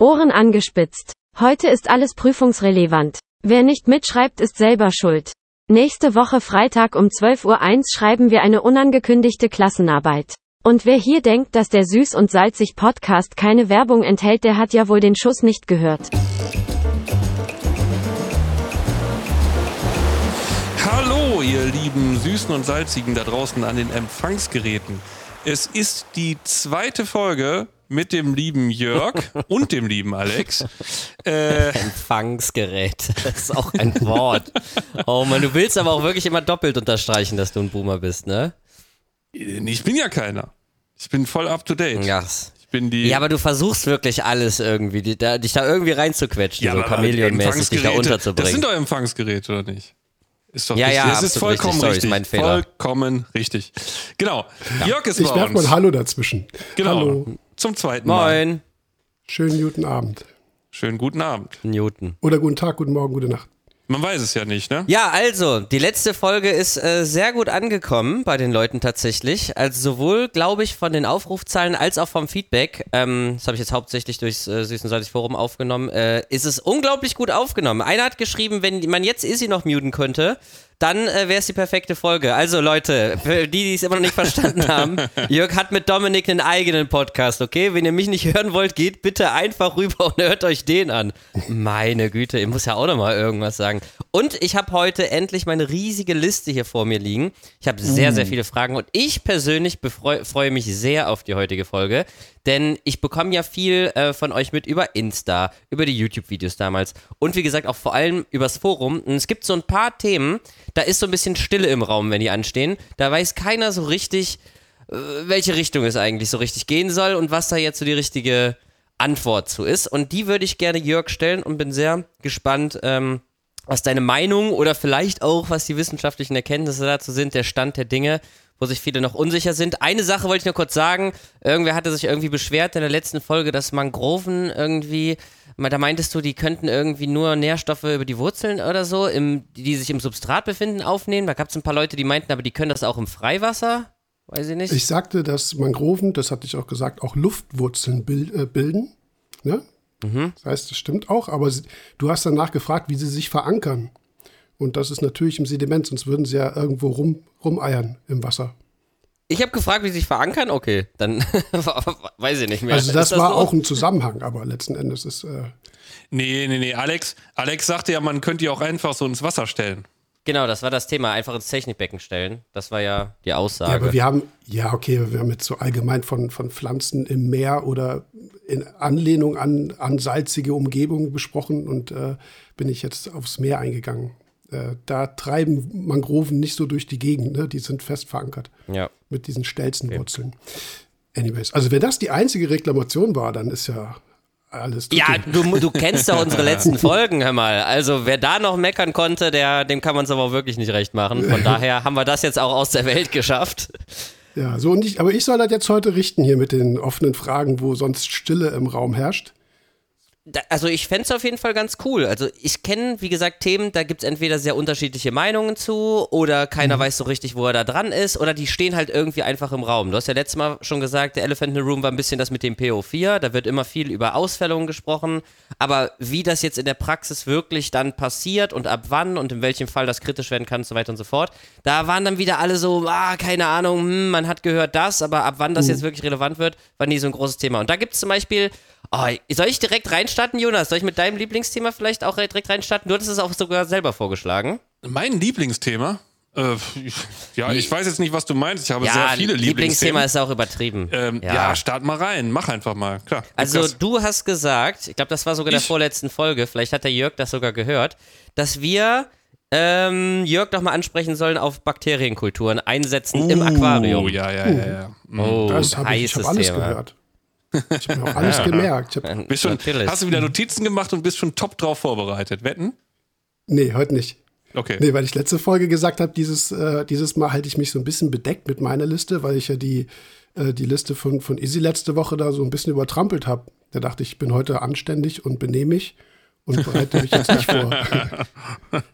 Ohren angespitzt. Heute ist alles prüfungsrelevant. Wer nicht mitschreibt, ist selber schuld. Nächste Woche Freitag um 12.01 Uhr schreiben wir eine unangekündigte Klassenarbeit. Und wer hier denkt, dass der Süß und Salzig Podcast keine Werbung enthält, der hat ja wohl den Schuss nicht gehört. Hallo, ihr lieben Süßen und Salzigen da draußen an den Empfangsgeräten. Es ist die zweite Folge mit dem lieben Jörg und dem lieben Alex. Äh, Empfangsgerät, das ist auch ein Wort. Oh man, du willst aber auch wirklich immer doppelt unterstreichen, dass du ein Boomer bist, ne? Ich bin ja keiner. Ich bin voll up to date. Ja. Ich bin die. Ja, aber du versuchst wirklich alles irgendwie, die, da, dich da irgendwie reinzuquetschen, so Chamäleon-mäßig dich da unterzubringen. Das sind doch Empfangsgeräte, oder nicht? Ist doch ja, richtig. ja, das ist vollkommen richtig. Sorry, richtig. Ist mein Fehler. Vollkommen richtig. Genau. Ja. Jörg ist ich bei werfe mal Hallo dazwischen. Genau. Hallo. Zum zweiten Mal. Moin, Schönen guten Abend. Schönen guten Abend. Newton. Oder guten Tag, guten Morgen, gute Nacht. Man weiß es ja nicht, ne? Ja, also, die letzte Folge ist äh, sehr gut angekommen bei den Leuten tatsächlich. Also sowohl, glaube ich, von den Aufrufzahlen als auch vom Feedback, ähm, das habe ich jetzt hauptsächlich durchs äh, Süßen Salzig Forum aufgenommen, äh, ist es unglaublich gut aufgenommen. Einer hat geschrieben, wenn man jetzt Izzy noch muten könnte, dann äh, wäre es die perfekte Folge. Also Leute, für die, die es immer noch nicht verstanden haben, Jörg hat mit Dominik einen eigenen Podcast, okay? Wenn ihr mich nicht hören wollt, geht bitte einfach rüber und hört euch den an. Meine Güte, ich muss ja auch noch mal irgendwas sagen. Und ich habe heute endlich meine riesige Liste hier vor mir liegen. Ich habe sehr, sehr viele Fragen und ich persönlich freue mich sehr auf die heutige Folge, denn ich bekomme ja viel äh, von euch mit über Insta, über die YouTube-Videos damals und wie gesagt auch vor allem übers Forum. Und es gibt so ein paar Themen, da ist so ein bisschen Stille im Raum, wenn die anstehen. Da weiß keiner so richtig, äh, welche Richtung es eigentlich so richtig gehen soll und was da jetzt so die richtige Antwort zu ist. Und die würde ich gerne Jörg stellen und bin sehr gespannt, ähm, was deine Meinung oder vielleicht auch, was die wissenschaftlichen Erkenntnisse dazu sind, der Stand der Dinge, wo sich viele noch unsicher sind. Eine Sache wollte ich nur kurz sagen. Irgendwer hatte sich irgendwie beschwert in der letzten Folge, dass Mangroven irgendwie, da meintest du, die könnten irgendwie nur Nährstoffe über die Wurzeln oder so, im, die sich im Substrat befinden, aufnehmen. Da gab es ein paar Leute, die meinten, aber die können das auch im Freiwasser. Weiß ich nicht. Ich sagte, dass Mangroven, das hatte ich auch gesagt, auch Luftwurzeln äh, bilden. Ne? Mhm. Das heißt, das stimmt auch, aber du hast danach gefragt, wie sie sich verankern. Und das ist natürlich im Sediment, sonst würden sie ja irgendwo rum, rumeiern im Wasser. Ich habe gefragt, wie sie sich verankern. Okay, dann weiß ich nicht mehr. Also das, Ist war so? auch ein Zusammenhang, aber letzten Endes ist. Äh, Nee, nee, nee. Alex, Alex sagte ja, man könnte die auch einfach so ins Wasser stellen. Genau, das war das Thema. Einfach ins Technikbecken stellen. Das war ja die Aussage. ja, aber wir haben, ja, okay, wir haben jetzt so allgemein von, von Pflanzen im Meer oder in Anlehnung an, an salzige Umgebungen besprochen und äh, bin ich jetzt aufs Meer eingegangen. Äh, da treiben Mangroven nicht so durch die Gegend, ne? die sind fest verankert ja. mit diesen Stelzenwurzeln. Anyways, also wenn das die einzige Reklamation war, dann ist ja alles tutti. Ja, du, du kennst ja unsere letzten Folgen, hör mal. Also wer da noch meckern konnte, der, dem kann man es aber auch wirklich nicht recht machen. Von daher haben wir das jetzt auch aus der Welt geschafft. Ja, so und ich, aber ich soll das jetzt heute richten hier mit den offenen Fragen, wo sonst Stille im Raum herrscht. Da, also ich fände es auf jeden Fall ganz cool. Also ich kenne, wie gesagt, Themen, da gibt es entweder sehr unterschiedliche Meinungen zu oder keiner weiß so richtig, wo er da dran ist oder die stehen halt irgendwie einfach im Raum. Du hast ja letztes Mal schon gesagt, der Elephant in the Room war ein bisschen das mit dem PO4, da wird immer viel über Ausfällungen gesprochen, aber wie das jetzt in der Praxis wirklich dann passiert und ab wann und in welchem Fall das kritisch werden kann und so weiter und so fort, da waren dann wieder alle so, ah, keine Ahnung, hm, man hat gehört das, aber ab wann das jetzt wirklich relevant wird, war nie so ein großes Thema. Und da gibt es zum Beispiel Oh, soll ich direkt reinstarten, Jonas? Soll ich mit deinem Lieblingsthema vielleicht auch direkt reinstarten? Du hattest es auch sogar selber vorgeschlagen. Mein Lieblingsthema? Äh, ja, ich weiß jetzt nicht, was du meinst. Ich habe ja, sehr viele Lieblingsthema Lieblingsthemen. ist auch übertrieben. Ähm, ja. ja. start mal rein. Mach einfach mal. Klar. Also Lukas. du hast gesagt, ich glaube, das war sogar der Ich- vorletzten Folge, vielleicht hat der Jörg das sogar gehört, dass wir ähm, Jörg doch mal ansprechen sollen auf Bakterienkulturen einsetzen im Aquarium. Oh, ja, ja, ja. ja. Oh, Das habe ich, ich heißes hab alles Thema. gehört. Ich habe mir auch alles gemerkt. Ich hab, Bist schon, hast du wieder Notizen gemacht und bist schon top drauf vorbereitet? Wetten? nee, heute nicht. Okay. Nee, weil ich letzte Folge gesagt habe, dieses, äh, dieses Mal halte ich mich so ein bisschen bedeckt mit meiner Liste, weil ich ja die, äh, die Liste von, von Izzy letzte Woche da so ein bisschen übertrampelt habe. Da dachte ich, ich bin heute anständig und benehme mich und bereite mich jetzt nicht vor.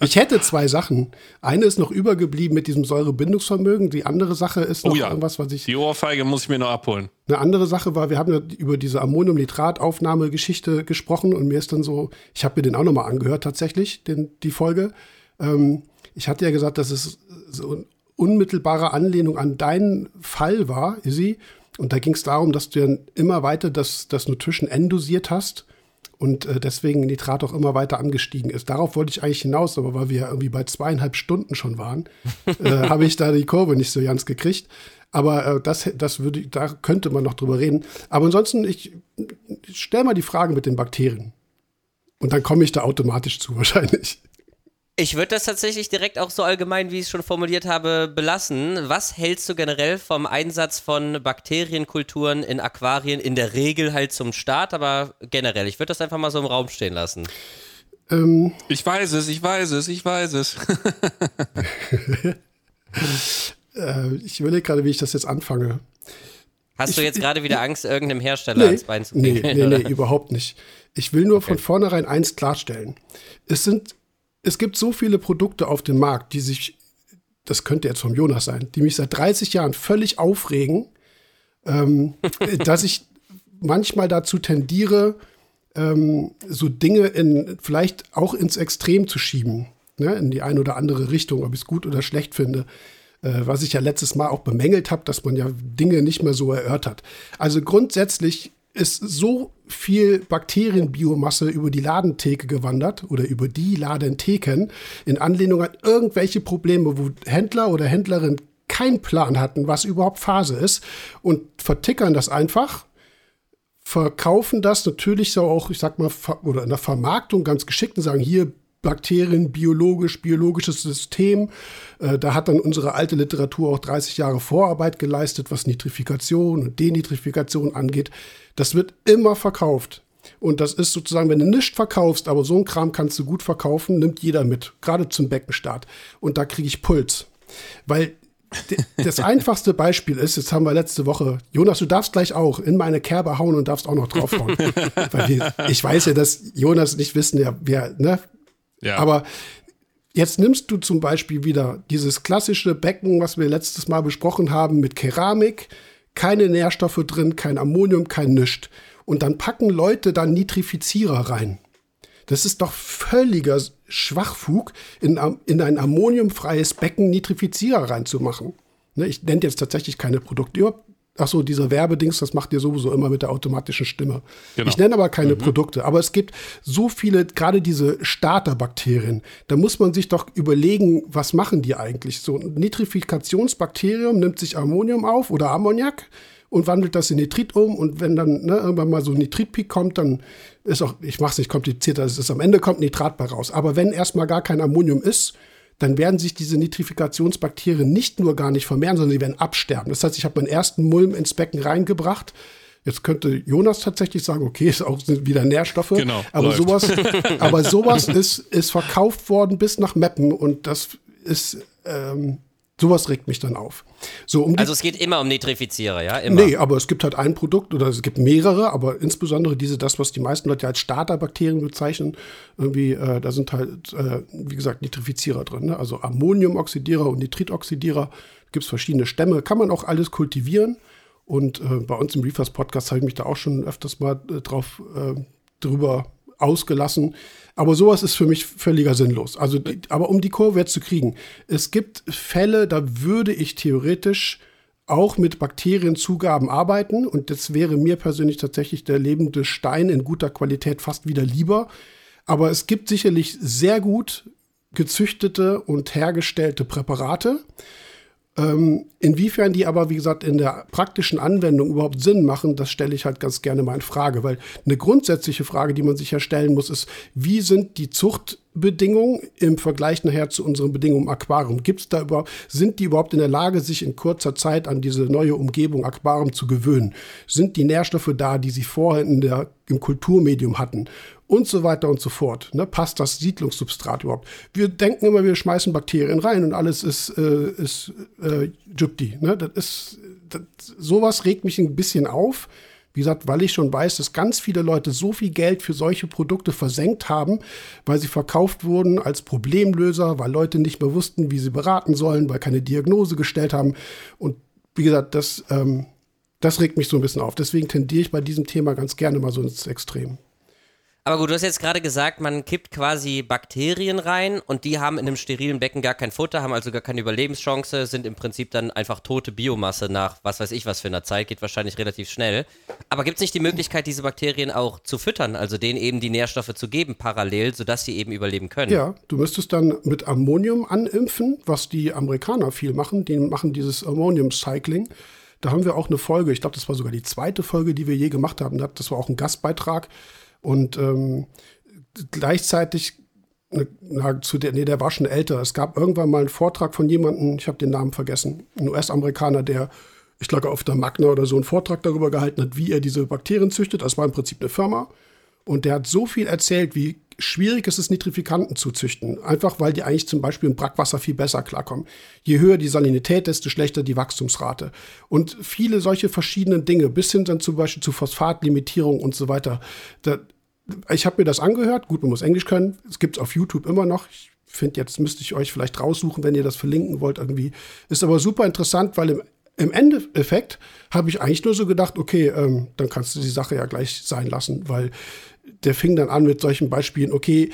Ich hätte zwei Sachen. Eine ist noch übergeblieben mit diesem Säurebindungsvermögen. Die andere Sache ist noch Oh ja. irgendwas, was ich. Die Ohrfeige muss ich mir noch abholen. Eine andere Sache war, wir haben ja über diese Ammoniumnitrataufnahmegeschichte gesprochen und mir ist dann so, ich habe mir den auch nochmal angehört tatsächlich, den, die Folge. Ähm, ich hatte ja gesagt, dass es so eine unmittelbare Anlehnung an deinen Fall war, Izzy. Und da ging es darum, dass du dann immer weiter das, das Nutrition N dosiert hast und äh, deswegen Nitrat auch immer weiter angestiegen ist. Darauf wollte ich eigentlich hinaus, aber weil wir irgendwie bei zweieinhalb Stunden schon waren, äh, habe ich da die Kurve nicht so ganz gekriegt. Aber äh, das, das würde, da könnte man noch drüber reden. Aber ansonsten, ich, ich stell mal die Frage mit den Bakterien. Und dann komme ich da automatisch zu wahrscheinlich. Ich würde das tatsächlich direkt auch so allgemein, wie ich es schon formuliert habe, belassen. Was hältst du generell vom Einsatz von Bakterienkulturen in Aquarien? In der Regel halt zum Start, aber generell. Ich würde das einfach mal so im Raum stehen lassen. Ähm, Ich weiß es, ich weiß es, ich weiß es. äh, ich überlege gerade, wie ich das jetzt anfange. Hast du Ich- jetzt gerade wieder Angst, irgendeinem Hersteller ans Bein zu nee, pinkeln, nee, oder? nee, überhaupt nicht. Ich will nur von vornherein eins klarstellen. Es sind, es gibt so viele Produkte auf dem Markt, die sich, das könnte jetzt vom Jonas sein, die mich seit 30 Jahren völlig aufregen, ähm, dass ich manchmal dazu tendiere, ähm, so Dinge in, vielleicht auch ins Extrem zu schieben, ne, in die eine oder andere Richtung, ob ich es gut oder schlecht finde. Äh, was ich ja letztes Mal auch bemängelt habe, dass man ja Dinge nicht mehr so erörtert. Also grundsätzlich ist so viel Bakterienbiomasse über die Ladentheke gewandert oder über die Ladentheken in Anlehnung an irgendwelche Probleme, wo Händler oder Händlerin keinen Plan hatten, was überhaupt Phase ist und vertickern das einfach verkaufen das natürlich so auch, ich sag mal, oder in der Vermarktung ganz geschickt und sagen, hier Bakterien, biologisch, biologisches System. Äh, da hat dann unsere alte Literatur auch 30 Jahre Vorarbeit geleistet, was Nitrifikation und Denitrifikation angeht. Das wird immer verkauft. Und das ist sozusagen, wenn du nichts verkaufst, aber so ein Kram kannst du gut verkaufen, nimmt jeder mit, gerade zum Beckenstart. Und da kriege ich Puls. Weil das einfachste Beispiel ist, jetzt haben wir letzte Woche, Jonas, du darfst gleich auch in meine Kerbe hauen und darfst auch noch draufhauen. Weil wir, ich weiß ja, dass Jonas nicht wissen, ja, wer, ne? Ja. Aber jetzt nimmst du zum Beispiel wieder dieses klassische Becken, was wir letztes Mal besprochen haben, mit Keramik, keine Nährstoffe drin, kein Ammonium, kein Nischt. Und dann packen Leute da Nitrifizierer rein. Das ist doch völliger Schwachfug, in, in ein ammoniumfreies Becken Nitrifizierer reinzumachen. Ne, ich nenne jetzt tatsächlich keine Produkte. Ach so, dieser Werbedings, das macht ihr sowieso immer mit der automatischen Stimme. Genau. Ich nenne aber keine Produkte. Aber es gibt so viele, gerade diese Starterbakterien. Da muss man sich doch überlegen, was machen die eigentlich? So ein Nitrifikationsbakterium nimmt sich Ammonium auf oder Ammoniak und wandelt das in Nitrit um. Und wenn dann ne, irgendwann mal so ein Nitritpeak kommt, dann ist auch, ich mache es nicht komplizierter, es ist am Ende kommt Nitrat bei raus. Aber wenn erstmal gar kein Ammonium ist, dann werden sich diese Nitrifikationsbakterien nicht nur gar nicht vermehren, sondern sie werden absterben. Das heißt, ich habe meinen ersten Mulm ins Becken reingebracht. Jetzt könnte Jonas tatsächlich sagen, okay, ist auch sind wieder Nährstoffe. Genau, aber läuft. sowas, aber sowas ist, ist verkauft worden bis nach Meppen und das ist, ähm, sowas regt mich dann auf. So, um Also es geht immer um Nitrifizierer, ja? Immer. Nee, aber es gibt halt ein Produkt oder es gibt mehrere, aber insbesondere diese, das, was die meisten Leute als Starterbakterien bezeichnen, irgendwie, äh, da sind halt, äh, wie gesagt, Nitrifizierer drin. Ne? Also Ammoniumoxidierer und Nitritoxidierer. Gibt es verschiedene Stämme, kann man auch alles kultivieren. Und äh, bei uns im Reefers Podcast habe ich mich da auch schon öfters mal äh, drauf äh, drüber ausgelassen. Aber sowas ist für mich völliger sinnlos. Also, die, aber um die Kurve jetzt zu kriegen, es gibt Fälle, da würde ich theoretisch auch mit Bakterienzugaben arbeiten. Und das wäre mir persönlich tatsächlich der lebende Stein in guter Qualität fast wieder lieber. Aber es gibt sicherlich sehr gut gezüchtete und hergestellte Präparate. Ähm, inwiefern die aber, wie gesagt, in der praktischen Anwendung überhaupt Sinn machen, das stelle ich halt ganz gerne mal in Frage. Weil eine grundsätzliche Frage, die man sich ja stellen muss, ist, wie sind die Zuchtbedingungen im Vergleich nachher zu unseren Bedingungen im Aquarium? Gibt's da überhaupt, sind die überhaupt in der Lage, sich in kurzer Zeit an diese neue Umgebung Aquarium zu gewöhnen? Sind die Nährstoffe da, die sie vorher in der, im Kulturmedium hatten? und so weiter und so fort. Ne? Passt das Siedlungssubstrat überhaupt? Wir denken immer, wir schmeißen Bakterien rein und alles ist, äh, ist äh, Jupti. Ne? Das ist, das, sowas regt mich ein bisschen auf, Wie gesagt, weil ich schon weiß, dass ganz viele Leute so viel Geld für solche Produkte versenkt haben, weil sie verkauft wurden als Problemlöser, weil Leute nicht mehr wussten, wie sie beraten sollen, weil keine Diagnose gestellt haben. Und wie gesagt, das, ähm, das regt mich so ein bisschen auf. Deswegen tendiere ich bei diesem Thema ganz gerne mal so ins Extrem. Aber gut, du hast jetzt gerade gesagt, man kippt quasi Bakterien rein und die haben in einem sterilen Becken gar kein Futter, haben also gar keine Überlebenschance, sind im Prinzip dann einfach tote Biomasse nach was weiß ich was für einer Zeit, geht wahrscheinlich relativ schnell. Aber gibt es nicht die Möglichkeit, diese Bakterien auch zu füttern, also denen eben die Nährstoffe zu geben, parallel, sodass sie eben überleben können? Ja, du müsstest dann mit Ammonium animpfen, was die Amerikaner viel machen. Die machen dieses Ammonium-Cycling. Da haben wir auch eine Folge, ich glaube, das war sogar die zweite Folge, die wir je gemacht haben. Das war auch ein Gastbeitrag und ähm, gleichzeitig, ne, na, zu der, nee, der war schon älter. Es gab irgendwann mal einen Vortrag von jemandem, ich habe den Namen vergessen, ein US-Amerikaner, der, ich glaube, auf der Magna oder so einen Vortrag darüber gehalten hat, wie er diese Bakterien züchtet. Das war im Prinzip eine Firma. Und der hat so viel erzählt, wie schwierig es ist, Nitrifikanten zu züchten. Einfach weil die eigentlich zum Beispiel im Brackwasser viel besser klarkommen. Je höher die Salinität, desto schlechter die Wachstumsrate. Und viele solche verschiedenen Dinge, bis hin dann zum Beispiel zu Phosphatlimitierung und so weiter. Da, ich habe mir das angehört. Gut, man muss Englisch können. Es gibt es auf YouTube immer noch. Ich finde, jetzt müsste ich euch vielleicht raussuchen, wenn ihr das verlinken wollt irgendwie. Ist aber super interessant, weil im im Endeffekt habe ich eigentlich nur so gedacht, okay, ähm, dann kannst du die Sache ja gleich sein lassen, weil der fing dann an mit solchen Beispielen, okay,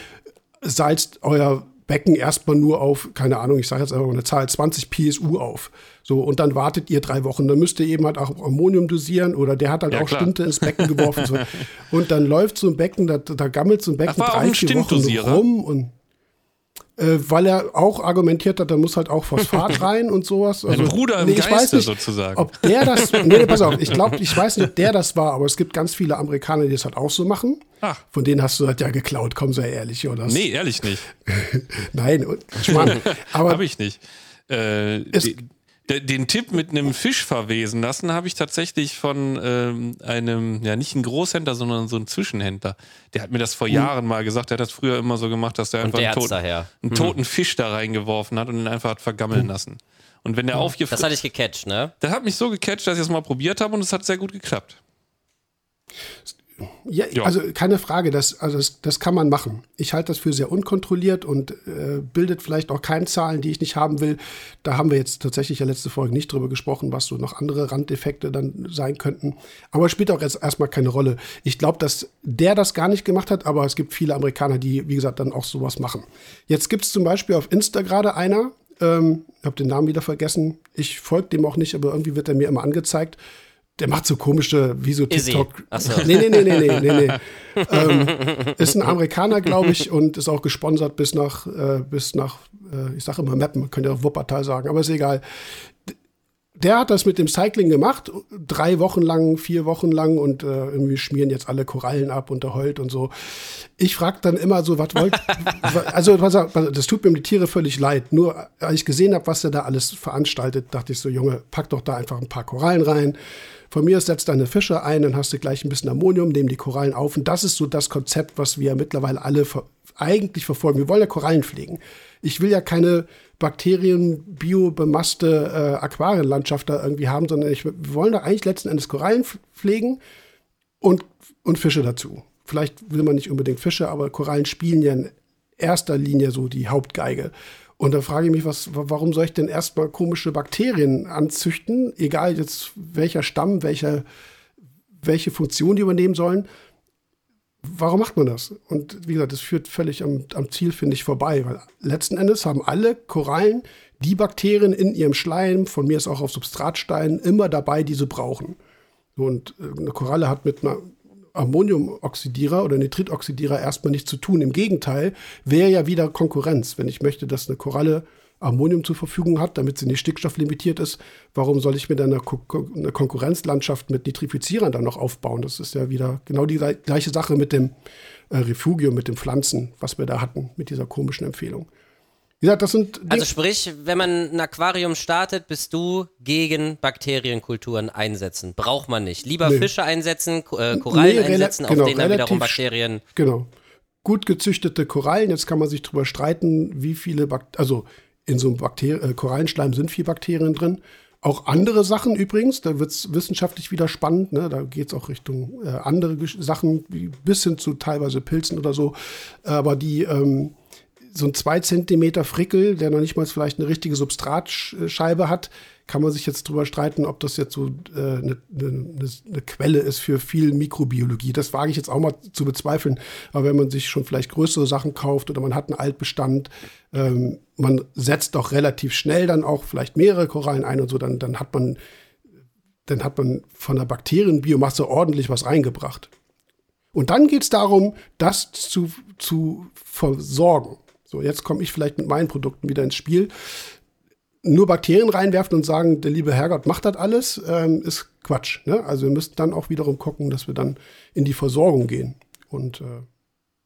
salzt euer Becken erstmal nur auf, keine Ahnung, ich sage jetzt einfach mal eine Zahl, 20 PSU auf. So, und dann wartet ihr drei Wochen. Dann müsst ihr eben halt auch Ammonium dosieren oder der hat halt ja, auch klar. Stinte ins Becken geworfen. So. Und dann läuft so ein Becken, da, da gammelt so ein Becken drei, vier Wochen rum und äh, weil er auch argumentiert hat, da muss halt auch Phosphat rein und sowas. Also, Ein Bruder im nee, ich Geiste nicht, sozusagen. Ob der das, nee, pass auf, ich glaube, ich weiß nicht, ob der das war, aber es gibt ganz viele Amerikaner, die das halt auch so machen. Ach. Von denen hast du halt ja geklaut, komm, sei ehrlich, oder? Nee, ehrlich nicht. Nein, Schmarrn. aber. Hab ich nicht. Äh, es, den Tipp mit einem Fisch verwesen lassen habe ich tatsächlich von ähm, einem, ja nicht ein Großhändler, sondern so ein Zwischenhändler. Der hat mir das vor mhm. Jahren mal gesagt. Der hat das früher immer so gemacht, dass der einfach der einen, toten, einen mhm. toten Fisch da reingeworfen hat und ihn einfach hat vergammeln mhm. lassen. Und wenn der mhm. aufgefrisst. Das hatte ich gecatcht, ne? Der hat mich so gecatcht, dass ich es mal probiert habe und es hat sehr gut geklappt. Ja, ja, also keine Frage, das, also das, das kann man machen. Ich halte das für sehr unkontrolliert und äh, bildet vielleicht auch Keimzahlen, die ich nicht haben will. Da haben wir jetzt tatsächlich ja letzte Folge nicht drüber gesprochen, was so noch andere Randdefekte dann sein könnten. Aber spielt auch jetzt erstmal keine Rolle. Ich glaube, dass der das gar nicht gemacht hat, aber es gibt viele Amerikaner, die, wie gesagt, dann auch sowas machen. Jetzt gibt es zum Beispiel auf Insta gerade einer, ähm, ich habe den Namen wieder vergessen. Ich folge dem auch nicht, aber irgendwie wird er mir immer angezeigt der macht so komische, wie so TikTok. Achso. Nee, nee, nee, nee, nee, nee, nee. ähm, ist ein Amerikaner, glaube ich, und ist auch gesponsert bis nach, äh, bis nach, äh, ich sage immer Mappen, könnt ihr auch Wuppertal sagen, aber ist egal. Der hat das mit dem Cycling gemacht, drei Wochen lang, vier Wochen lang und äh, irgendwie schmieren jetzt alle Korallen ab und der heult und so. Ich frage dann immer so, was wollt, also was, das tut mir die Tiere völlig leid. Nur als ich gesehen habe, was er da alles veranstaltet, dachte ich so, Junge, pack doch da einfach ein paar Korallen rein von mir aus setzt deine Fische ein, dann hast du gleich ein bisschen Ammonium, nehmen die Korallen auf. Und das ist so das Konzept, was wir mittlerweile alle ver eigentlich verfolgen. Wir wollen ja Korallen pflegen. Ich will ja keine Bakterien, biobemasste äh, Aquarienlandschaft da irgendwie haben, sondern ich, wir wollen da eigentlich letzten Endes Korallen pflegen und, und Fische dazu. Vielleicht will man nicht unbedingt Fische, aber Korallen spielen ja in erster Linie so die Hauptgeige. Und da frage ich mich, was, warum soll ich denn erstmal komische Bakterien anzüchten, egal jetzt welcher Stamm, welche, welche Funktion die übernehmen sollen. Warum macht man das? Und wie gesagt, das führt völlig am, am Ziel, finde ich, vorbei, weil letzten Endes haben alle Korallen die Bakterien in ihrem Schleim, von mir ist auch auf Substratsteinen, immer dabei, die sie brauchen. Und äh, eine Koralle hat mit einer Ammoniumoxidierer oder Nitritoxidierer erstmal nichts zu tun. Im Gegenteil, wäre ja wieder Konkurrenz. Wenn ich möchte, dass eine Koralle Ammonium zur Verfügung hat, damit sie nicht stickstofflimitiert ist, warum soll ich mir dann eine Konkurrenzlandschaft mit Nitrifizierern dann noch aufbauen? Das ist ja wieder genau die gleiche Sache mit dem äh, Refugium, mit den Pflanzen, was wir da hatten, mit dieser komischen Empfehlung. Wie gesagt, das sind. Also sprich, wenn man ein Aquarium startet, bist du gegen Bakterienkulturen einsetzen. Braucht man nicht. Lieber nee. Fische einsetzen, äh, Korallen nee, einsetzen, auf genau, denen dann wiederum Bakterien. Genau. Gut gezüchtete Korallen, jetzt kann man sich darüber streiten, wie viele Bakterien, also in so einem Bakter äh, Korallenschleim sind viele Bakterien drin. auch andere Sachen übrigens, da wird es wissenschaftlich wieder spannend, ne? da geht es auch Richtung äh, andere Sachen, bis hin zu teilweise Pilzen oder so. Aber die, ähm, so ein 2 Zentimeter Frickel, der noch nicht mal vielleicht eine richtige Substratscheibe hat, kann man sich jetzt drüber streiten, ob das jetzt so äh, eine, eine, eine Quelle ist für viel Mikrobiologie. Das wage ich jetzt auch mal zu bezweifeln. Aber wenn man sich schon vielleicht größere Sachen kauft oder man hat einen Altbestand, ähm, man setzt doch relativ schnell dann auch vielleicht mehrere Korallen ein und so, dann, dann hat man dann hat man von der Bakterienbiomasse ordentlich was reingebracht. Und dann geht es darum, das zu, zu versorgen. So, jetzt komme ich vielleicht mit meinen Produkten wieder ins Spiel. Nur Bakterien reinwerfen und sagen, der liebe Herrgott macht das alles, ähm, ist Quatsch. Ne? Also wir müssen dann auch wiederum gucken, dass wir dann in die Versorgung gehen. Und äh,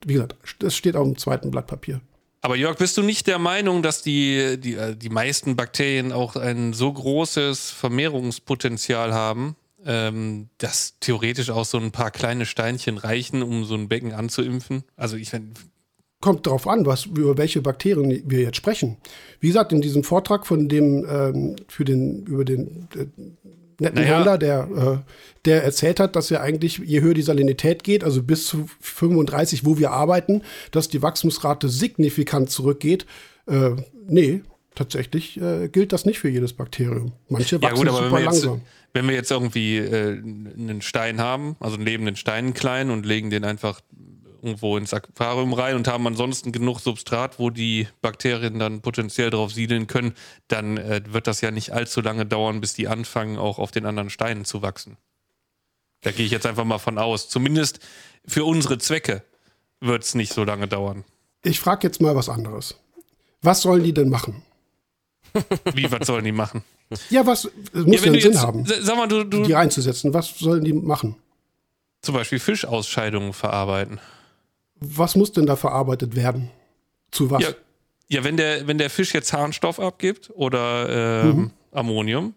wie gesagt, das steht auf dem zweiten Blatt Papier. Aber Jörg, bist du nicht der Meinung, dass die, die, äh, die meisten Bakterien auch ein so großes Vermehrungspotenzial haben, ähm, dass theoretisch auch so ein paar kleine Steinchen reichen, um so ein Becken anzuimpfen? Also ich kommt darauf an, was, über welche Bakterien wir jetzt sprechen. Wie gesagt, in diesem Vortrag von dem, ähm, für den, über den äh, netten naja. Händler, der, äh, der erzählt hat, dass ja eigentlich, je höher die Salinität geht, also bis zu 35, wo wir arbeiten, dass die Wachstumsrate signifikant zurückgeht. Äh, nee, tatsächlich äh, gilt das nicht für jedes Bakterium. Manche wachsen ja, gut, super langsam. Jetzt, wenn wir jetzt irgendwie äh, einen Stein haben, also einen lebenden Stein klein und legen den einfach irgendwo ins Aquarium rein und haben ansonsten genug Substrat, wo die Bakterien dann potenziell drauf siedeln können, dann äh, wird das ja nicht allzu lange dauern, bis die anfangen, auch auf den anderen Steinen zu wachsen. Da gehe ich jetzt einfach mal von aus. Zumindest für unsere Zwecke wird es nicht so lange dauern. Ich frage jetzt mal was anderes. Was sollen die denn machen? Wie, was sollen die machen? Ja, was muss ja, einen Sinn haben, sag mal, du, du, die reinzusetzen. Was sollen die machen? Zum Beispiel Fischausscheidungen verarbeiten was muss denn da verarbeitet werden? Zu was? Ja, ja wenn, der, wenn der Fisch jetzt Harnstoff abgibt oder ähm, mhm. Ammonium,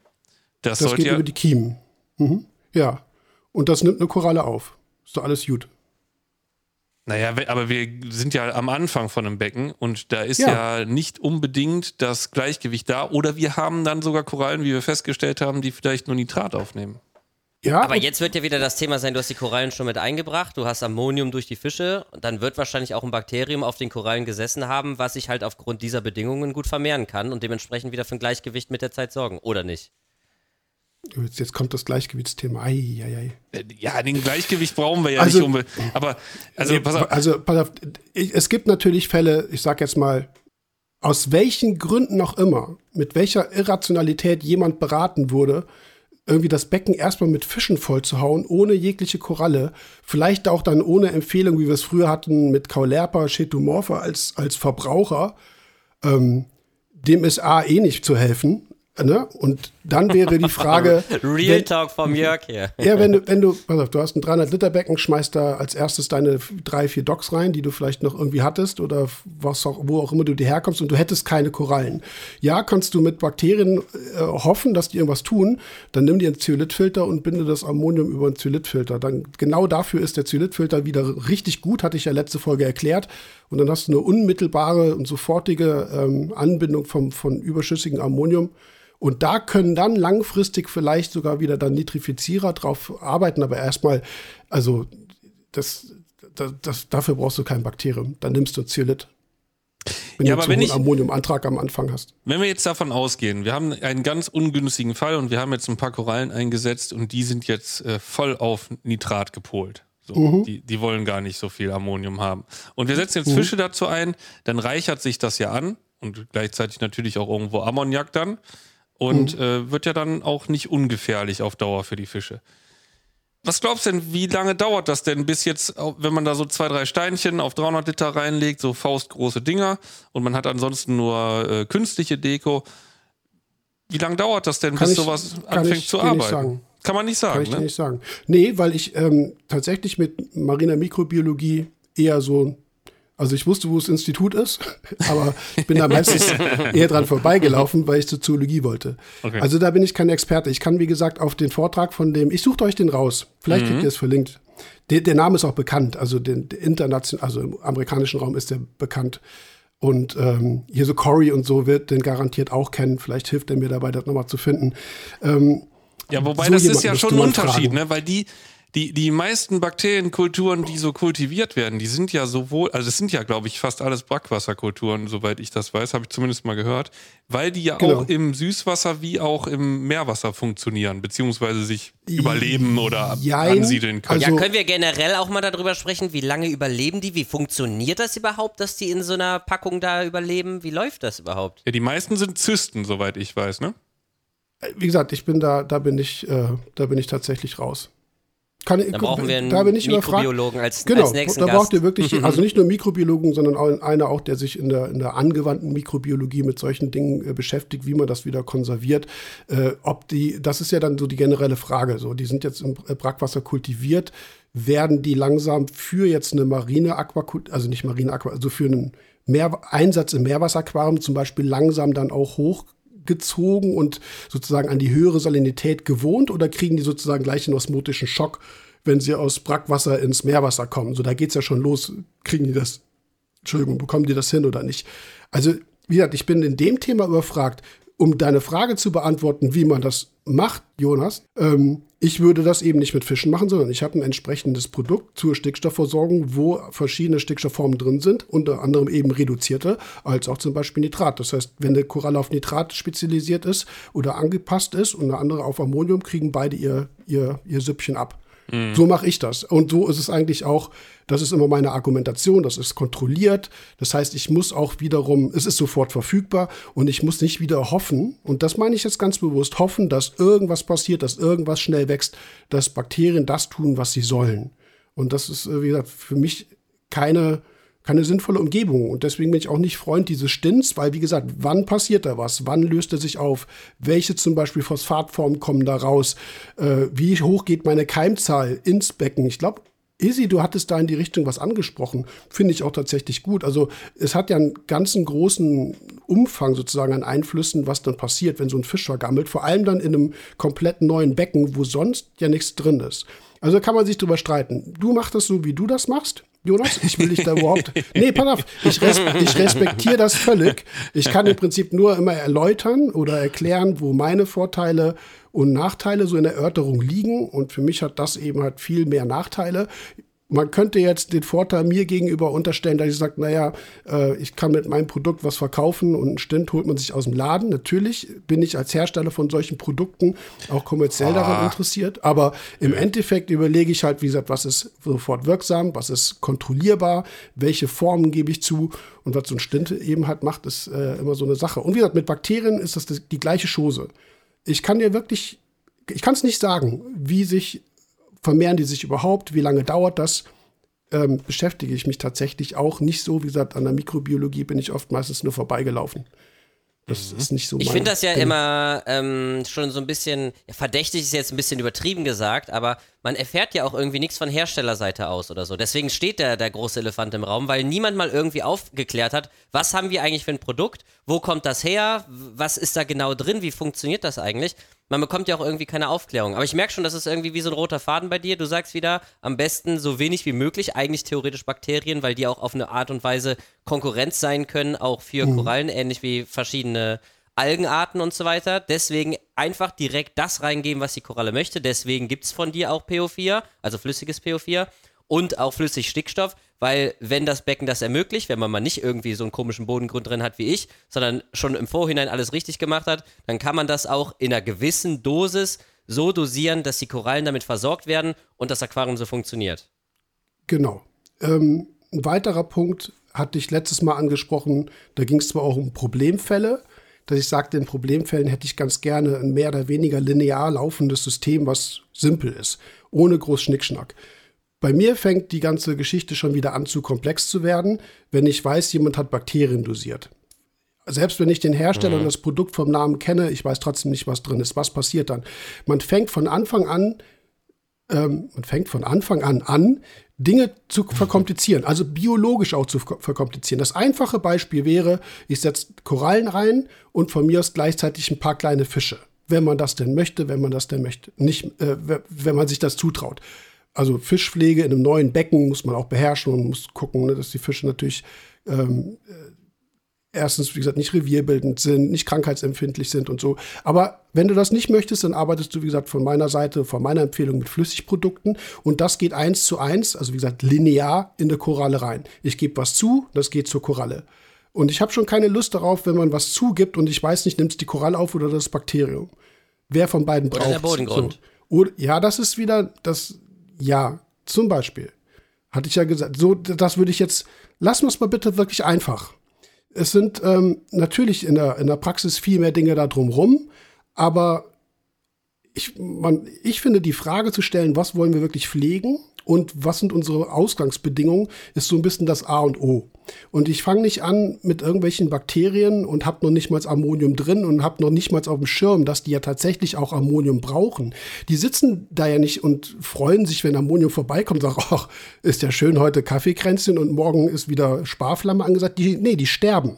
das, das geht ja über die Kiemen. Mhm. Ja. Und das nimmt eine Koralle auf. Ist doch alles gut. Naja, aber wir sind ja am Anfang von einem Becken und da ist ja. ja. nicht unbedingt das Gleichgewicht da. Oder wir haben dann sogar Korallen, wie wir festgestellt haben, die vielleicht nur Nitrat aufnehmen. Ja, aber jetzt wird ja wieder das Thema sein, du hast die Korallen schon mit eingebracht, du hast Ammonium durch die Fische, dann wird wahrscheinlich auch ein Bakterium auf den Korallen gesessen haben, was sich halt aufgrund dieser Bedingungen gut vermehren kann und dementsprechend wieder für ein Gleichgewicht mit der Zeit sorgen, oder nicht? Jetzt, jetzt kommt das Gleichgewichtsthema. Ei, ei, ei. Ja, den Gleichgewicht brauchen wir ja also, nicht unbedingt. Aber, also, pass auf. Also, pass auf. Es gibt natürlich Fälle, ich sag jetzt mal, aus welchen Gründen auch immer, mit welcher Irrationalität jemand beraten wurde, irgendwie das Becken erstmal mit Fischen vollzuhauen, ohne jegliche Koralle. Vielleicht auch dann ohne Empfehlung, wie wir es früher hatten, mit Caulerpa, Chetomorpha als, als Verbraucher. Ähm, dem ist A eh nicht zu helfen. Ne? Und dann wäre die Frage. Real wenn, Talk vom Jörg hier. Ja, wenn du, wenn du, pass auf, du hast ein 300-Liter-Becken, schmeißt da als erstes deine drei, vier Docks rein, die du vielleicht noch irgendwie hattest oder was auch, wo auch immer du dir herkommst und du hättest keine Korallen. Ja, kannst du mit Bakterien äh, hoffen, dass die irgendwas tun, dann nimm dir einen Zeolithfilter und binde das Ammonium über einen Zeolithfilter. Dann, genau dafür ist der Zeolithfilter wieder richtig gut, hatte ich ja letzte Folge erklärt. Und dann hast du eine unmittelbare und sofortige ähm, Anbindung vom, von überschüssigem Ammonium und da können dann langfristig vielleicht sogar wieder dann Nitrifizierer drauf arbeiten, aber erstmal, also das, das, das, dafür brauchst du kein Bakterium. Dann nimmst du Zeolit. Wenn ja, du aber wenn einen Ammoniumantrag am Anfang hast. Wenn wir jetzt davon ausgehen, wir haben einen ganz ungünstigen Fall und wir haben jetzt ein paar Korallen eingesetzt und die sind jetzt äh, voll auf Nitrat gepolt. So, mhm. die, die wollen gar nicht so viel Ammonium haben. Und wir setzen jetzt mhm. Fische dazu ein, dann reichert sich das ja an und gleichzeitig natürlich auch irgendwo Ammoniak dann und mhm. äh, wird ja dann auch nicht ungefährlich auf Dauer für die Fische. Was glaubst du denn, wie lange dauert das denn, bis jetzt, wenn man da so zwei, drei Steinchen auf 300 Liter reinlegt, so faustgroße Dinger und man hat ansonsten nur äh, künstliche Deko, wie lange dauert das denn, kann bis ich, sowas anfängt zu arbeiten? Kann man nicht sagen. Kann ich ne? nicht sagen. Nee, weil ich ähm, tatsächlich mit mariner Mikrobiologie eher so also ich wusste, wo das Institut ist, aber ich bin da meistens eher dran vorbeigelaufen, weil ich zur Zoologie wollte. Okay. Also da bin ich kein Experte. Ich kann, wie gesagt, auf den Vortrag von dem, ich suche euch den raus. Vielleicht mhm. kriegt ihr es verlinkt. Der, der, Name ist auch bekannt, also den, international, also im amerikanischen Raum ist der bekannt. Und ähm, hier so Cory und so wird den garantiert auch kennen. Vielleicht hilft er mir dabei, das nochmal zu finden. Ähm, ja, wobei so das ist ja schon ein Unterschied, ne? weil die, die, die meisten Bakterienkulturen, die so kultiviert werden, die sind ja sowohl, also es sind ja, glaube ich, fast alles Brackwasserkulturen, soweit ich das weiß, habe ich zumindest mal gehört, weil die ja genau. auch im Süßwasser wie auch im Meerwasser funktionieren, beziehungsweise sich überleben oder Jein, ansiedeln können. Also ja, können wir generell auch mal darüber sprechen, wie lange überleben die? Wie funktioniert das überhaupt, dass die in so einer Packung da überleben? Wie läuft das überhaupt? Ja, die meisten sind Zysten, soweit ich weiß, ne? Wie gesagt, ich bin da, da bin ich, äh, da bin ich tatsächlich raus. Kann, da brauchen wir einen Mikrobiologen als, genau, als nächsten da braucht ihr wirklich, also nicht nur Mikrobiologen, sondern auch einer auch, der sich in der, in der angewandten Mikrobiologie mit solchen Dingen äh, beschäftigt, wie man das wieder konserviert. Äh, ob die, das ist ja dann so die generelle Frage. So, die sind jetzt im Brackwasser kultiviert, werden die langsam für jetzt eine marine Aquakultur, also nicht marine Aquakultur, also für einen Meer Einsatz im Meerwasseraquarium zum Beispiel langsam dann auch hoch gezogen und sozusagen an die höhere Salinität gewohnt oder kriegen die sozusagen gleich den osmotischen Schock, wenn sie aus Brackwasser ins Meerwasser kommen? So, da geht's ja schon los. Kriegen die das, Entschuldigung, bekommen die das hin oder nicht? Also, wie gesagt, ich bin in dem Thema überfragt um deine Frage zu beantworten, wie man das macht, Jonas, ähm, ich würde das eben nicht mit Fischen machen, sondern ich habe ein entsprechendes Produkt zur Stickstoffversorgung, wo verschiedene Stickstoffformen drin sind, unter anderem eben reduzierte, als auch zum Beispiel Nitrat. Das heißt, wenn eine Koralle auf Nitrat spezialisiert ist oder angepasst ist und eine andere auf Ammonium, kriegen beide ihr, ihr, ihr Süppchen ab. Mhm. So mache ich das. Und so ist es eigentlich auch, das ist immer meine Argumentation, das ist kontrolliert. Das heißt, ich muss auch wiederum, es ist sofort verfügbar und ich muss nicht wieder hoffen, und das meine ich jetzt ganz bewusst, hoffen, dass irgendwas passiert, dass irgendwas schnell wächst, dass Bakterien das tun, was sie sollen. Und das ist, wie gesagt, für mich keine keine sinnvolle Umgebung. Und deswegen bin ich auch nicht Freund dieses Stints, weil, wie gesagt, wann passiert da was? Wann löst er sich auf? Welche zum Beispiel Phosphatformen kommen da raus? Äh, wie hoch geht meine Keimzahl ins Becken? Ich glaube, Izzy, du hattest da in die Richtung was angesprochen. Finde ich auch tatsächlich gut. Also es hat ja einen ganzen großen Umfang sozusagen an Einflüssen, was dann passiert, wenn so ein Fisch vergammelt. Vor allem dann in einem komplett neuen Becken, wo sonst ja nichts drin ist. Also kann man sich drüber streiten. Du machst das so, wie du das machst. Jonas, ich will dich da überhaupt. Nee, pass auf, ich, res ich respektiere das völlig. Ich kann im Prinzip nur immer erläutern oder erklären, wo meine Vorteile und Nachteile so in der Erörterung liegen. Und für mich hat das eben halt viel mehr Nachteile man könnte jetzt den Vorteil mir gegenüber unterstellen, dass ich sage, naja, äh, ich kann mit meinem Produkt was verkaufen und einen Stint holt man sich aus dem Laden. Natürlich bin ich als Hersteller von solchen Produkten auch kommerziell ah. daran interessiert, aber im. Endeffekt überlege ich halt, wie gesagt, was ist sofort wirksam, was ist kontrollierbar, welche Formen gebe ich zu und was so ein Stint eben halt macht, ist äh, immer so eine Sache. Und wie gesagt, mit Bakterien ist das die gleiche Chose. Ich kann dir wirklich, ich kann es nicht sagen, wie sich vermehren die sich überhaupt? Wie lange dauert das? Ähm, beschäftige ich mich tatsächlich auch nicht so. Wie gesagt, an der Mikrobiologie bin ich oft meistens nur vorbeigelaufen. Das mhm. ist nicht so Ich finde das ja Ding. immer ähm, schon so ein bisschen, ja, verdächtig ist jetzt ein bisschen übertrieben gesagt, aber man erfährt ja auch irgendwie nichts von Herstellerseite aus oder so. Deswegen steht der, der große Elefant im Raum, weil niemand mal irgendwie aufgeklärt hat, was haben wir eigentlich für ein Produkt, wo kommt das her, was ist da genau drin, wie funktioniert das eigentlich man bekommt ja auch irgendwie keine Aufklärung. Aber ich merke schon, das ist irgendwie wie so ein roter Faden bei dir. Du sagst wieder, am besten so wenig wie möglich, eigentlich theoretisch Bakterien, weil die auch auf eine Art und Weise Konkurrenz sein können, auch für mhm. Korallen, ähnlich wie verschiedene Algenarten und so weiter. Deswegen einfach direkt das reingeben, was die Koralle möchte. Deswegen gibt es von dir auch PO4, also flüssiges PO4 und auch flüssig Stickstoff, weil wenn das Becken das ermöglicht, wenn man mal nicht irgendwie so einen komischen Bodengrund drin hat wie ich, sondern schon im Vorhinein alles richtig gemacht hat, dann kann man das auch in einer gewissen Dosis so dosieren, dass die Korallen damit versorgt werden und das Aquarium so funktioniert. Genau. Ähm, ein weiterer Punkt hatte ich letztes Mal angesprochen, da ging es zwar auch um Problemfälle, dass ich sagte, in Problemfällen hätte ich ganz gerne ein mehr oder weniger linear laufendes System, was simpel ist, ohne groß Schnickschnack. Bei mir fängt die ganze Geschichte schon wieder an zu komplex zu werden, wenn ich weiß, jemand hat Bakterien dosiert. Selbst wenn ich den Hersteller mhm. und das Produkt vom Namen kenne, ich weiß trotzdem nicht, was drin ist. Was passiert dann? Man fängt von Anfang an, ähm, man fängt von Anfang an an, Dinge zu verkomplizieren, also biologisch auch zu verkomplizieren. Das einfache Beispiel wäre, ich setze Korallen rein und von mir aus gleichzeitig ein paar kleine Fische. Wenn man das denn möchte, wenn man das denn möchte. Nicht, äh, wenn man sich das zutraut also Fischpflege in einem neuen Becken muss man auch beherrschen und muss gucken, ne, dass die Fische natürlich ähm, äh, erstens, wie gesagt, nicht revierbildend sind, nicht krankheitsempfindlich sind und so. Aber wenn du das nicht möchtest, dann arbeitest du, wie gesagt, von meiner Seite, von meiner Empfehlung mit Flüssigprodukten. Und das geht eins zu eins, also wie gesagt, linear in eine Koralle rein. Ich gebe was zu, das geht zur Koralle. Und ich habe schon keine Lust darauf, wenn man was zugibt und ich weiß nicht, nimmt es die Koralle auf oder das Bakterium. Wer von beiden braucht Oder der Bodengrund. So. ja, das ist wieder das, ja, zum Beispiel. Hatte ich ja gesagt. So, das würde ich jetzt, lassen wir es mal bitte wirklich einfach es sind ähm, natürlich in der, in der Praxis viel mehr Dinge da drumrum, aber ich, man, ich finde, die Frage zu stellen, was wollen wir wirklich pflegen und was sind unsere Ausgangsbedingungen, ist so ein bisschen das A und O. Und ich fange nicht an mit irgendwelchen Bakterien und habe noch nicht mal Ammonium drin und habe noch nicht mal auf dem Schirm, dass die ja tatsächlich auch Ammonium brauchen. Die sitzen da ja nicht und freuen sich, wenn Ammonium vorbeikommt und sagen, ach, ist ja schön heute Kaffeekränzchen und morgen ist wieder Sparflamme angesagt. Die, nee, die sterben.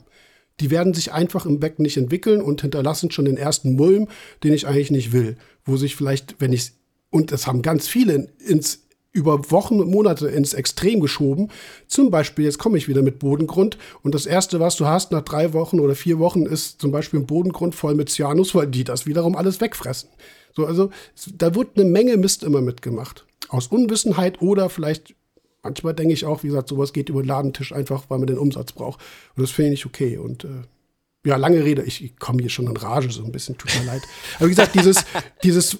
Die werden sich einfach im Becken nicht entwickeln und hinterlassen schon den ersten Mulm, den ich eigentlich nicht will. Wo sich vielleicht, wenn ich und das haben ganz viele ins über Wochen und Monate ins Extrem geschoben. Zum Beispiel, jetzt komme ich wieder mit Bodengrund und das erste, was du hast nach drei Wochen oder vier Wochen, ist zum Beispiel ein Bodengrund voll mit Cyanus, weil die das wiederum alles wegfressen. So, also da wird eine Menge Mist immer mitgemacht. Aus Unwissenheit oder vielleicht, manchmal denke ich auch, wie gesagt, sowas geht über den Ladentisch einfach, weil man den Umsatz braucht. Und das finde ich nicht okay. Und äh, ja, lange Rede, ich, ich komme hier schon in Rage so ein bisschen, tut mir leid. Aber wie gesagt, dieses, dieses,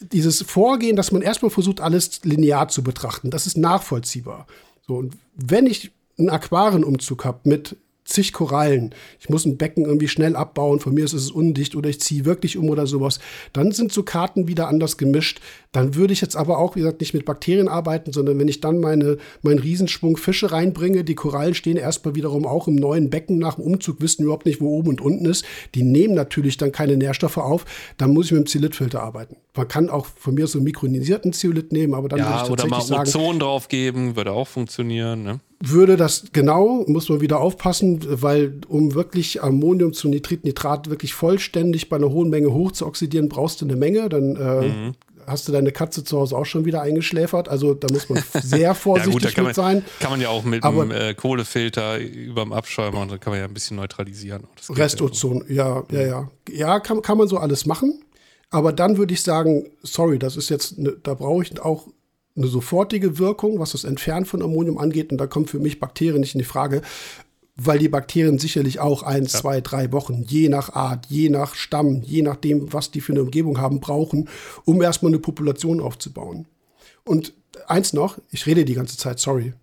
dieses Vorgehen, dass man erstmal versucht, alles linear zu betrachten, das ist nachvollziehbar. So, und wenn ich einen Aquarienumzug habe mit zig Korallen, ich muss ein Becken irgendwie schnell abbauen, von mir ist es undicht oder ich ziehe wirklich um oder sowas, dann sind so Karten wieder anders gemischt. Dann würde ich jetzt aber auch, wie gesagt, nicht mit Bakterien arbeiten, sondern wenn ich dann meine, meinen Riesenschwung Fische reinbringe, die Korallen stehen erstmal wiederum auch im neuen Becken nach dem Umzug, wissen überhaupt nicht, wo oben und unten ist. Die nehmen natürlich dann keine Nährstoffe auf, dann muss ich mit dem Zeolithfilter arbeiten. Man kann auch von mir so einen mikronisierten Zeolit nehmen, aber dann ja, würde ich tatsächlich oder mal sagen, Ozon draufgeben, würde auch funktionieren, ne? würde das genau, muss man wieder aufpassen, weil um wirklich Ammonium zu Nitrit, Nitrat wirklich vollständig bei einer hohen Menge hoch zu oxidieren, brauchst du eine Menge. Dann äh, mhm. hast du deine Katze zu Hause auch schon wieder eingeschläfert. Also da muss man sehr vorsichtig ja, gut, mit man, sein. Kann man ja auch mit einem äh, Kohlefilter über dem Abschäumer und dann kann man ja ein bisschen neutralisieren. Restozon, ja, ja, ja. Ja, kann, kann man so alles machen. Aber dann würde ich sagen, sorry, das ist jetzt, ne, da brauche ich auch eine sofortige Wirkung, was das Entfernen von Ammonium angeht. Und da kommen für mich Bakterien nicht in die Frage, weil die Bakterien sicherlich auch ein, ja. zwei, drei Wochen, je nach Art, je nach Stamm, je nachdem, was die für eine Umgebung haben, brauchen, um erstmal eine Population aufzubauen. Und eins noch, ich rede die ganze Zeit, sorry.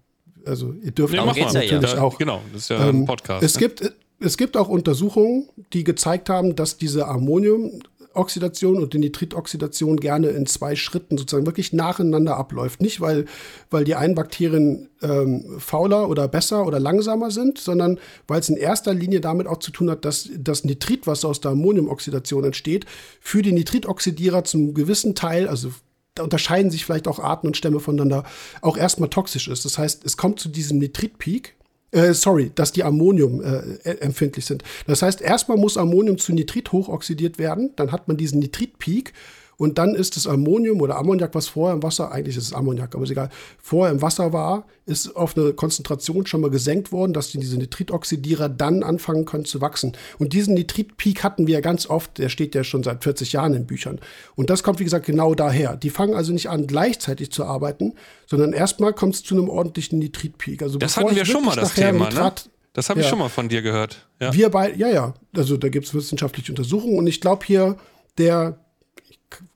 Also ihr dürft ja, auch natürlich ja. auch. Genau, das ist ja ein ähm, Podcast. Es, ne? gibt, es gibt auch Untersuchungen, die gezeigt haben, dass diese Ammonium Oxidation und die Nitritoxidation gerne in zwei Schritten sozusagen wirklich nacheinander abläuft. Nicht, weil, weil die einen Bakterien ähm, fauler oder besser oder langsamer sind, sondern weil es in erster Linie damit auch zu tun hat, dass das Nitrit, was aus der Ammoniumoxidation entsteht, für die Nitritoxidierer zum gewissen Teil, also da unterscheiden sich vielleicht auch Arten und Stämme voneinander, auch erstmal toxisch ist. Das heißt, es kommt zu diesem Nitritpeak äh, sorry, dass die Ammonium äh, empfindlich sind. Das heißt, erstmal muss Ammonium zu Nitrit hochoxidiert werden, dann hat man diesen Nitritpeak und dann ist das Ammonium oder Ammoniak, was vorher im Wasser, eigentlich ist es Ammoniak, aber ist egal, vorher im Wasser war, ist auf eine Konzentration schon mal gesenkt worden, dass diese Nitritoxidierer dann anfangen können zu wachsen. Und diesen Nitritpeak hatten wir ja ganz oft, der steht ja schon seit 40 Jahren in Büchern. Und das kommt, wie gesagt, genau daher. Die fangen also nicht an, gleichzeitig zu arbeiten, sondern erstmal kommt es zu einem ordentlichen Nitritpeak. Also das hatten wir schon mal das Thema, ne? Nitrat, ne? Das habe ich ja. schon mal von dir gehört. Ja. Wir beide, ja, ja. Also da gibt es wissenschaftliche Untersuchungen und ich glaube hier, der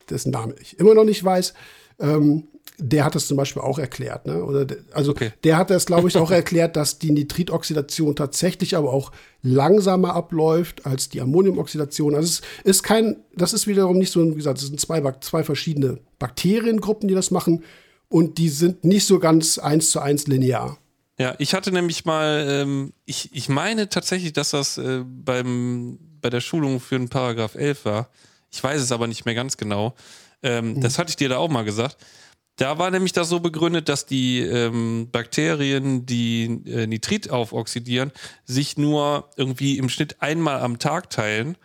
dessen Name ich immer noch nicht weiß, ähm, der hat das zum Beispiel auch erklärt. Ne? Oder de, also okay. der hat das, glaube ich, auch erklärt, dass die Nitritoxidation tatsächlich aber auch langsamer abläuft als die Ammoniumoxidation. Also es ist kein, das ist wiederum nicht so, wie gesagt, es sind zwei, zwei verschiedene Bakteriengruppen, die das machen und die sind nicht so ganz eins zu eins linear. Ja, ich hatte nämlich mal, ähm, ich, ich meine tatsächlich, dass das äh, beim, bei der Schulung für den Paragraph 11 war. Ich weiß es aber nicht mehr ganz genau. Ähm, mhm. Das hatte ich dir da auch mal gesagt. Da war nämlich das so begründet, dass die ähm, Bakterien, die äh, Nitrit aufoxidieren, sich nur irgendwie im Schnitt einmal am Tag teilen.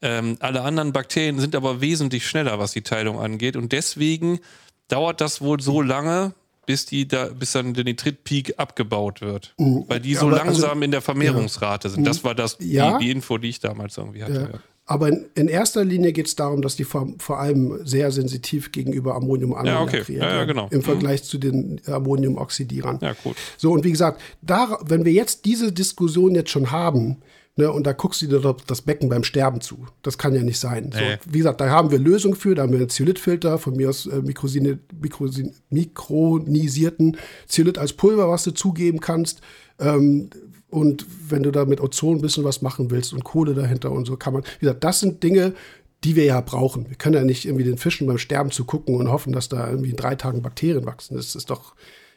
Ähm, alle anderen Bakterien sind aber wesentlich schneller, was die Teilung angeht. Und deswegen dauert das wohl so lange, bis die da, bis dann der Nitritpeak abgebaut wird. Mhm. Weil die so also langsam also, in der Vermehrungsrate ja. sind. Das war das, ja. die, die, Info, die ich damals irgendwie hatte. Ja. Aber in, in, erster Linie geht es darum, dass die vor, vor, allem sehr sensitiv gegenüber Ammoniumammoniak ja, okay. reagieren. Ja, genau. Im Vergleich mhm. zu den Ammoniumoxidierern. Ja, gut. So, und wie gesagt, da, wenn wir jetzt diese Diskussion jetzt schon haben, Ne, und da guckst du dir das Becken beim Sterben zu. Das kann ja nicht sein. So, wie gesagt, da haben wir Lösungen für. Da haben wir einen Zylitfilter, von mir aus äh, Mikrosine, Mikrosin, mikronisierten Zylit als Pulver, was du zugeben kannst. Ähm, und wenn du da mit Ozon ein bisschen was machen willst und Kohle dahinter und so, kann man, wie gesagt, das sind Dinge, die wir ja brauchen. Wir können ja nicht irgendwie den Fischen beim Sterben zu gucken und hoffen, dass da irgendwie in drei Tagen Bakterien wachsen. Das ist doch,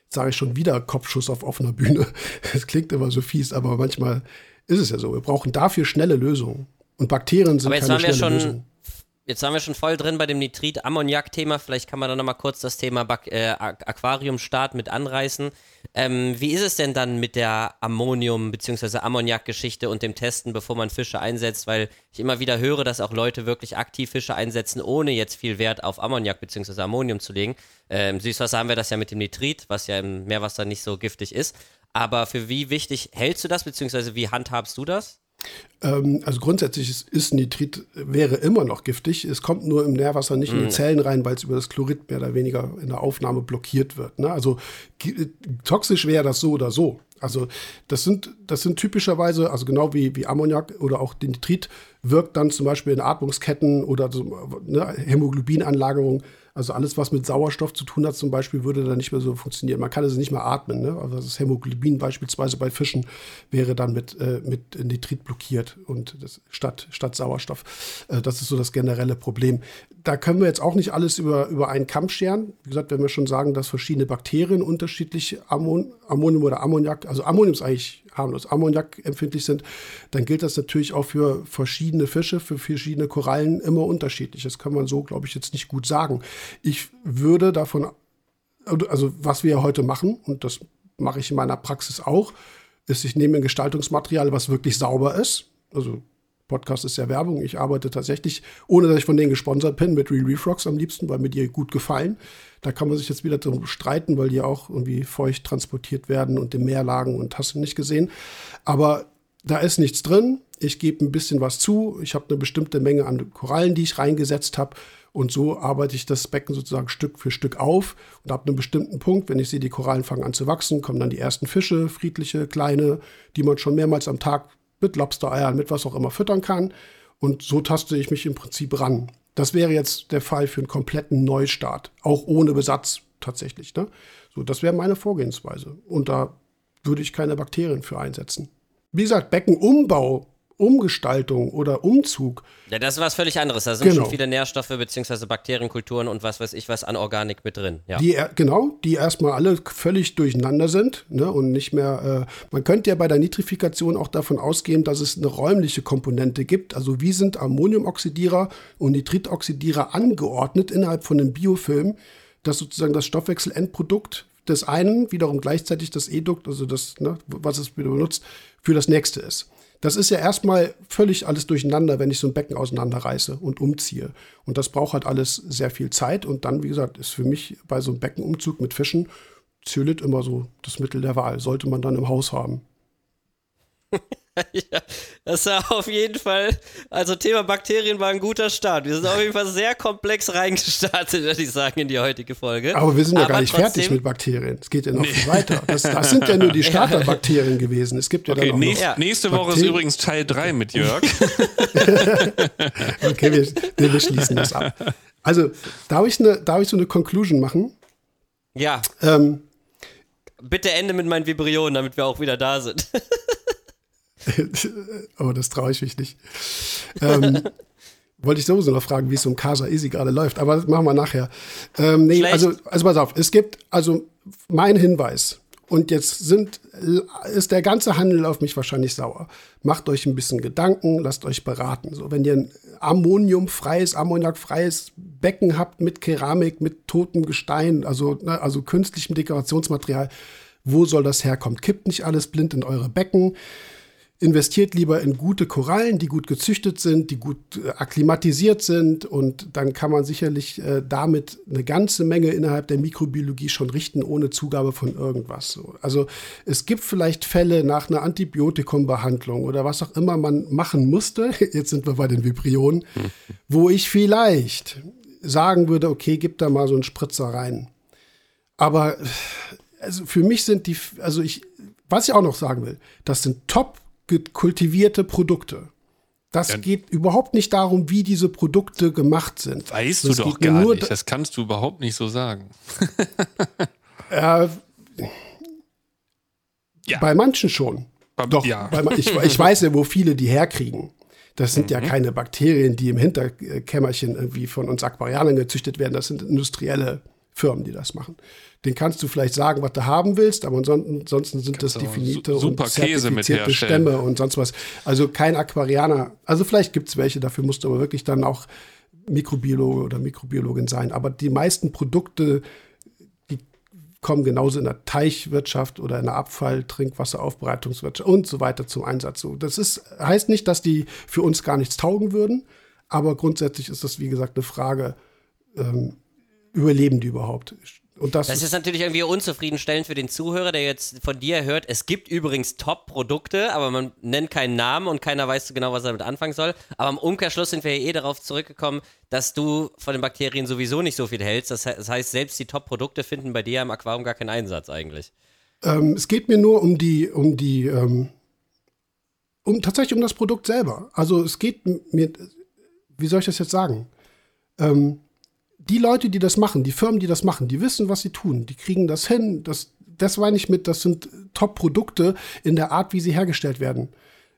sage ich schon wieder, Kopfschuss auf offener Bühne. Das klingt immer so fies, aber manchmal ist es ja so. Wir brauchen dafür schnelle Lösungen. Und Bakterien sind Aber jetzt keine waren wir schnelle schon, Lösung. Jetzt waren wir schon voll drin bei dem Nitrit-Ammoniak-Thema. Vielleicht kann man da nochmal kurz das Thema äh, Aquariumstart mit anreißen. Ähm, wie ist es denn dann mit der Ammonium- bzw. Ammoniak-Geschichte und dem Testen, bevor man Fische einsetzt? Weil ich immer wieder höre, dass auch Leute wirklich aktiv Fische einsetzen, ohne jetzt viel Wert auf Ammoniak bzw. Ammonium zu legen. Äh, Im Süßwasser haben wir das ja mit dem Nitrit, was ja im Meerwasser nicht so giftig ist. Aber für wie wichtig hältst du das, beziehungsweise wie handhabst du das? Ähm, also grundsätzlich ist, ist, Nitrit wäre immer noch giftig. Es kommt nur im Nährwasser nicht mm. in die mhm. Zellen rein, weil es über das Chlorid mehr oder weniger in der Aufnahme blockiert wird. Ne? Also toxisch wäre das so oder so. Also das sind, das sind typischerweise, also genau wie, wie Ammoniak oder auch Nitrit, wirkt dann zum Beispiel in Atmungsketten oder so, ne, Hämoglobinanlagerung also alles, was mit Sauerstoff zu tun hat, zum Beispiel, würde dann nicht mehr so funktionieren. Man kann also nicht mehr atmen. Ne? Also das Hämoglobin beispielsweise bei Fischen wäre dann mit, äh, mit Nitrit blockiert und das, statt, statt Sauerstoff. Äh, das ist so das generelle Problem. Da können wir jetzt auch nicht alles über, über einen Kamm scheren. Wie gesagt, wenn wir schon sagen, dass verschiedene Bakterien unterschiedlich Ammon Ammonium oder Ammoniak, also Ammonium ist eigentlich harmlos, Ammoniak empfindlich sind, dann gilt das natürlich auch für verschiedene Fische, für verschiedene Korallen immer unterschiedlich. Das kann man so, glaube ich, jetzt nicht gut sagen. Ich würde davon, also was wir heute machen, und das mache ich in meiner Praxis auch, ist, ich nehme ein Gestaltungsmaterial, was wirklich sauber ist. Also Podcast ist ja Werbung. Ich arbeite tatsächlich, ohne dass ich von denen gesponsert bin, mit Real Refrogs am liebsten, weil mir die gut gefallen. Da kann man sich jetzt wieder drum streiten, weil die auch irgendwie feucht transportiert werden und im Meer lagen und hast du nicht gesehen. Aber da ist nichts drin. Ich gebe ein bisschen was zu. Ich habe eine bestimmte Menge an Korallen, die ich reingesetzt habe. Und so arbeite ich das Becken sozusagen Stück für Stück auf und ab einem bestimmten Punkt, wenn ich sehe, die Korallen fangen an zu wachsen, kommen dann die ersten Fische, friedliche, kleine, die man schon mehrmals am Tag mit Lobstereiern, mit was auch immer füttern kann. Und so taste ich mich im Prinzip ran. Das wäre jetzt der Fall für einen kompletten Neustart, auch ohne Besatz tatsächlich. Ne? So, das wäre meine Vorgehensweise. Und da würde ich keine Bakterien für einsetzen. Wie gesagt, Beckenumbau Umgestaltung oder Umzug. Ja, das ist was völlig anderes. Da sind genau. schon viele Nährstoffe bzw. Bakterienkulturen und was weiß ich was an Organik mit drin. Ja. Die, genau, die erstmal alle völlig durcheinander sind ne, und nicht mehr. Äh, man könnte ja bei der Nitrifikation auch davon ausgehen, dass es eine räumliche Komponente gibt. Also wie sind Ammoniumoxidierer und Nitritoxidierer angeordnet innerhalb von einem Biofilm, dass sozusagen das Stoffwechselendprodukt des einen wiederum gleichzeitig das Edukt, also das, ne, was es wieder benutzt, für das nächste ist. Das ist ja erstmal völlig alles durcheinander, wenn ich so ein Becken auseinanderreiße und umziehe. Und das braucht halt alles sehr viel Zeit. Und dann, wie gesagt, ist für mich bei so einem Beckenumzug mit Fischen Zylit immer so das Mittel der Wahl. Sollte man dann im Haus haben. ja, das war auf jeden Fall, also Thema Bakterien war ein guter Start. Wir sind auf jeden Fall sehr komplex reingestartet, würde ich sagen, in die heutige Folge. Aber wir sind ja Aber gar nicht trotzdem, fertig mit Bakterien. Es geht ja noch nee. viel weiter. Das, das, sind ja nur die Starterbakterien gewesen. Es gibt ja okay, dann auch nächst, noch Nächste Woche Bakterien. ist übrigens Teil 3 mit Jörg. okay, wir, wir schließen das ab. Also, darf ich, eine, darf ich so eine Conclusion machen? Ja. Ähm, Bitte ende mit meinen Vibrionen, damit wir auch wieder da sind. Aber das traue ich mich nicht. Ähm, wollte ich sowieso noch fragen, wie es um Casa Easy gerade läuft, aber das machen wir nachher. Ähm, nee, also, also pass auf, es gibt, also mein Hinweis, und jetzt sind, ist der ganze Handel auf mich wahrscheinlich sauer. Macht euch ein bisschen Gedanken, lasst euch beraten. So, wenn ihr ein ammoniumfreies, ammoniakfreies Becken habt mit Keramik, mit totem Gestein, also, ne, also künstlichem Dekorationsmaterial, wo soll das herkommen? Kippt nicht alles blind in eure Becken investiert lieber in gute Korallen, die gut gezüchtet sind, die gut äh, akklimatisiert sind und dann kann man sicherlich äh, damit eine ganze Menge innerhalb der Mikrobiologie schon richten, ohne Zugabe von irgendwas. So. Also es gibt vielleicht Fälle nach einer Antibiotikumbehandlung oder was auch immer man machen musste, jetzt sind wir bei den Vibrionen, wo ich vielleicht sagen würde, okay, gib da mal so einen Spritzer rein. Aber also für mich sind die, also ich, was ich auch noch sagen will, das sind top kultivierte Produkte. Das ja. geht überhaupt nicht darum, wie diese Produkte gemacht sind. Weißt das du doch gar nicht. Das kannst du überhaupt nicht so sagen. äh, ja. Bei manchen schon. Doch, ja. ich, ich, weiß ja, wo viele die herkriegen. Das sind mhm. ja keine Bakterien, die im Hinterkämmerchen irgendwie von uns Aquarianern gezüchtet werden. Das sind industrielle Firmen, die das machen. Den kannst du vielleicht sagen, was du haben willst, aber ansonsten, ansonsten sind kannst das definite super und zertifizierte Stämme und sonst was. Also kein Aquarianer. Also vielleicht gibt es welche, dafür musst du aber wirklich dann auch Mikrobiologe oder Mikrobiologin sein. Aber die meisten Produkte, die kommen genauso in der Teichwirtschaft oder in der Abfall-, Trinkwasseraufbereitungswirtschaft und so weiter zum Einsatz. So, das ist, heißt nicht, dass die für uns gar nichts taugen würden, aber grundsätzlich ist das, wie gesagt, eine Frage, ähm, überleben die überhaupt? Und das, das ist, natürlich irgendwie unzufriedenstellend für den Zuhörer, der jetzt von dir hört. Es gibt übrigens Top-Produkte, aber man nennt keinen Namen und keiner weiß genau, was er damit anfangen soll. Aber im Umkehrschluss sind wir ja eh darauf zurückgekommen, dass du von den Bakterien sowieso nicht so viel hältst. Das heißt, selbst die Top-Produkte finden bei dir im Aquarium gar keinen Einsatz eigentlich. Ähm, es geht mir nur um die, um die, ähm, um tatsächlich um das Produkt selber. Also es geht mir, wie soll ich das jetzt sagen? Ähm, die Leute, die das machen, die Firmen, die das machen, die wissen, was sie tun. Die kriegen das hin. Das, das meine ich mit, das sind Top-Produkte in der Art, wie sie hergestellt werden.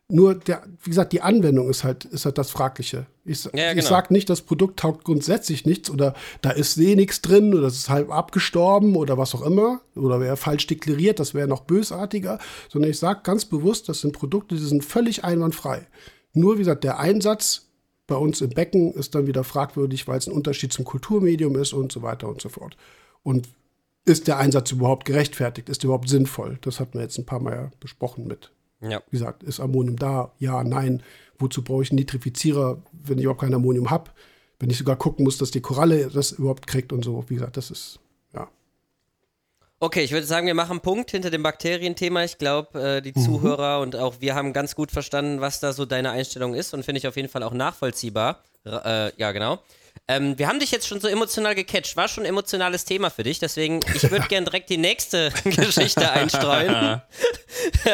Nur, der, wie gesagt, die Anwendung ist halt, ist halt das Fragliche. Ich, ja, genau. ich sage nicht, das Produkt taugt grundsätzlich nichts oder da ist eh nichts drin oder es ist halb abgestorben oder was auch immer oder wäre falsch deklariert, das wäre noch bösartiger, sondern ich sage ganz bewusst, das sind Produkte, die sind völlig einwandfrei. Nur, wie gesagt, der Einsatz bei uns im Becken ist dann wieder fragwürdig, weil es ein Unterschied zum Kulturmedium ist und so weiter und so fort. Und ist der Einsatz überhaupt gerechtfertigt? Ist überhaupt sinnvoll? Das hat man jetzt ein paar Mal besprochen mit. Ja. Wie gesagt, ist Ammonium da? Ja, nein. Wozu brauche ich einen Nitrifizierer, wenn ich überhaupt kein Ammonium habe? Wenn ich sogar gucken muss, dass die Koralle das überhaupt kriegt und so. Wie gesagt, das ist Okay, ich würde sagen, wir machen einen Punkt hinter dem Bakterienthema. Ich glaube, äh, die mhm. Zuhörer und auch wir haben ganz gut verstanden, was da so deine Einstellung ist und finde ich auf jeden Fall auch nachvollziehbar. Äh, ja, genau. Ähm, wir haben dich jetzt schon so emotional gecatcht. War schon ein emotionales Thema für dich, deswegen ich würde gerne direkt die nächste Geschichte einstreuen.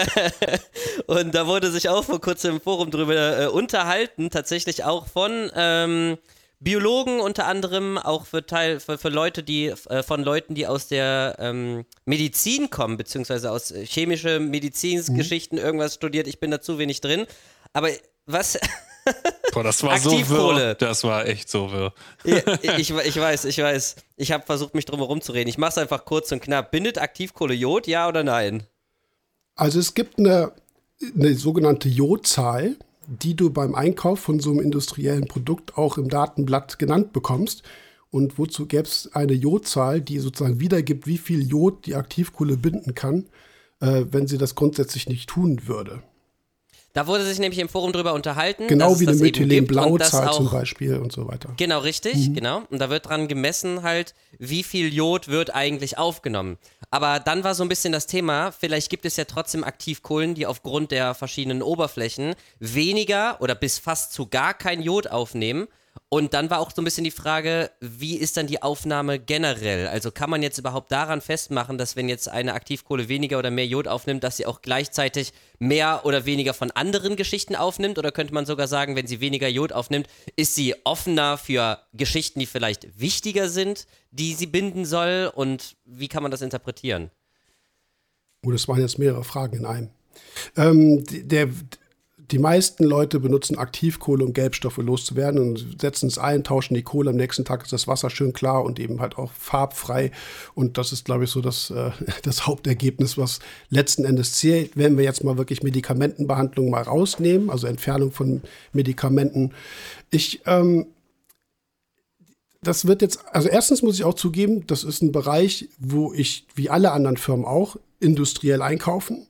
und da wurde sich auch vor kurzem im Forum drüber äh, unterhalten, tatsächlich auch von ähm, Biologen unter anderem, auch für Teil für, für Leute, die äh, von Leuten, die aus der ähm, Medizin kommen, beziehungsweise aus äh, chemische Medizinsgeschichten mhm. irgendwas studiert. Ich bin da zu wenig drin. Aber was. Boah, das war so wirr. Das war echt so wirr. ja, ich, ich weiß, ich weiß. Ich habe versucht, mich drum herum zu reden. Ich mache es einfach kurz und knapp. Bindet Aktivkohle Jod, ja oder nein? Also es gibt eine, eine sogenannte Jodzahl die du beim Einkauf von so einem industriellen Produkt auch im Datenblatt genannt bekommst. Und wozu gäbe es eine Jodzahl, die sozusagen wiedergibt, wie viel Jod die Aktivkohle binden kann, äh, wenn sie das grundsätzlich nicht tun würde. Da wurde sich nämlich im Forum drüber unterhalten. Genau wie eine Methylenblauzahl zum Beispiel und so weiter. Genau, richtig, mhm. genau. Und da wird dran gemessen halt, wie viel Jod wird eigentlich aufgenommen. Aber dann war so ein bisschen das Thema, vielleicht gibt es ja trotzdem Aktivkohlen, die aufgrund der verschiedenen Oberflächen weniger oder bis fast zu gar kein Jod aufnehmen und dann war auch so ein bisschen die Frage, wie ist dann die Aufnahme generell? Also kann man jetzt überhaupt daran festmachen, dass wenn jetzt eine Aktivkohle weniger oder mehr Jod aufnimmt, dass sie auch gleichzeitig mehr oder weniger von anderen Geschichten aufnimmt? Oder könnte man sogar sagen, wenn sie weniger Jod aufnimmt, ist sie offener für Geschichten, die vielleicht wichtiger sind, die sie binden soll? Und wie kann man das interpretieren? Oh, das waren jetzt mehrere Fragen in einem. Ähm, der, die meisten Leute benutzen Aktivkohle, um Gelbstoffe loszuwerden und setzen es ein, tauschen die Kohle. Am nächsten Tag ist das Wasser schön klar und eben halt auch farbfrei. Und das ist, glaube ich, so das, äh, das Hauptergebnis, was letzten Endes zählt. Wenn wir jetzt mal wirklich Medikamentenbehandlung mal rausnehmen, also Entfernung von Medikamenten. Ich, ähm, das wird jetzt, also erstens muss ich auch zugeben, das ist ein Bereich, wo ich, wie alle anderen Firmen auch, industriell einkaufen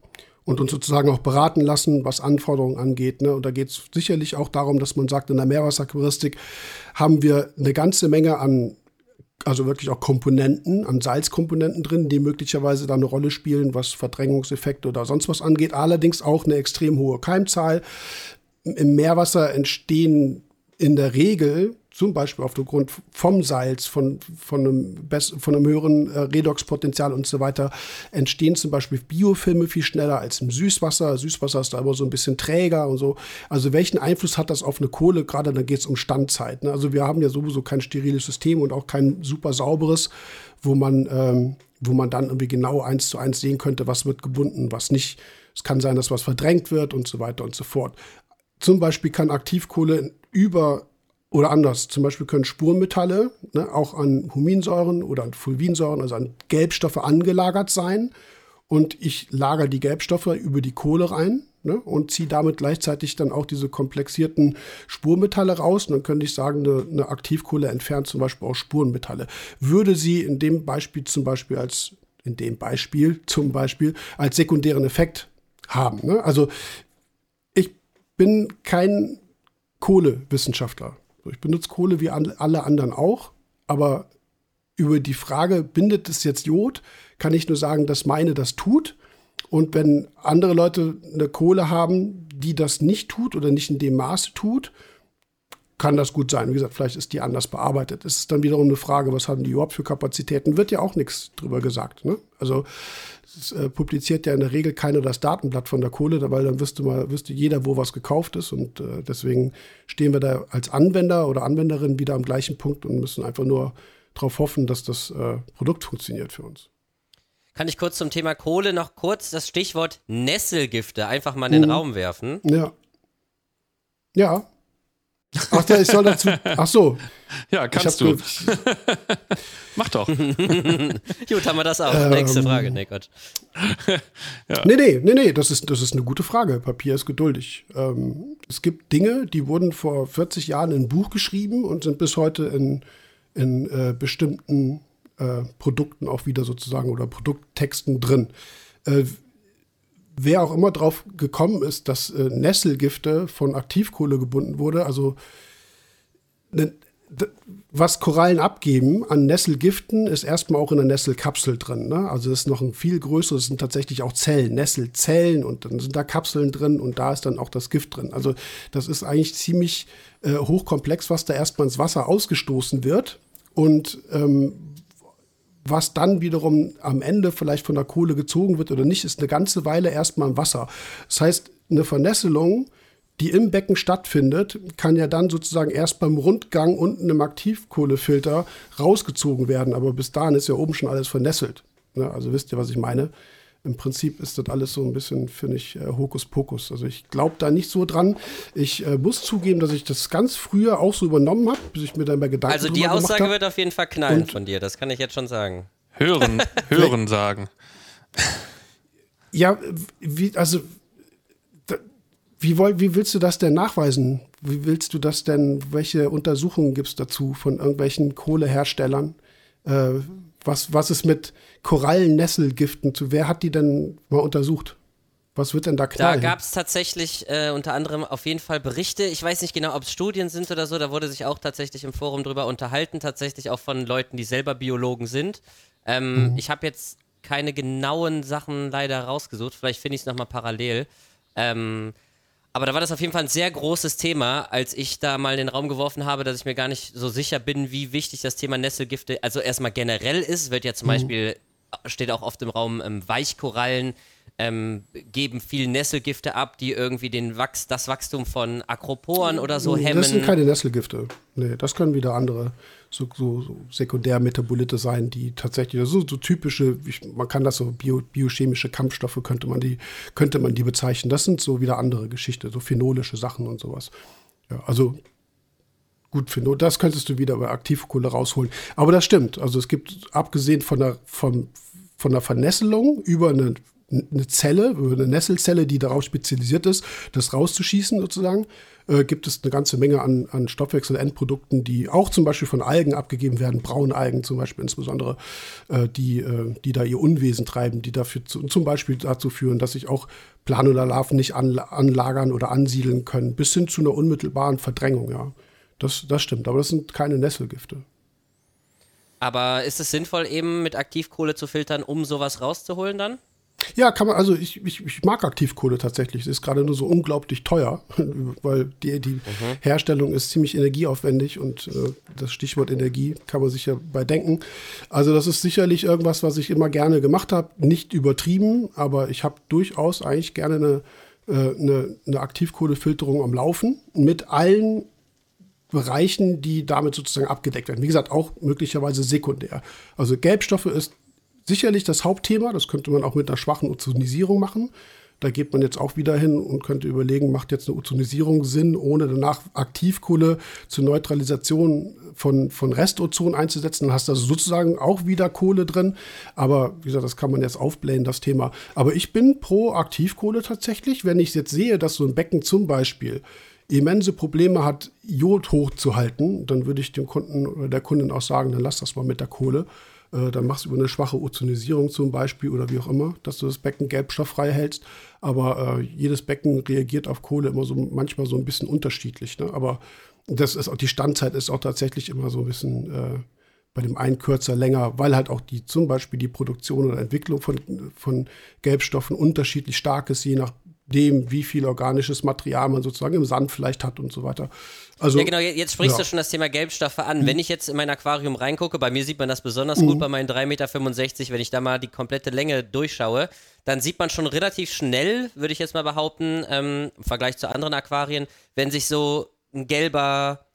und uns sozusagen auch beraten lassen, was Anforderungen angeht. Ne? Und da geht es sicherlich auch darum, dass man sagt, in der Meerwasseraquaristik haben wir eine ganze Menge an also wirklich auch Komponenten, an Salzkomponenten drin, die möglicherweise da eine Rolle spielen, was Verdrängungseffekte oder sonst was angeht. Allerdings auch eine extrem hohe Keimzahl. Im Meerwasser entstehen in der Regel zum Beispiel aufgrund vom Salz, von, von, einem, von einem höheren äh, Redoxpotenzial und so weiter, entstehen zum Beispiel Biofilme viel schneller als im Süßwasser. Süßwasser ist da immer so ein bisschen träger und so. Also welchen Einfluss hat das auf eine Kohle? Gerade dann geht es um Standzeit. Ne? Also wir haben ja sowieso kein steriles System und auch kein super sauberes, wo man, ähm, wo man dann irgendwie genau eins zu eins sehen könnte, was wird gebunden, was nicht. Es kann sein, dass was verdrängt wird und so weiter und so fort. Zum Beispiel kann Aktivkohle über oder anders, zum Beispiel können Spurenmetalle ne, auch an Huminsäuren oder an Fulvinsäuren, also an Gelbstoffe angelagert sein. Und ich lagere die Gelbstoffe über die Kohle rein ne, und ziehe damit gleichzeitig dann auch diese komplexierten Spurmetalle raus. Und dann könnte ich sagen, eine, eine Aktivkohle entfernt zum Beispiel auch Spurenmetalle. Würde sie in dem Beispiel zum Beispiel als in dem Beispiel zum Beispiel als sekundären Effekt haben. Ne? Also ich bin kein Kohlewissenschaftler. Ich benutze Kohle wie alle anderen auch, aber über die Frage, bindet es jetzt Jod, kann ich nur sagen, dass meine das tut. Und wenn andere Leute eine Kohle haben, die das nicht tut oder nicht in dem Maße tut, kann das gut sein. Wie gesagt, vielleicht ist die anders bearbeitet. Es ist dann wiederum eine Frage, was haben die überhaupt für Kapazitäten? Wird ja auch nichts drüber gesagt. Ne? Also äh, publiziert ja in der Regel keiner das Datenblatt von der Kohle, weil dann wüsste, mal, wüsste jeder, wo was gekauft ist. Und äh, deswegen stehen wir da als Anwender oder Anwenderin wieder am gleichen Punkt und müssen einfach nur darauf hoffen, dass das äh, Produkt funktioniert für uns. Kann ich kurz zum Thema Kohle noch kurz das Stichwort Nesselgifte einfach mal in den mhm. Raum werfen? Ja. Ja, Ach, der, ich soll dazu. Ach so. Ja, kannst du. Mach doch. Gut, haben wir das auch. Ähm, Nächste Frage, nee, Gott. ja. Nee, nee, nee, nee, das ist, das ist eine gute Frage. Papier ist geduldig. Ähm, es gibt Dinge, die wurden vor 40 Jahren in ein Buch geschrieben und sind bis heute in, in äh, bestimmten äh, Produkten auch wieder sozusagen oder Produkttexten drin. Äh, wer auch immer drauf gekommen ist, dass äh, Nesselgifte von Aktivkohle gebunden wurde, also ne, was Korallen abgeben an Nesselgiften, ist erstmal auch in der Nesselkapsel drin. Ne? Also das ist noch ein viel größeres, sind tatsächlich auch Zellen, Nesselzellen und dann sind da Kapseln drin und da ist dann auch das Gift drin. Also das ist eigentlich ziemlich äh, hochkomplex, was da erstmal ins Wasser ausgestoßen wird. Und ähm, was dann wiederum am Ende vielleicht von der Kohle gezogen wird oder nicht, ist eine ganze Weile erstmal im Wasser. Das heißt, eine Vernässelung, die im Becken stattfindet, kann ja dann sozusagen erst beim Rundgang unten im Aktivkohlefilter rausgezogen werden. Aber bis dahin ist ja oben schon alles vernässelt. Ne? Also wisst ihr, was ich meine? Im Prinzip ist das alles so ein bisschen, finde ich, äh, Hokuspokus. Also ich glaube da nicht so dran. Ich äh, muss zugeben, dass ich das ganz früher auch so übernommen habe, bis ich mir dann bei Gedanken Also die Aussage wird auf jeden Fall knallen Und von dir, das kann ich jetzt schon sagen. Hören, hören sagen. Ja, wie, also wie, woll, wie willst du das denn nachweisen? Wie willst du das denn, welche Untersuchungen gibt es dazu von irgendwelchen Kohleherstellern? Äh, was, was ist mit Korallennesselgiften zu? Wer hat die denn mal untersucht? Was wird denn da knallen? Da gab es tatsächlich äh, unter anderem auf jeden Fall Berichte. Ich weiß nicht genau, ob es Studien sind oder so. Da wurde sich auch tatsächlich im Forum drüber unterhalten, tatsächlich auch von Leuten, die selber Biologen sind. Ähm, mhm. Ich habe jetzt keine genauen Sachen leider rausgesucht. Vielleicht finde ich es nochmal parallel. Ähm, aber da war das auf jeden Fall ein sehr großes Thema, als ich da mal in den Raum geworfen habe, dass ich mir gar nicht so sicher bin, wie wichtig das Thema Nesselgifte, also erstmal generell ist. Wird ja zum mhm. Beispiel, steht auch oft im Raum, ähm, Weichkorallen ähm, geben viel Nesselgifte ab, die irgendwie den Wachs, das Wachstum von Akroporen oder so hemmen. Das sind keine Nesselgifte. Nee, das können wieder andere so, so, so Sekundärmetabolite sein, die tatsächlich, so, so typische, man kann das so bio, biochemische Kampfstoffe, könnte man, die, könnte man die bezeichnen. Das sind so wieder andere Geschichte, so phenolische Sachen und sowas. Ja, also gut, Phenol, das könntest du wieder bei Aktivkohle rausholen. Aber das stimmt. Also es gibt, abgesehen von der, von, von der Vernässelung über eine eine Zelle, eine Nesselzelle, die darauf spezialisiert ist, das rauszuschießen sozusagen, äh, gibt es eine ganze Menge an, an Stoffwechselendprodukten, die auch zum Beispiel von Algen abgegeben werden, Braunalgen zum Beispiel insbesondere, äh, die, äh, die da ihr Unwesen treiben, die dafür zu, zum Beispiel dazu führen, dass sich auch Planularlarven nicht an, anlagern oder ansiedeln können, bis hin zu einer unmittelbaren Verdrängung, ja. Das, das stimmt, aber das sind keine Nesselgifte. Aber ist es sinnvoll, eben mit Aktivkohle zu filtern, um sowas rauszuholen dann? Ja, kann man, also ich, ich, ich mag Aktivkohle tatsächlich. Es ist gerade nur so unglaublich teuer, weil die, die mhm. Herstellung ist ziemlich energieaufwendig und äh, das Stichwort Energie kann man sich ja bei denken. Also das ist sicherlich irgendwas, was ich immer gerne gemacht habe. Nicht übertrieben, aber ich habe durchaus eigentlich gerne eine, äh, eine, eine Aktivkohlefilterung am Laufen mit allen Bereichen, die damit sozusagen abgedeckt werden. Wie gesagt, auch möglicherweise sekundär. Also Gelbstoffe ist sicherlich das Hauptthema. Das könnte man auch mit einer schwachen Ozonisierung machen. Da geht man jetzt auch wieder hin und könnte überlegen, macht jetzt eine Ozonisierung Sinn, ohne danach Aktivkohle zur Neutralisation von, von Restozon einzusetzen. Dann hast du also sozusagen auch wieder Kohle drin. Aber wie gesagt, das kann man jetzt aufblähen, das Thema. Aber ich bin pro Aktivkohle tatsächlich. Wenn ich jetzt sehe, dass so ein Becken zum Beispiel immense Probleme hat, Jod hochzuhalten, dann würde ich dem Kunden oder der Kundin auch sagen, dann lass das mal mit der Kohle. Äh, dann machst du über eine schwache Ozonisierung zum Beispiel oder wie auch immer, dass du das Becken gelbstofffrei hältst. Aber äh, jedes Becken reagiert auf Kohle immer so manchmal so ein bisschen unterschiedlich. Ne? Aber das ist auch die Standzeit ist auch tatsächlich immer so ein bisschen äh, bei dem einen kürzer länger, weil halt auch die zum Beispiel die Produktion oder Entwicklung von, von Gelbstoffen unterschiedlich stark ist, je nach dem, wie viel organisches Material man sozusagen im Sand vielleicht hat und so weiter. Also, ja, genau, jetzt sprichst ja. du schon das Thema Gelbstoffe an. Mhm. Wenn ich jetzt in mein Aquarium reingucke, bei mir sieht man das besonders mhm. gut bei meinen 3,65 Meter, wenn ich da mal die komplette Länge durchschaue, dann sieht man schon relativ schnell, würde ich jetzt mal behaupten, ähm, im Vergleich zu anderen Aquarien, wenn sich so ein gelber,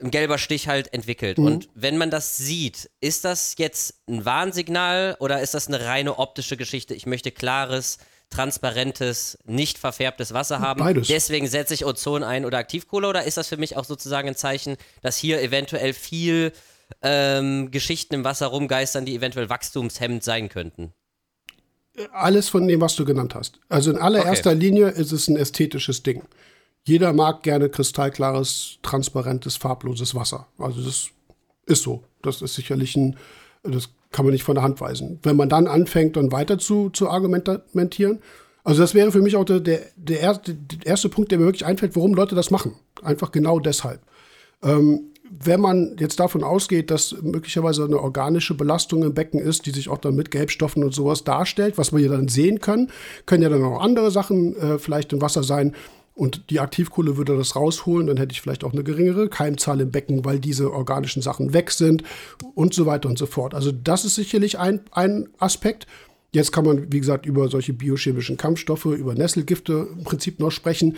ein gelber Stich halt entwickelt. Mhm. Und wenn man das sieht, ist das jetzt ein Warnsignal oder ist das eine reine optische Geschichte? Ich möchte klares, transparentes, nicht verfärbtes Wasser haben. Beides. Deswegen setze ich Ozon ein oder Aktivkohle oder ist das für mich auch sozusagen ein Zeichen, dass hier eventuell viel ähm, Geschichten im Wasser rumgeistern, die eventuell wachstumshemmend sein könnten? Alles von dem, was du genannt hast. Also in allererster okay. Linie ist es ein ästhetisches Ding. Jeder mag gerne kristallklares, transparentes, farbloses Wasser. Also das ist so. Das ist sicherlich ein, das kann man nicht von der Hand weisen. Wenn man dann anfängt, dann weiter zu, zu argumentieren, also das wäre für mich auch der, der, der, erste, der erste Punkt, der mir wirklich einfällt, warum Leute das machen. Einfach genau deshalb. Ähm, wenn man jetzt davon ausgeht, dass möglicherweise eine organische Belastung im Becken ist, die sich auch dann mit Gelbstoffen und sowas darstellt, was wir ja dann sehen können, können ja dann auch andere Sachen äh, vielleicht im Wasser sein, und die Aktivkohle würde das rausholen, dann hätte ich vielleicht auch eine geringere Keimzahl im Becken, weil diese organischen Sachen weg sind und so weiter und so fort. Also das ist sicherlich ein, ein Aspekt. Jetzt kann man, wie gesagt, über solche biochemischen Kampfstoffe, über Nesselgifte im Prinzip noch sprechen.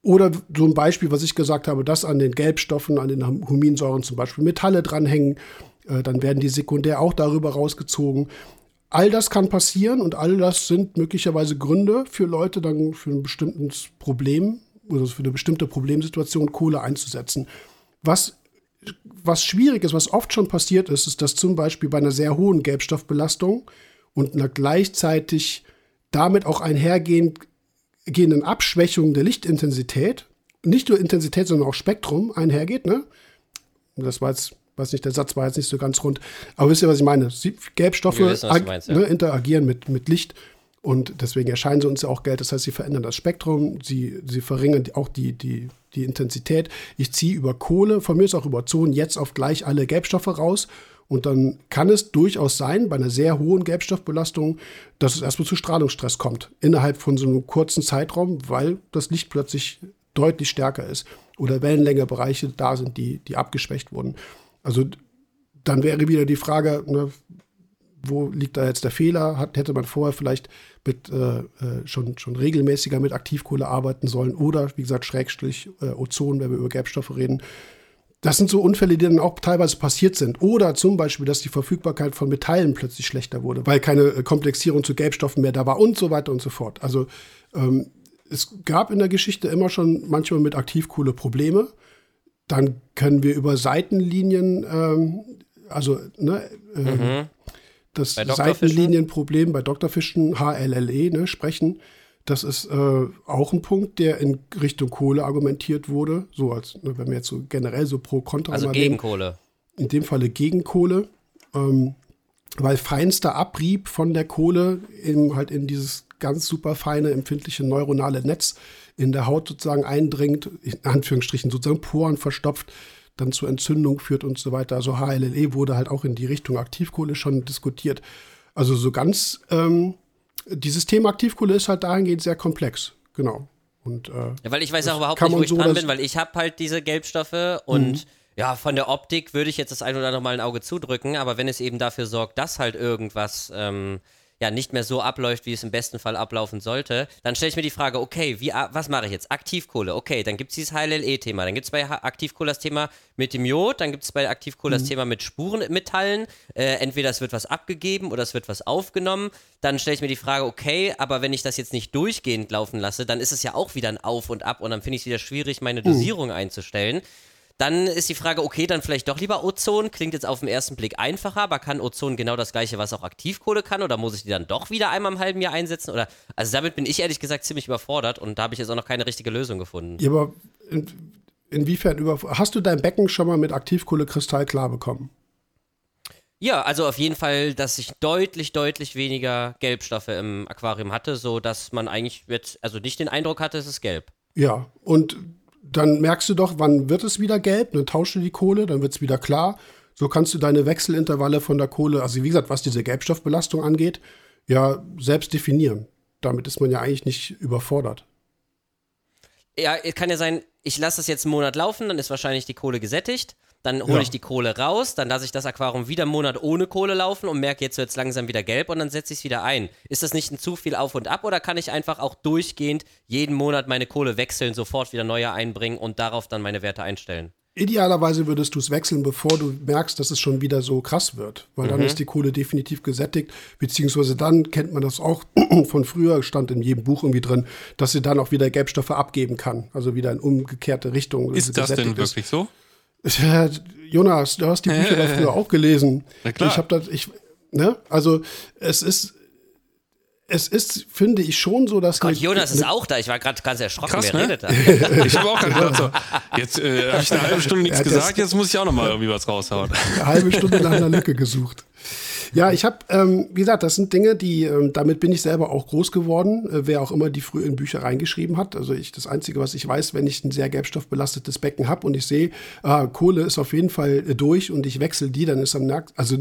Oder so ein Beispiel, was ich gesagt habe, dass an den Gelbstoffen, an den Huminsäuren zum Beispiel Metalle dranhängen. Äh, dann werden die sekundär auch darüber rausgezogen. All das kann passieren und all das sind möglicherweise Gründe für Leute dann für ein bestimmtes Problem oder für eine bestimmte Problemsituation Kohle einzusetzen. Was, was schwierig ist, was oft schon passiert ist, ist, dass zum Beispiel bei einer sehr hohen Gelbstoffbelastung und einer gleichzeitig damit auch einhergehenden Abschwächung der Lichtintensität, nicht nur Intensität, sondern auch Spektrum einhergeht. Ne? Das war jetzt weiß nicht, der Satz war jetzt nicht so ganz rund. Aber wisst ihr, was ich meine? Gelbstoffe wissen, meinst, ja. ne, interagieren mit, mit Licht und deswegen erscheinen sie uns ja auch gelb. Das heißt, sie verändern das Spektrum, sie, sie verringern auch die, die, die Intensität. Ich ziehe über Kohle, von mir ist auch über Zonen, jetzt auf gleich alle Gelbstoffe raus. Und dann kann es durchaus sein, bei einer sehr hohen Gelbstoffbelastung, dass es erstmal zu Strahlungsstress kommt. Innerhalb von so einem kurzen Zeitraum, weil das Licht plötzlich deutlich stärker ist. Oder Wellenlängebereiche da sind, die, die abgeschwächt wurden. Also dann wäre wieder die Frage, ne, wo liegt da jetzt der Fehler? Hat, hätte man vorher vielleicht mit äh, äh, schon, schon regelmäßiger mit Aktivkohle arbeiten sollen oder wie gesagt Schrägstrich äh, Ozon, wenn wir über Gelbstoffe reden. Das sind so Unfälle, die dann auch teilweise passiert sind. Oder zum Beispiel, dass die Verfügbarkeit von Metallen plötzlich schlechter wurde, weil keine äh, Komplexierung zu Gelbstoffen mehr da war und so weiter und so fort. Also ähm, es gab in der Geschichte immer schon manchmal mit Aktivkohle Probleme. Dann können wir über Seitenlinien, ähm, also ne, äh, mhm. das Seitenlinienproblem bei Doktorfischen, HLLE, ne, sprechen. Das ist äh, auch ein Punkt, der in Richtung Kohle argumentiert wurde. So als, ne, wenn wir jetzt so generell so pro Kontra Also gegen nehmen. Kohle. In dem Falle gegen Kohle. Ähm, weil feinster Abrieb von der Kohle eben halt in dieses ganz super feine, empfindliche neuronale Netz in der Haut sozusagen eindringt, in Anführungsstrichen sozusagen Poren verstopft, dann zur Entzündung führt und so weiter. Also HLLE wurde halt auch in die Richtung Aktivkohle schon diskutiert. Also so ganz, ähm, dieses Thema Aktivkohle ist halt dahingehend sehr komplex, genau. Und, äh, ja, weil ich weiß auch überhaupt nicht, wo ich so dran bin, weil ich habe halt diese Gelbstoffe und mhm. ja, von der Optik würde ich jetzt das ein oder andere Mal ein Auge zudrücken, aber wenn es eben dafür sorgt, dass halt irgendwas ähm, ja nicht mehr so abläuft, wie es im besten Fall ablaufen sollte, dann stelle ich mir die Frage, okay, wie, was mache ich jetzt? Aktivkohle, okay, dann gibt es dieses HLLE-Thema, dann gibt es bei Aktivkohle das Thema mit dem Jod, dann gibt es bei Aktivkohle mhm. das Thema mit Spurenmetallen, äh, entweder es wird was abgegeben oder es wird was aufgenommen, dann stelle ich mir die Frage, okay, aber wenn ich das jetzt nicht durchgehend laufen lasse, dann ist es ja auch wieder ein Auf und Ab und dann finde ich es wieder schwierig, meine mhm. Dosierung mhm. einzustellen. Dann ist die Frage, okay, dann vielleicht doch lieber Ozon. Klingt jetzt auf den ersten Blick einfacher, aber kann Ozon genau das gleiche, was auch Aktivkohle kann? Oder muss ich die dann doch wieder einmal im halben Jahr einsetzen? Oder also damit bin ich ehrlich gesagt ziemlich überfordert und da habe ich jetzt auch noch keine richtige Lösung gefunden. Ja, aber in, inwiefern über hast du dein Becken schon mal mit Aktivkohle kristallklar bekommen? Ja, also auf jeden Fall, dass ich deutlich, deutlich weniger Gelbstoffe im Aquarium hatte, so dass man eigentlich jetzt also nicht den Eindruck hatte, es ist gelb. Ja, und dann merkst du doch, wann wird es wieder gelb, dann tauschst du die Kohle, dann wird es wieder klar. So kannst du deine Wechselintervalle von der Kohle, also wie gesagt, was diese Gelbstoffbelastung angeht, ja selbst definieren. Damit ist man ja eigentlich nicht überfordert. Ja, kann ja sein, ich lasse das jetzt einen Monat laufen, dann ist wahrscheinlich die Kohle gesättigt dann hole ja. ich die Kohle raus, dann lasse ich das Aquarium wieder einen Monat ohne Kohle laufen und merke, jetzt wird es langsam wieder gelb und dann setze ich es wieder ein. Ist das nicht ein zu viel auf und ab oder kann ich einfach auch durchgehend jeden Monat meine Kohle wechseln, sofort wieder neue einbringen und darauf dann meine Werte einstellen? Idealerweise würdest du es wechseln, bevor du merkst, dass es schon wieder so krass wird, weil mhm. dann ist die Kohle definitiv gesättigt, beziehungsweise dann kennt man das auch von früher, stand in jedem Buch irgendwie drin, dass sie dann auch wieder Gelbstoffe abgeben kann, also wieder in umgekehrte Richtung. Ist das denn wirklich ist. so? Jonas, du hast die Bücher äh, früher auch gelesen. Na klar. Ich habe das, ich, ne, also es ist, es ist, finde ich schon so, dass. Gott, Jonas ist auch da. Ich war gerade ganz erschrocken, Krass, wer ne? redet da. ich habe auch gerade gedacht, so, jetzt äh, habe ich eine halbe Stunde nichts gesagt, jetzt muss ich auch noch mal irgendwie was raushauen. Eine halbe Stunde nach einer Lücke gesucht. Ja, ich habe, ähm, wie gesagt, das sind Dinge, die, ähm, damit bin ich selber auch groß geworden, äh, wer auch immer die früher in Bücher reingeschrieben hat. Also ich, das Einzige, was ich weiß, wenn ich ein sehr gelbstoffbelastetes Becken habe und ich sehe, ah, Kohle ist auf jeden Fall äh, durch und ich wechsle die, dann ist am Nacht, also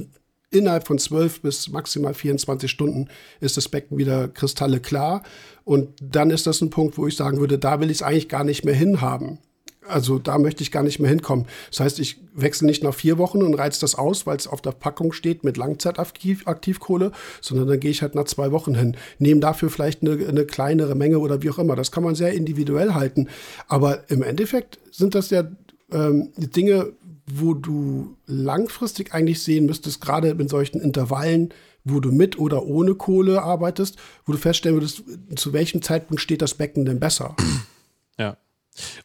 innerhalb von 12 bis maximal 24 Stunden ist das Becken wieder kristalle klar. Und dann ist das ein Punkt, wo ich sagen würde, da will ich es eigentlich gar nicht mehr hinhaben. Also da möchte ich gar nicht mehr hinkommen. Das heißt, ich wechsle nicht nach vier Wochen und reiz das aus, weil es auf der Packung steht mit Langzeitaktivkohle, sondern dann gehe ich halt nach zwei Wochen hin. Nehme dafür vielleicht eine, eine kleinere Menge oder wie auch immer. Das kann man sehr individuell halten. Aber im Endeffekt sind das ja ähm, Dinge, wo du langfristig eigentlich sehen müsstest, gerade in solchen Intervallen, wo du mit oder ohne Kohle arbeitest, wo du feststellen würdest, zu welchem Zeitpunkt steht das Becken denn besser. Ja.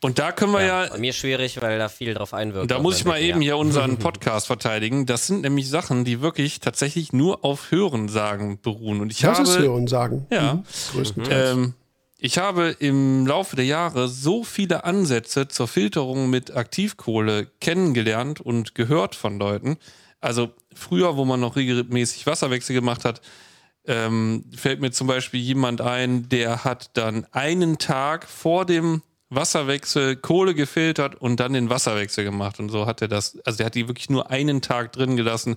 Und da können wir ja. ja bei mir schwierig, weil da viel drauf einwirkt. Da muss ich mal eben ja. hier unseren Podcast verteidigen. Das sind nämlich Sachen, die wirklich tatsächlich nur auf Hörensagen beruhen. Und ich das habe, ist Hörensagen. Ja. Mhm. Größtenteils. Ähm, ich habe im Laufe der Jahre so viele Ansätze zur Filterung mit Aktivkohle kennengelernt und gehört von Leuten. Also früher, wo man noch regelmäßig Wasserwechsel gemacht hat, ähm, fällt mir zum Beispiel jemand ein, der hat dann einen Tag vor dem Wasserwechsel, Kohle gefiltert und dann den Wasserwechsel gemacht. Und so hat er das, also der hat die wirklich nur einen Tag drin gelassen.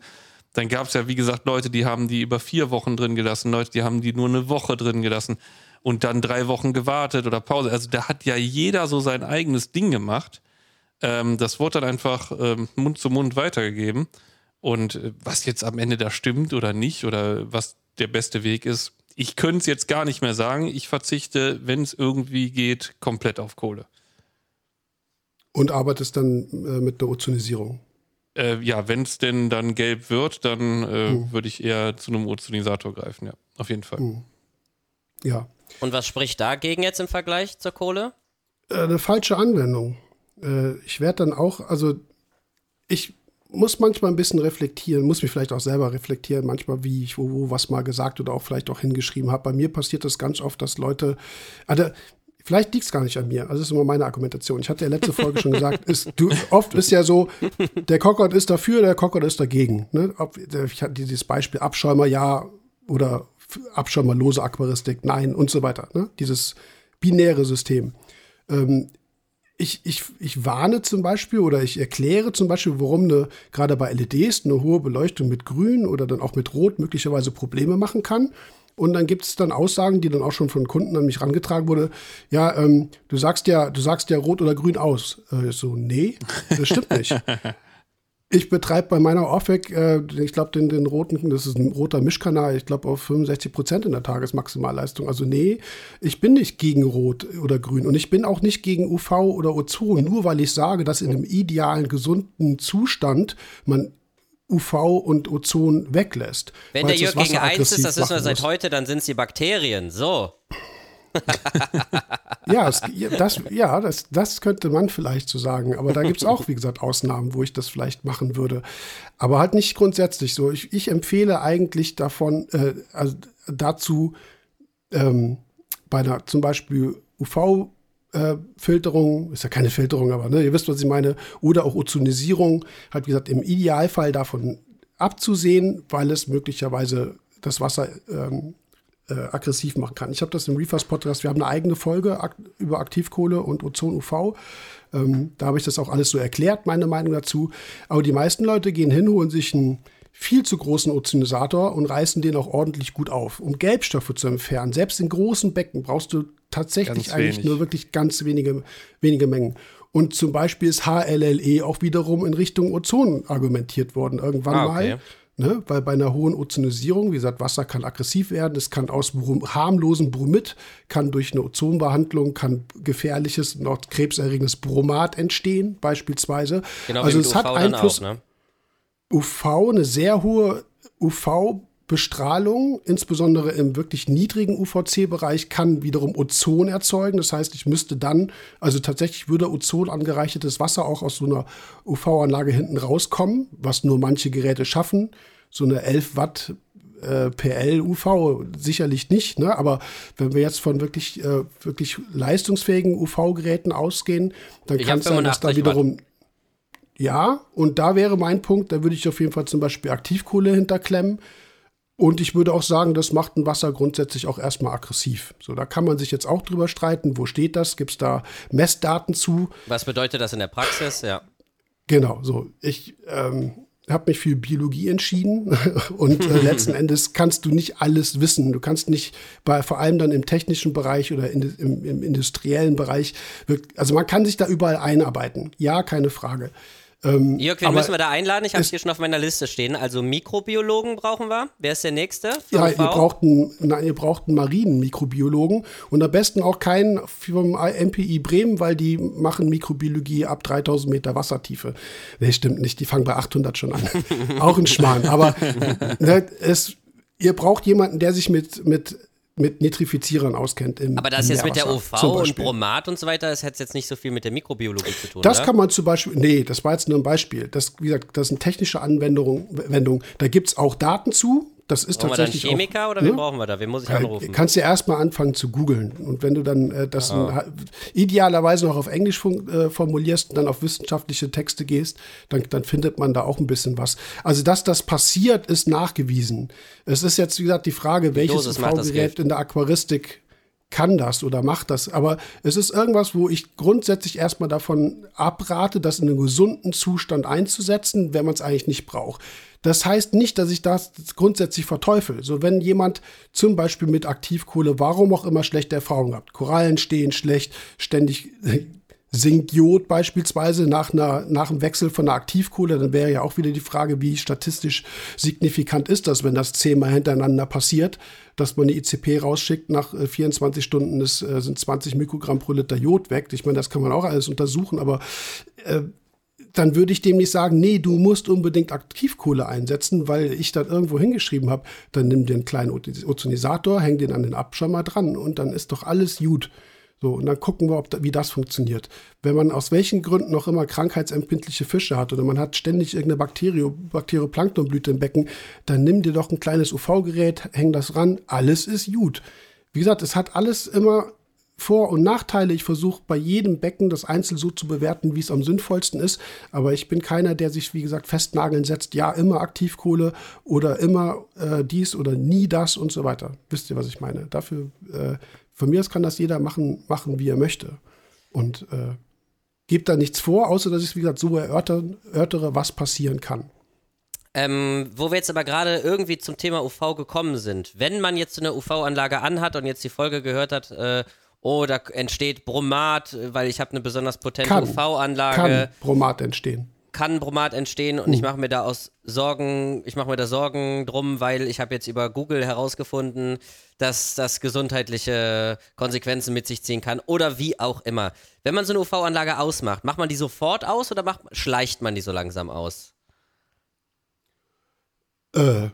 Dann gab es ja, wie gesagt, Leute, die haben die über vier Wochen drin gelassen, Leute, die haben die nur eine Woche drin gelassen und dann drei Wochen gewartet oder Pause. Also da hat ja jeder so sein eigenes Ding gemacht. Ähm, das wurde dann einfach ähm, Mund zu Mund weitergegeben. Und äh, was jetzt am Ende da stimmt oder nicht oder was der beste Weg ist, ich könnte es jetzt gar nicht mehr sagen. Ich verzichte, wenn es irgendwie geht, komplett auf Kohle. Und arbeitest dann äh, mit der Ozonisierung? Äh, ja, wenn es denn dann gelb wird, dann äh, hm. würde ich eher zu einem Ozonisator greifen, ja. Auf jeden Fall. Hm. Ja. Und was spricht dagegen jetzt im Vergleich zur Kohle? Äh, eine falsche Anwendung. Äh, ich werde dann auch, also ich muss manchmal ein bisschen reflektieren, muss mich vielleicht auch selber reflektieren, manchmal, wie ich wo, wo was mal gesagt oder auch vielleicht auch hingeschrieben habe. Bei mir passiert das ganz oft, dass Leute, also vielleicht liegt es gar nicht an mir, also das ist immer meine Argumentation. Ich hatte ja letzte Folge schon gesagt, ist, du, oft ist ja so, der Cockert ist dafür, der Cockert ist dagegen. Ne? Ich hatte dieses Beispiel Abschäumer ja oder abschäumerlose Aquaristik, nein und so weiter. Ne? Dieses binäre System. Ähm, ich, ich, ich warne zum Beispiel oder ich erkläre zum Beispiel, warum eine, gerade bei LEDs eine hohe Beleuchtung mit Grün oder dann auch mit Rot möglicherweise Probleme machen kann. Und dann gibt es dann Aussagen, die dann auch schon von Kunden an mich rangetragen wurde. Ja, ähm, du sagst ja, du sagst ja rot oder grün aus. Äh, so, nee, das stimmt nicht. Ich betreibe bei meiner Orfec, äh, ich glaube, den, den roten, das ist ein roter Mischkanal, ich glaube auf 65 Prozent in der Tagesmaximalleistung. Also nee, ich bin nicht gegen Rot oder Grün und ich bin auch nicht gegen UV oder Ozon, nur weil ich sage, dass in einem idealen, gesunden Zustand man UV und Ozon weglässt. Wenn der Jörg gegen eins ist, das wissen wir seit heute, dann sind es die Bakterien. So. ja, es, das, ja das, das könnte man vielleicht so sagen. Aber da gibt es auch, wie gesagt, Ausnahmen, wo ich das vielleicht machen würde. Aber halt nicht grundsätzlich so. Ich, ich empfehle eigentlich davon, äh, also dazu, ähm, bei einer zum Beispiel UV- äh, ist ja keine Filterung, aber ne, ihr wisst, was ich meine, oder auch Ozonisierung, halt wie gesagt, im Idealfall davon abzusehen, weil es möglicherweise das Wasser ähm, äh, aggressiv machen kann. Ich habe das im Reefers Podcast, wir haben eine eigene Folge ak über Aktivkohle und Ozon-UV. Ähm, da habe ich das auch alles so erklärt, meine Meinung dazu. Aber die meisten Leute gehen hin, holen sich einen viel zu großen Ozonisator und reißen den auch ordentlich gut auf. Um Gelbstoffe zu entfernen, selbst in großen Becken brauchst du tatsächlich eigentlich nur wirklich ganz wenige, wenige Mengen. Und zum Beispiel ist HLLE auch wiederum in Richtung Ozon argumentiert worden, irgendwann ah, okay. mal. Ne? Weil bei einer hohen Ozonisierung, wie gesagt, Wasser kann aggressiv werden, es kann aus harmlosen Bromid, kann durch eine Ozonbehandlung, kann gefährliches, noch krebserregendes Bromat entstehen, beispielsweise. Genau, also es hat Einfluss. Auch, ne? UV, eine sehr hohe UV Bestrahlung, insbesondere im wirklich niedrigen UVC-Bereich, kann wiederum Ozon erzeugen. Das heißt, ich müsste dann, also tatsächlich würde Ozon angereichertes Wasser auch aus so einer UV-Anlage hinten rauskommen, was nur manche Geräte schaffen. So eine 11 Watt äh, PL UV sicherlich nicht, ne? aber wenn wir jetzt von wirklich, äh, wirklich leistungsfähigen UV-Geräten ausgehen, dann kann es sein, dass da wiederum. Watt. Ja, und da wäre mein Punkt, da würde ich auf jeden Fall zum Beispiel Aktivkohle hinterklemmen und ich würde auch sagen, das macht ein Wasser grundsätzlich auch erstmal aggressiv. So, da kann man sich jetzt auch drüber streiten. Wo steht das? Gibt es da Messdaten zu? Was bedeutet das in der Praxis? Ja. Genau, so. Ich ähm, habe mich für Biologie entschieden und äh, letzten Endes kannst du nicht alles wissen. Du kannst nicht, bei, vor allem dann im technischen Bereich oder in, im, im industriellen Bereich, also man kann sich da überall einarbeiten. Ja, keine Frage. Ähm, Jörg, wen müssen wir da einladen? Ich habe es hier schon auf meiner Liste stehen. Also Mikrobiologen brauchen wir. Wer ist der Nächste? Ja, ihr braucht, einen, na, ihr braucht einen Marinenmikrobiologen und am besten auch keinen vom MPI Bremen, weil die machen Mikrobiologie ab 3000 Meter Wassertiefe. Nee, stimmt nicht. Die fangen bei 800 schon an. auch ein Schmarrn. Aber ne, es, ihr braucht jemanden, der sich mit, mit mit Nitrifizierern auskennt. Aber das jetzt mit der OV und Bromat und so weiter, das hat jetzt nicht so viel mit der Mikrobiologie zu tun. Das oder? kann man zum Beispiel, nee, das war jetzt nur ein Beispiel. Das, wie gesagt, das sind technische Anwendungen. Da gibt es auch Daten zu, das ist brauchen tatsächlich. Wir dann Chemiker auch, oder ne? wen brauchen wir da? Wen muss ich anrufen? Kannst du erstmal anfangen zu googeln. Und wenn du dann äh, das ein, idealerweise noch auf Englisch äh, formulierst und dann auf wissenschaftliche Texte gehst, dann, dann findet man da auch ein bisschen was. Also, dass das passiert, ist nachgewiesen. Es ist jetzt, wie gesagt, die Frage, welches UV-Gerät in der Aquaristik kann das oder macht das. Aber es ist irgendwas, wo ich grundsätzlich erstmal davon abrate, das in einem gesunden Zustand einzusetzen, wenn man es eigentlich nicht braucht. Das heißt nicht, dass ich das grundsätzlich verteufel. So, wenn jemand zum Beispiel mit Aktivkohle, warum auch immer, schlechte Erfahrungen hat, Korallen stehen schlecht, ständig sinkt Jod beispielsweise nach, einer, nach einem Wechsel von einer Aktivkohle, dann wäre ja auch wieder die Frage, wie statistisch signifikant ist das, wenn das zehnmal hintereinander passiert, dass man eine ICP rausschickt, nach 24 äh, Stunden ist, äh, sind 20 Mikrogramm pro Liter Jod weg. Ich meine, das kann man auch alles untersuchen, aber äh, dann würde ich dem nicht sagen, nee, du musst unbedingt Aktivkohle einsetzen, weil ich das irgendwo hingeschrieben habe. Dann nimm dir einen kleinen Ozonisator, häng den an den Abschirmer dran und dann ist doch alles gut. So, und dann gucken wir, ob da, wie das funktioniert. Wenn man aus welchen Gründen noch immer krankheitsempfindliche Fische hat oder man hat ständig irgendeine Bakterio, Bakterioplanktonblüte im Becken, dann nimm dir doch ein kleines UV-Gerät, häng das ran, alles ist gut. Wie gesagt, es hat alles immer vor- und Nachteile. Ich versuche bei jedem Becken das einzeln so zu bewerten, wie es am sinnvollsten ist. Aber ich bin keiner, der sich, wie gesagt, festnageln setzt, ja, immer Aktivkohle oder immer äh, dies oder nie das und so weiter. Wisst ihr, was ich meine? Dafür, äh, von mir aus kann das jeder machen, machen wie er möchte. Und äh, gebe da nichts vor, außer dass ich, wie gesagt, so erörtern, erörtere, was passieren kann. Ähm, wo wir jetzt aber gerade irgendwie zum Thema UV gekommen sind. Wenn man jetzt eine UV-Anlage anhat und jetzt die Folge gehört hat, äh, oh, da entsteht Bromat, weil ich habe eine besonders potente UV-Anlage. Kann Bromat entstehen. Kann Bromat entstehen und ich mache mir da aus Sorgen, ich mache mir da Sorgen drum, weil ich habe jetzt über Google herausgefunden, dass das gesundheitliche Konsequenzen mit sich ziehen kann oder wie auch immer. Wenn man so eine UV-Anlage ausmacht, macht man die sofort aus oder macht, schleicht man die so langsam aus? Äh,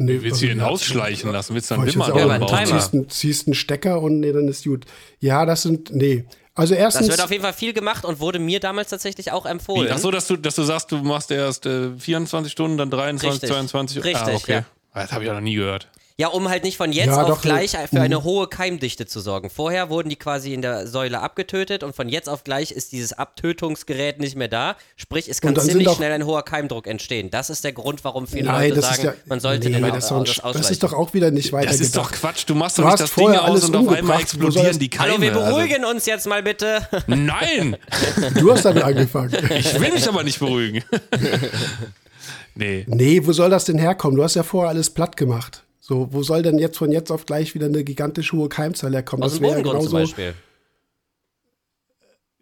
Nee, willst du ihn ausschleichen lassen? Willst du dann Wimmer ja, einen Timer. Ziehst, einen, ziehst einen Stecker und nee, dann ist gut. Ja, das sind, nee. Also erstens. Das wird auf jeden Fall viel gemacht und wurde mir damals tatsächlich auch empfohlen. Ach so, dass du, dass du sagst, du machst erst äh, 24 Stunden, dann 23, Richtig. 22. Richtig, ah, okay. Ja. Das habe ich auch noch nie gehört. Ja, um halt nicht von jetzt ja, auf doch, gleich für eine mhm. hohe Keimdichte zu sorgen. Vorher wurden die quasi in der Säule abgetötet und von jetzt auf gleich ist dieses Abtötungsgerät nicht mehr da. Sprich, es kann ziemlich schnell ein hoher Keimdruck entstehen. Das ist der Grund, warum viele Nein, Leute sagen, ja, man sollte nee, den das, das, das ist doch auch wieder nicht weiter. Das ist doch Quatsch. Du machst doch nicht das Ding aus und auf einmal explodieren die Keime. Hallo, wir beruhigen also. uns jetzt mal bitte. Nein! Du hast damit angefangen. Ich will mich aber nicht beruhigen. Nee. Nee, wo soll das denn herkommen? Du hast ja vorher alles platt gemacht. So, wo soll denn jetzt von jetzt auf gleich wieder eine gigantisch hohe Keimzahl herkommen? Aus dem Bodengrund zum Beispiel.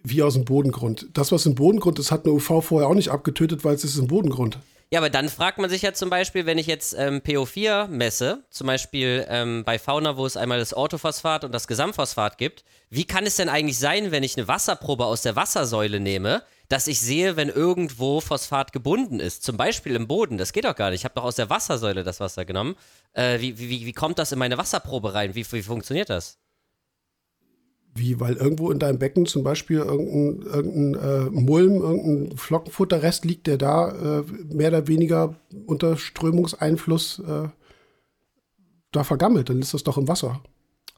Wie aus dem Bodengrund. Das, was im Bodengrund ist, hat eine UV vorher auch nicht abgetötet, weil es ist im Bodengrund. Ja, aber dann fragt man sich ja zum Beispiel, wenn ich jetzt ähm, PO4 messe, zum Beispiel ähm, bei Fauna, wo es einmal das Orthophosphat und das Gesamtphosphat gibt, wie kann es denn eigentlich sein, wenn ich eine Wasserprobe aus der Wassersäule nehme, dass ich sehe, wenn irgendwo Phosphat gebunden ist, zum Beispiel im Boden. Das geht doch gar nicht. Ich habe doch aus der Wassersäule das Wasser genommen. Äh, wie, wie, wie kommt das in meine Wasserprobe rein? Wie, wie funktioniert das? Wie, weil irgendwo in deinem Becken zum Beispiel irgendein, irgendein äh, Mulm, irgendein Flockenfutterrest liegt, der da äh, mehr oder weniger unter Strömungseinfluss äh, da vergammelt, dann ist das doch im Wasser.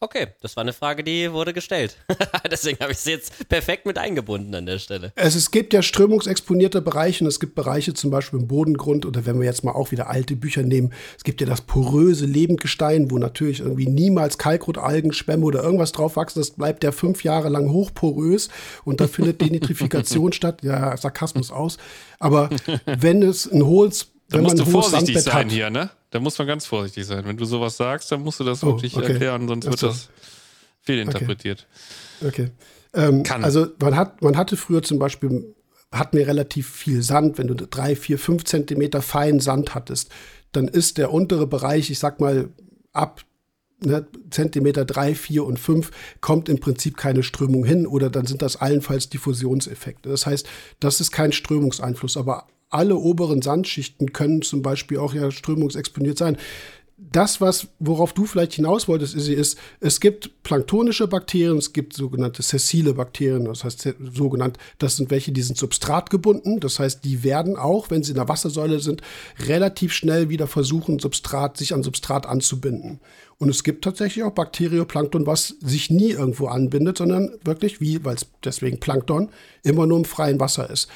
Okay, das war eine Frage, die wurde gestellt. Deswegen habe ich sie jetzt perfekt mit eingebunden an der Stelle. Es, es gibt ja strömungsexponierte Bereiche und es gibt Bereiche zum Beispiel im Bodengrund oder wenn wir jetzt mal auch wieder alte Bücher nehmen, es gibt ja das poröse Lebendgestein, wo natürlich irgendwie niemals Kalkrotalgen, Schwämme oder irgendwas drauf wachsen. Das bleibt ja fünf Jahre lang hochporös und da findet Denitrifikation statt. Ja, Sarkasmus aus. Aber wenn es ein hohes da musst du vorsichtig sein hat. hier, ne? Da muss man ganz vorsichtig sein. Wenn du sowas sagst, dann musst du das oh, wirklich okay. erklären, sonst wird das fehlinterpretiert. Okay. okay. Ähm, also man, hat, man hatte früher zum Beispiel, hatten wir relativ viel Sand. Wenn du drei, vier, fünf Zentimeter feinen Sand hattest, dann ist der untere Bereich, ich sag mal, ab ne, Zentimeter drei, vier und fünf kommt im Prinzip keine Strömung hin oder dann sind das allenfalls Diffusionseffekte. Das heißt, das ist kein Strömungseinfluss, aber alle oberen Sandschichten können zum Beispiel auch ja strömungsexponiert sein. Das, was, worauf du vielleicht hinaus wolltest, ist, ist, es gibt planktonische Bakterien, es gibt sogenannte sessile Bakterien, das heißt sogenannt, das sind welche, die sind substratgebunden, das heißt, die werden auch, wenn sie in der Wassersäule sind, relativ schnell wieder versuchen, Substrat, sich an Substrat anzubinden. Und es gibt tatsächlich auch Bakterioplankton, was sich nie irgendwo anbindet, sondern wirklich, wie, weil es deswegen Plankton, immer nur im freien Wasser ist.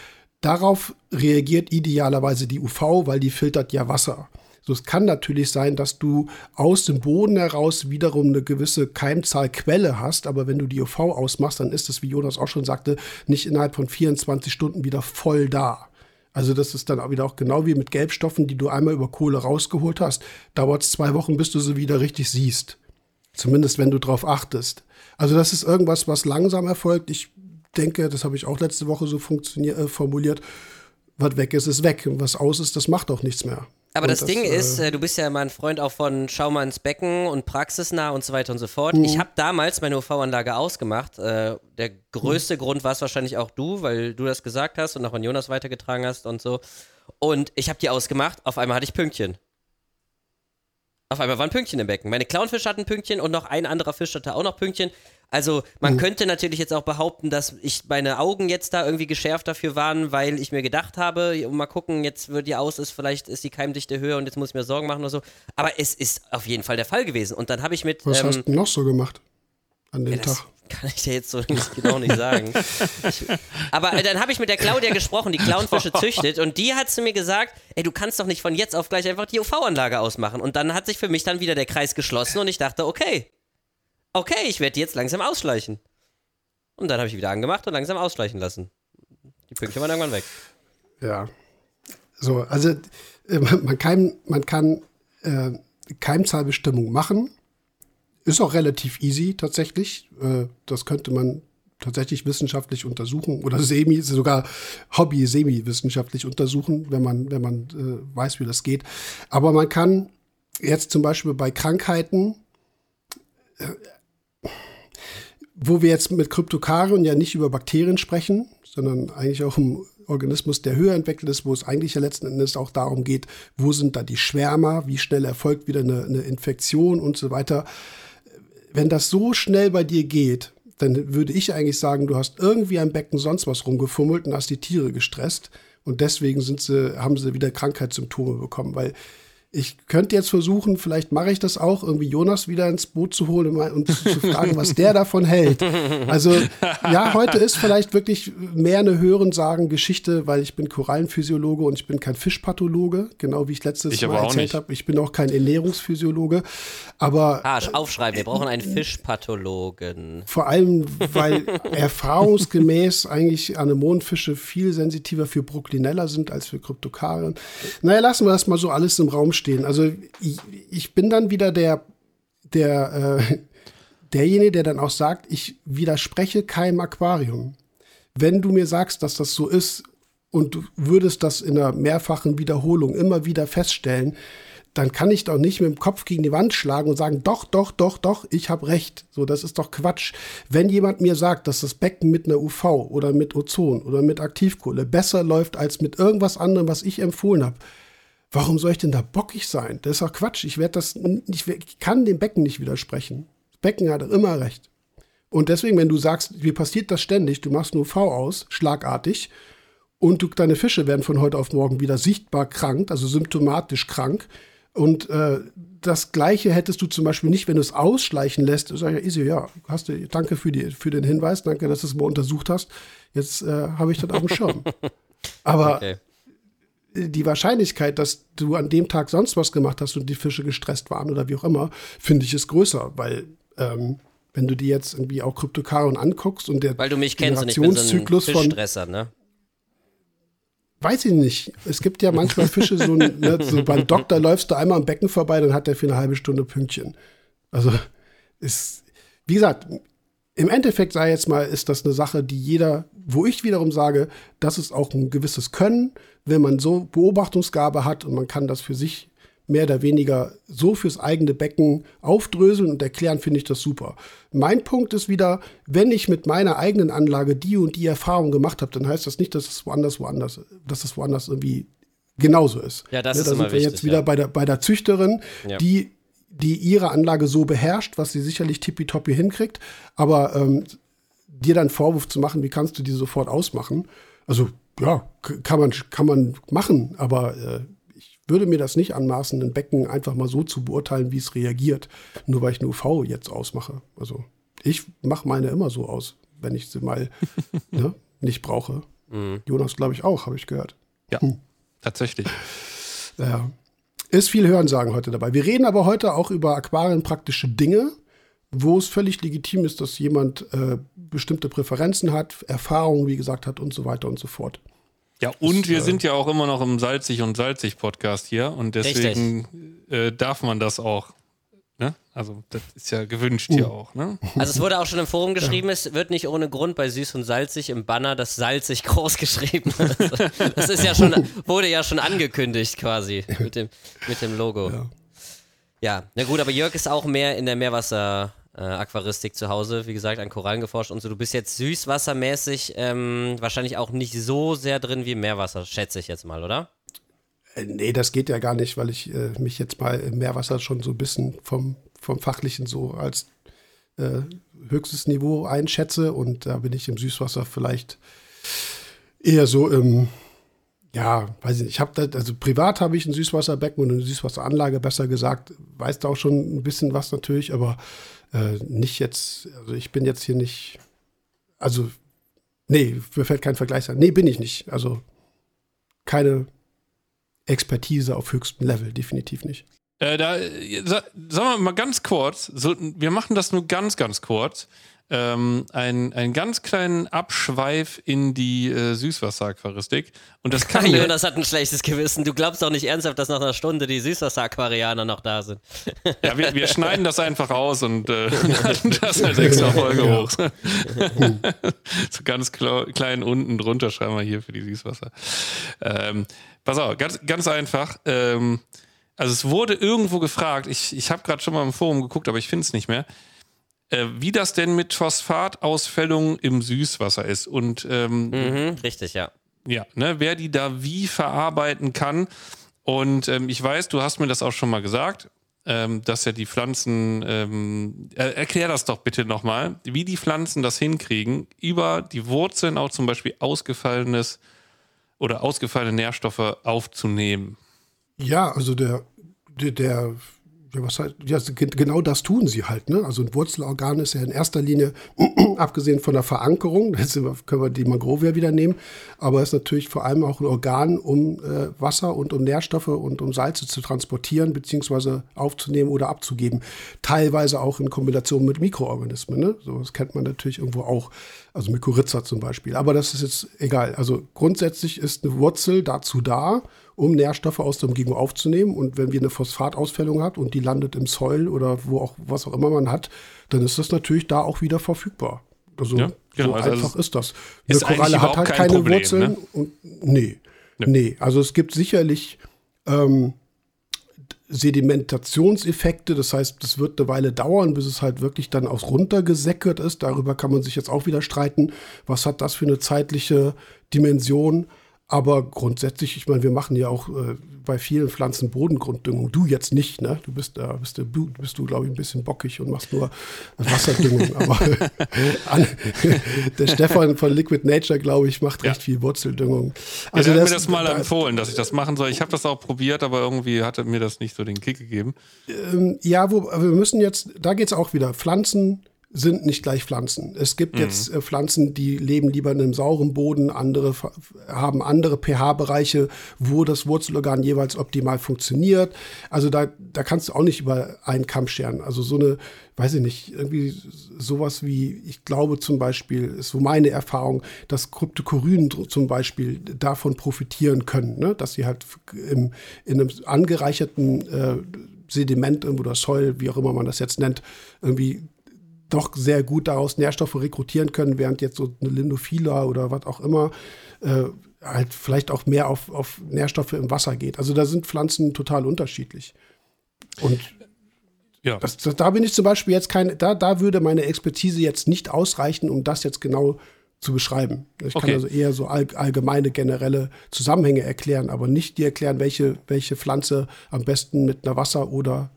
Darauf reagiert idealerweise die UV, weil die filtert ja Wasser. So, es kann natürlich sein, dass du aus dem Boden heraus wiederum eine gewisse Keimzahlquelle hast, aber wenn du die UV ausmachst, dann ist es, wie Jonas auch schon sagte, nicht innerhalb von 24 Stunden wieder voll da. Also das ist dann auch wieder auch genau wie mit Gelbstoffen, die du einmal über Kohle rausgeholt hast. Dauert es zwei Wochen, bis du sie wieder richtig siehst. Zumindest wenn du drauf achtest. Also das ist irgendwas, was langsam erfolgt. Ich denke, das habe ich auch letzte Woche so äh, formuliert, was weg ist, ist weg. Und was aus ist, das macht auch nichts mehr. Aber das, das, Ding äh, ist, äh, du bist ja immer ein Freund auch von Schau mal ins Becken und praxisnah und so weiter und so fort. Mhm. Ich habe damals meine UV-Anlage ausgemacht. Äh, der größte mhm. Grund war es wahrscheinlich auch du, weil du das gesagt hast und auch an Jonas weitergetragen hast und so. Und ich habe die ausgemacht, auf einmal hatte ich Pünktchen. Auf einmal waren Pünktchen im Becken. Meine Clownfisch hatten Pünktchen und noch ein anderer Fisch hatte auch noch Pünktchen. Also man mhm. könnte natürlich jetzt auch behaupten, dass ich meine Augen jetzt da irgendwie geschärft dafür waren, weil ich mir gedacht habe, mal gucken, jetzt wird die aus, ist vielleicht ist die Keimdichte höher und jetzt muss ich mir Sorgen machen oder so. Aber es ist auf jeden Fall der Fall gewesen. Und dann habe ich mit. Was ähm, hast du noch so gemacht an dem ja, Tag? Kann ich dir jetzt so genau nicht sagen. Ich, aber äh, dann habe ich mit der Claudia gesprochen, die Clownfische züchtet, und die hat zu mir gesagt: Ey, du kannst doch nicht von jetzt auf gleich einfach die UV-Anlage ausmachen. Und dann hat sich für mich dann wieder der Kreis geschlossen und ich dachte: Okay, okay, ich werde die jetzt langsam ausschleichen. Und dann habe ich wieder angemacht und langsam ausschleichen lassen. Die Pünktchen waren irgendwann weg. Ja. So, also äh, man kann, man kann äh, Keimzahlbestimmung machen ist auch relativ easy tatsächlich. Äh, das könnte man tatsächlich wissenschaftlich untersuchen oder semi, sogar Hobby-semi-wissenschaftlich untersuchen, wenn man, wenn man äh, weiß, wie das geht. Aber man kann jetzt zum Beispiel bei Krankheiten, äh, wo wir jetzt mit Kryptokarion ja nicht über Bakterien sprechen, sondern eigentlich auch um Organismus, der höher entwickelt ist, wo es eigentlich ja letzten Endes auch darum geht, wo sind da die Schwärmer, wie schnell erfolgt wieder eine, eine Infektion und so weiter wenn das so schnell bei dir geht, dann würde ich eigentlich sagen, du hast irgendwie am Becken sonst was rumgefummelt und hast die Tiere gestresst. Und deswegen sind sie, haben sie wieder Krankheitssymptome bekommen, weil ich könnte jetzt versuchen, vielleicht mache ich das auch, irgendwie Jonas wieder ins Boot zu holen und zu fragen, was der davon hält. Also ja, heute ist vielleicht wirklich mehr eine Hören-Sagen-Geschichte, weil ich bin Korallenphysiologe und ich bin kein Fischpathologe, genau wie ich letztes ich Mal erzählt habe. Ich bin auch kein Ernährungsphysiologe. Aber ah, aufschreiben, wir brauchen einen Fischpathologen. Vor allem, weil erfahrungsgemäß eigentlich Anemonenfische viel sensitiver für Proklinella sind als für Kryptokaren. Naja, lassen wir das mal so alles im Raum stehen stehen. Also ich, ich bin dann wieder der, der, äh, derjenige, der dann auch sagt, ich widerspreche keinem Aquarium. Wenn du mir sagst, dass das so ist und du würdest das in einer mehrfachen Wiederholung immer wieder feststellen, dann kann ich doch nicht mit dem Kopf gegen die Wand schlagen und sagen, doch, doch, doch, doch, ich habe recht. So, das ist doch Quatsch. Wenn jemand mir sagt, dass das Becken mit einer UV oder mit Ozon oder mit Aktivkohle besser läuft als mit irgendwas anderem, was ich empfohlen habe, Warum soll ich denn da bockig sein? Das ist doch Quatsch. Ich werde das, ich, ich kann dem Becken nicht widersprechen. Das Becken hat immer recht. Und deswegen, wenn du sagst, wie passiert das ständig? Du machst nur V aus, schlagartig, und du, deine Fische werden von heute auf morgen wieder sichtbar krank, also symptomatisch krank. Und äh, das Gleiche hättest du zum Beispiel nicht, wenn du es ausschleichen lässt. Sag ich, ja, ja, hast du, danke für, die, für den Hinweis, danke, dass du es mal untersucht hast. Jetzt äh, habe ich das auf dem Schirm. Aber okay die Wahrscheinlichkeit, dass du an dem Tag sonst was gemacht hast und die Fische gestresst waren oder wie auch immer, finde ich ist größer, weil ähm, wenn du dir jetzt irgendwie auch Kryptokaren anguckst und der weil du mich kennst und ich bin so ein Fischstresser, ne? Weiß ich nicht. Es gibt ja manchmal Fische, so, ne, so beim Doktor läufst du einmal am Becken vorbei, dann hat der für eine halbe Stunde Pünktchen. Also ist, wie gesagt, im Endeffekt sei jetzt mal, ist das eine Sache, die jeder, wo ich wiederum sage, das ist auch ein gewisses Können, wenn man so Beobachtungsgabe hat und man kann das für sich mehr oder weniger so fürs eigene Becken aufdröseln und erklären, finde ich das super. Mein Punkt ist wieder, wenn ich mit meiner eigenen Anlage die und die Erfahrung gemacht habe, dann heißt das nicht, dass es woanders, woanders, dass es woanders irgendwie genauso ist. Ja, das ne, ist da sind wir wichtig, jetzt wieder ja. bei, der, bei der Züchterin, ja. die die ihre Anlage so beherrscht, was sie sicherlich tippitoppi hinkriegt, aber ähm, dir dann Vorwurf zu machen, wie kannst du die sofort ausmachen? Also ja, kann man, kann man machen, aber äh, ich würde mir das nicht anmaßen, ein Becken einfach mal so zu beurteilen, wie es reagiert, nur weil ich eine UV jetzt ausmache. Also ich mache meine immer so aus, wenn ich sie mal ne, nicht brauche. Mhm. Jonas, glaube ich, auch, habe ich gehört. Ja, hm. tatsächlich. Ja. Ist viel Hörensagen heute dabei. Wir reden aber heute auch über aquarienpraktische Dinge, wo es völlig legitim ist, dass jemand äh, bestimmte Präferenzen hat, Erfahrungen, wie gesagt, hat und so weiter und so fort. Ja, und das, wir äh, sind ja auch immer noch im Salzig und Salzig Podcast hier und deswegen äh, darf man das auch. Ne? Also das ist ja gewünscht uh. hier auch. Ne? Also es wurde auch schon im Forum geschrieben, ja. es wird nicht ohne Grund bei Süß und Salzig im Banner das Salzig groß geschrieben. Also, das ist ja schon, wurde ja schon angekündigt quasi mit dem, mit dem Logo. Ja. ja, na gut, aber Jörg ist auch mehr in der Meerwasser- äh, Aquaristik zu Hause, wie gesagt, an Korallen geforscht und so. Du bist jetzt süßwassermäßig ähm, wahrscheinlich auch nicht so sehr drin wie Meerwasser, schätze ich jetzt mal, oder? Äh, nee, das geht ja gar nicht, weil ich äh, mich jetzt mal im Meerwasser schon so ein bisschen vom, vom Fachlichen so als äh, höchstes Niveau einschätze. Und da bin ich im Süßwasser vielleicht eher so im, ja, weiß ich nicht, ich habe da, also privat habe ich ein Süßwasserbecken und eine Süßwasseranlage, besser gesagt, weiß da auch schon ein bisschen was natürlich, aber äh, nicht jetzt, also ich bin jetzt hier nicht, also, nee, mir fällt kein Vergleich an. Nee, bin ich nicht. Also keine Expertise auf höchstem Level, definitiv nicht. Äh, da, sa sagen wir mal ganz kurz, so, wir machen das nur ganz, ganz kurz. Ähm, ein, einen ganz kleinen Abschweif in die äh, Süßwasseraquaristik. Und das kann. Jonas hat ein schlechtes Gewissen. Du glaubst doch nicht ernsthaft, dass nach einer Stunde die Süßwasseraquarianer noch da sind. Ja, wir, wir schneiden das einfach aus und äh, das als extra Folge hoch. so ganz klein unten drunter schreiben wir hier für die Süßwasser. Ähm, pass auf, ganz, ganz einfach. Ähm, also es wurde irgendwo gefragt, ich, ich habe gerade schon mal im Forum geguckt, aber ich finde es nicht mehr, äh, wie das denn mit Phosphatausfällung im Süßwasser ist. Und ähm, mhm, richtig, ja. Ja, ne, wer die da wie verarbeiten kann. Und ähm, ich weiß, du hast mir das auch schon mal gesagt, ähm, dass ja die Pflanzen, ähm, er, erklär das doch bitte nochmal, wie die Pflanzen das hinkriegen, über die Wurzeln auch zum Beispiel ausgefallenes oder ausgefallene Nährstoffe aufzunehmen. Ja, also der, der, der ja, was halt, ja, genau das tun sie halt. Ne? Also ein Wurzelorgan ist ja in erster Linie, abgesehen von der Verankerung, jetzt können wir die Mangrovia wieder nehmen, aber ist natürlich vor allem auch ein Organ, um äh, Wasser und um Nährstoffe und um Salze zu transportieren, beziehungsweise aufzunehmen oder abzugeben. Teilweise auch in Kombination mit Mikroorganismen. Ne? So, das kennt man natürlich irgendwo auch. Also Mykorrhiza zum Beispiel. Aber das ist jetzt egal. Also grundsätzlich ist eine Wurzel dazu da, um Nährstoffe aus der Umgebung aufzunehmen. Und wenn wir eine Phosphatausfällung hat und die landet im Soil oder wo auch was auch immer man hat, dann ist das natürlich da auch wieder verfügbar. Also ja, genau. so also einfach ist das. Eine ist Koralle hat halt keine Problem, Wurzeln. Ne? Und, nee, ja. nee. Also es gibt sicherlich ähm, Sedimentationseffekte. Das heißt, es wird eine Weile dauern, bis es halt wirklich dann aus runtergesäckert ist. Darüber kann man sich jetzt auch wieder streiten. Was hat das für eine zeitliche Dimension? Aber grundsätzlich, ich meine, wir machen ja auch äh, bei vielen Pflanzen Bodengrunddüngung. Du jetzt nicht, ne? Du bist da, bist du, bist du, glaube ich, ein bisschen bockig und machst nur Wasserdüngung. Aber an, der Stefan von Liquid Nature, glaube ich, macht recht ja. viel Wurzeldüngung. Also ja, er hat mir das mal da, empfohlen, dass ich das machen soll. Ich habe das auch probiert, aber irgendwie hatte mir das nicht so den Kick gegeben. Ähm, ja, wo, wir müssen jetzt, da geht es auch wieder. Pflanzen sind nicht gleich Pflanzen. Es gibt mhm. jetzt äh, Pflanzen, die leben lieber in einem sauren Boden, andere haben andere pH-Bereiche, wo das Wurzelorgan jeweils optimal funktioniert. Also da, da kannst du auch nicht über einen Kamm scheren. Also so eine, weiß ich nicht, irgendwie sowas wie, ich glaube zum Beispiel, ist so meine Erfahrung, dass Kryptokorynen zum Beispiel davon profitieren können, ne? dass sie halt im, in einem angereicherten äh, Sediment oder Soil, wie auch immer man das jetzt nennt, irgendwie doch sehr gut daraus Nährstoffe rekrutieren können, während jetzt so eine Lindophila oder was auch immer äh, halt vielleicht auch mehr auf, auf Nährstoffe im Wasser geht. Also da sind Pflanzen total unterschiedlich. Und ja. Das, das, da bin ich zum Beispiel jetzt kein, da, da würde meine Expertise jetzt nicht ausreichen, um das jetzt genau zu beschreiben. Ich okay. kann also eher so all, allgemeine, generelle Zusammenhänge erklären, aber nicht dir erklären, welche, welche Pflanze am besten mit einer Wasser- oder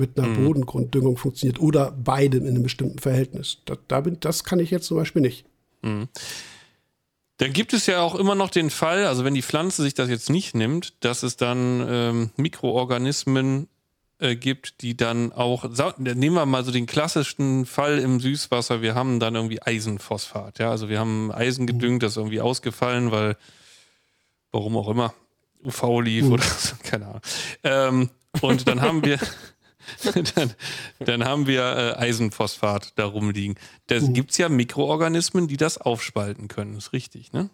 mit einer mhm. Bodengrunddüngung funktioniert oder beiden in einem bestimmten Verhältnis. Da, da bin, das kann ich jetzt zum Beispiel nicht. Mhm. Dann gibt es ja auch immer noch den Fall, also wenn die Pflanze sich das jetzt nicht nimmt, dass es dann ähm, Mikroorganismen äh, gibt, die dann auch, nehmen wir mal so den klassischen Fall im Süßwasser, wir haben dann irgendwie Eisenphosphat, ja, also wir haben Eisen gedüngt, mhm. das ist irgendwie ausgefallen, weil, warum auch immer, UV lief mhm. oder so, keine Ahnung. Ähm, und dann haben wir, dann, dann, haben wir äh, Eisenphosphat da rumliegen. Da mhm. gibt es ja Mikroorganismen, die das aufspalten können, ist richtig, ne?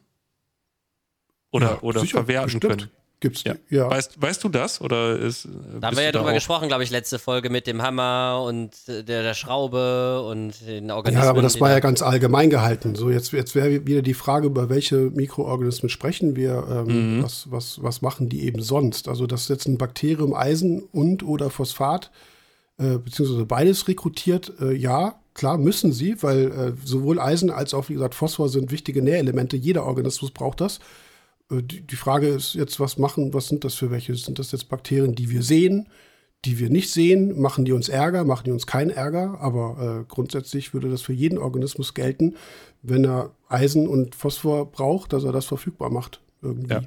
Oder, ja, oder sicher, verwerten bestimmt. können. Gibt's, ja. ja. Weißt, weißt du das? Oder ist, da haben wir ja drüber gesprochen, glaube ich, letzte Folge mit dem Hammer und der, der Schraube und den Organismen. Ja, aber das war ja ganz allgemein gehalten. So, jetzt, jetzt wäre wieder die Frage, über welche Mikroorganismen sprechen wir, ähm, mhm. was, was, was machen die eben sonst? Also, dass jetzt ein Bakterium Eisen und oder Phosphat, äh, beziehungsweise beides rekrutiert, äh, ja, klar müssen sie, weil äh, sowohl Eisen als auch, wie gesagt, Phosphor sind wichtige Nährelemente. Jeder Organismus braucht das. Äh, die Frage ist jetzt, was machen, was sind das für welche? Sind das jetzt Bakterien, die wir sehen, die wir nicht sehen, machen die uns Ärger, machen die uns keinen Ärger, aber äh, grundsätzlich würde das für jeden Organismus gelten, wenn er Eisen und Phosphor braucht, dass er das verfügbar macht irgendwie. Ja.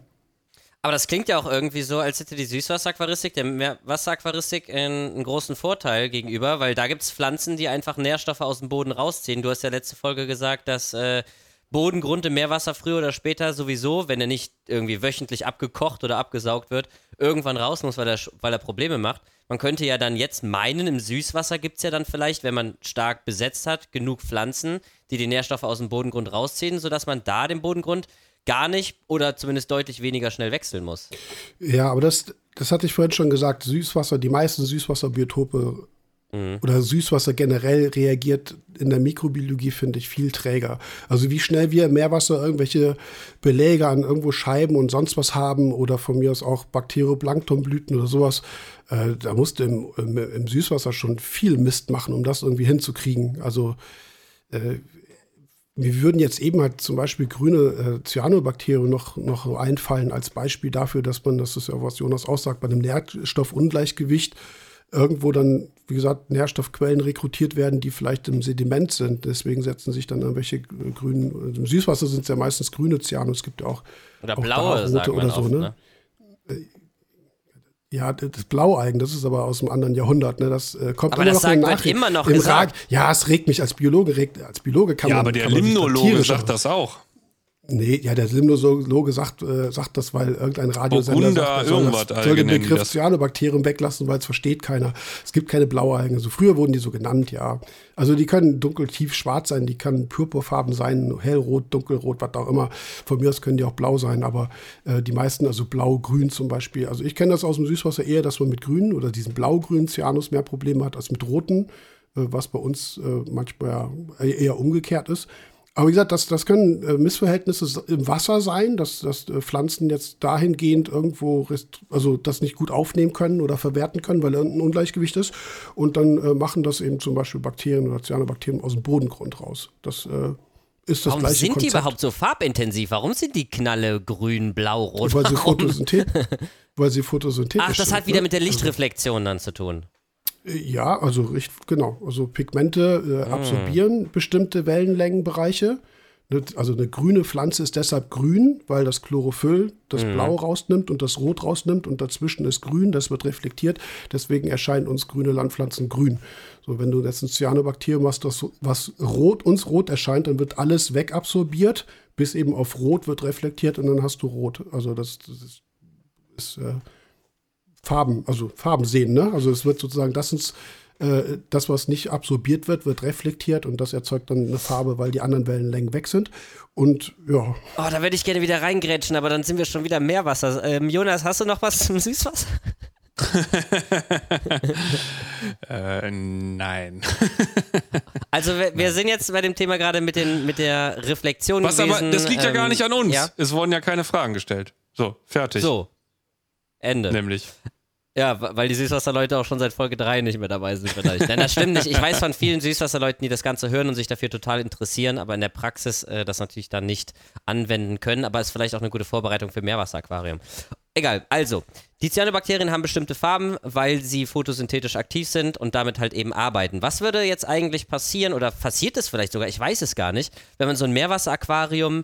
Aber das klingt ja auch irgendwie so, als hätte die Süßwasseraquaristik der Meerwasseraquaristik einen, großen Vorteil gegenüber, weil da gibt es Pflanzen, die einfach Nährstoffe aus dem Boden rausziehen. Du hast ja letzte Folge gesagt, dass äh, Bodengrund im Meerwasser früher oder später sowieso, wenn er nicht irgendwie wöchentlich abgekocht oder abgesaugt wird, irgendwann raus muss, weil er, weil er Probleme macht. Man könnte ja dann jetzt meinen, im Süßwasser gibt es ja dann vielleicht, wenn man stark besetzt hat, genug Pflanzen, die die Nährstoffe aus dem Bodengrund rausziehen, sodass man da den Bodengrund gar nicht oder zumindest deutlich weniger schnell wechseln muss. Ja, aber das, das hatte ich vorhin schon gesagt. Süßwasser, die meisten Süßwasserbiotope mhm. oder Süßwasser generell reagiert in der Mikrobiologie, finde ich, viel träger. Also wie schnell wir im Meerwasser irgendwelche Beläge an irgendwo Scheiben und sonst was haben oder von mir aus auch Bakterioplanktonblüten oder sowas, äh, da musst du im, im, im, Süßwasser schon viel Mist machen, um das irgendwie hinzukriegen. Also äh, mir würden jetzt eben halt zum Beispiel grüne äh, Cyanobakterien noch, noch einfallen als Beispiel dafür, dass man, das ist ja was Jonas aussagt, bei einem Nährstoffungleichgewicht irgendwo dann, wie gesagt, Nährstoffquellen rekrutiert werden, die vielleicht im Sediment sind. Deswegen setzen sich dann irgendwelche grünen, im Süßwasser sind es ja meistens grüne Cyanos, es gibt ja auch. Oder auch blaue, sagen oder so, oft, ne? ne? Ja, das Blaueigen, das ist aber aus einem anderen Jahrhundert. Ne? Das äh, kommt aber immer das noch sagt man immer noch im Rat. Ja, es regt mich als Biologe, regt, als Biologe kann ja, man. Ja, aber der Limnologe sagt das auch. Nee, ja, der Limnologe sagt, äh, sagt das, weil irgendein Radiosender Burgunder, sagt, soll, das, soll den Begriff Cyanobakterien weglassen, weil es versteht keiner. Es gibt keine Blaualgen. Also früher wurden die so genannt, ja. Also die können dunkel tief schwarz sein, die können purpurfarben sein, hellrot, dunkelrot, was auch immer. Von mir aus können die auch blau sein, aber äh, die meisten, also blau-grün zum Beispiel. Also ich kenne das aus dem Süßwasser eher, dass man mit grünen oder diesen blau-grünen Cyanus mehr Probleme hat als mit roten, äh, was bei uns äh, manchmal eher umgekehrt ist. Aber wie gesagt, das, das können äh, Missverhältnisse im Wasser sein, dass, dass äh, Pflanzen jetzt dahingehend irgendwo, also das nicht gut aufnehmen können oder verwerten können, weil irgendein Ungleichgewicht ist. Und dann äh, machen das eben zum Beispiel Bakterien oder Cyanobakterien aus dem Bodengrund raus. Das äh, ist das Warum gleiche sind Konzept. die überhaupt so farbintensiv? Warum sind die Knalle grün, blau, rot? Weil sie, Photosynthetisch, weil sie photosynthetisch Ach, das sind, hat wieder ne? mit der Lichtreflexion dann zu tun. Ja, also richtig, genau. Also Pigmente äh, absorbieren mm. bestimmte Wellenlängenbereiche. Ne, also eine grüne Pflanze ist deshalb grün, weil das Chlorophyll das mm. Blau rausnimmt und das Rot rausnimmt und dazwischen ist grün, das wird reflektiert. Deswegen erscheinen uns grüne Landpflanzen grün. So, wenn du jetzt ein Cyanobakterium hast, das, was rot, uns rot erscheint, dann wird alles wegabsorbiert, bis eben auf Rot wird reflektiert und dann hast du Rot. Also das, das ist, ist äh, Farben, also Farben sehen. Ne? Also es wird sozusagen, das ist äh, das, was nicht absorbiert wird, wird reflektiert und das erzeugt dann eine Farbe, weil die anderen Wellenlängen weg sind. Und ja. Oh, da würde ich gerne wieder reingrätschen, aber dann sind wir schon wieder Meerwasser. Ähm, Jonas, hast du noch was zum Süßwasser? äh, nein. also wir, wir, sind jetzt bei dem Thema gerade mit, mit der Reflexion Was gewesen. aber, das liegt ja ähm, gar nicht an uns. Ja? Es wurden ja keine Fragen gestellt. So, fertig. So. Ende. Nämlich. Ja, weil die Süßwasserleute auch schon seit Folge 3 nicht mehr dabei sind vielleicht. Denn das stimmt nicht. Ich weiß von vielen Süßwasserleuten, die das Ganze hören und sich dafür total interessieren, aber in der Praxis äh, das natürlich dann nicht anwenden können. Aber ist vielleicht auch eine gute Vorbereitung für Meerwasseraquarium. Egal, also, die Cyanobakterien haben bestimmte Farben, weil sie photosynthetisch aktiv sind und damit halt eben arbeiten. Was würde jetzt eigentlich passieren oder passiert es vielleicht sogar, ich weiß es gar nicht, wenn man so ein Meerwasseraquarium,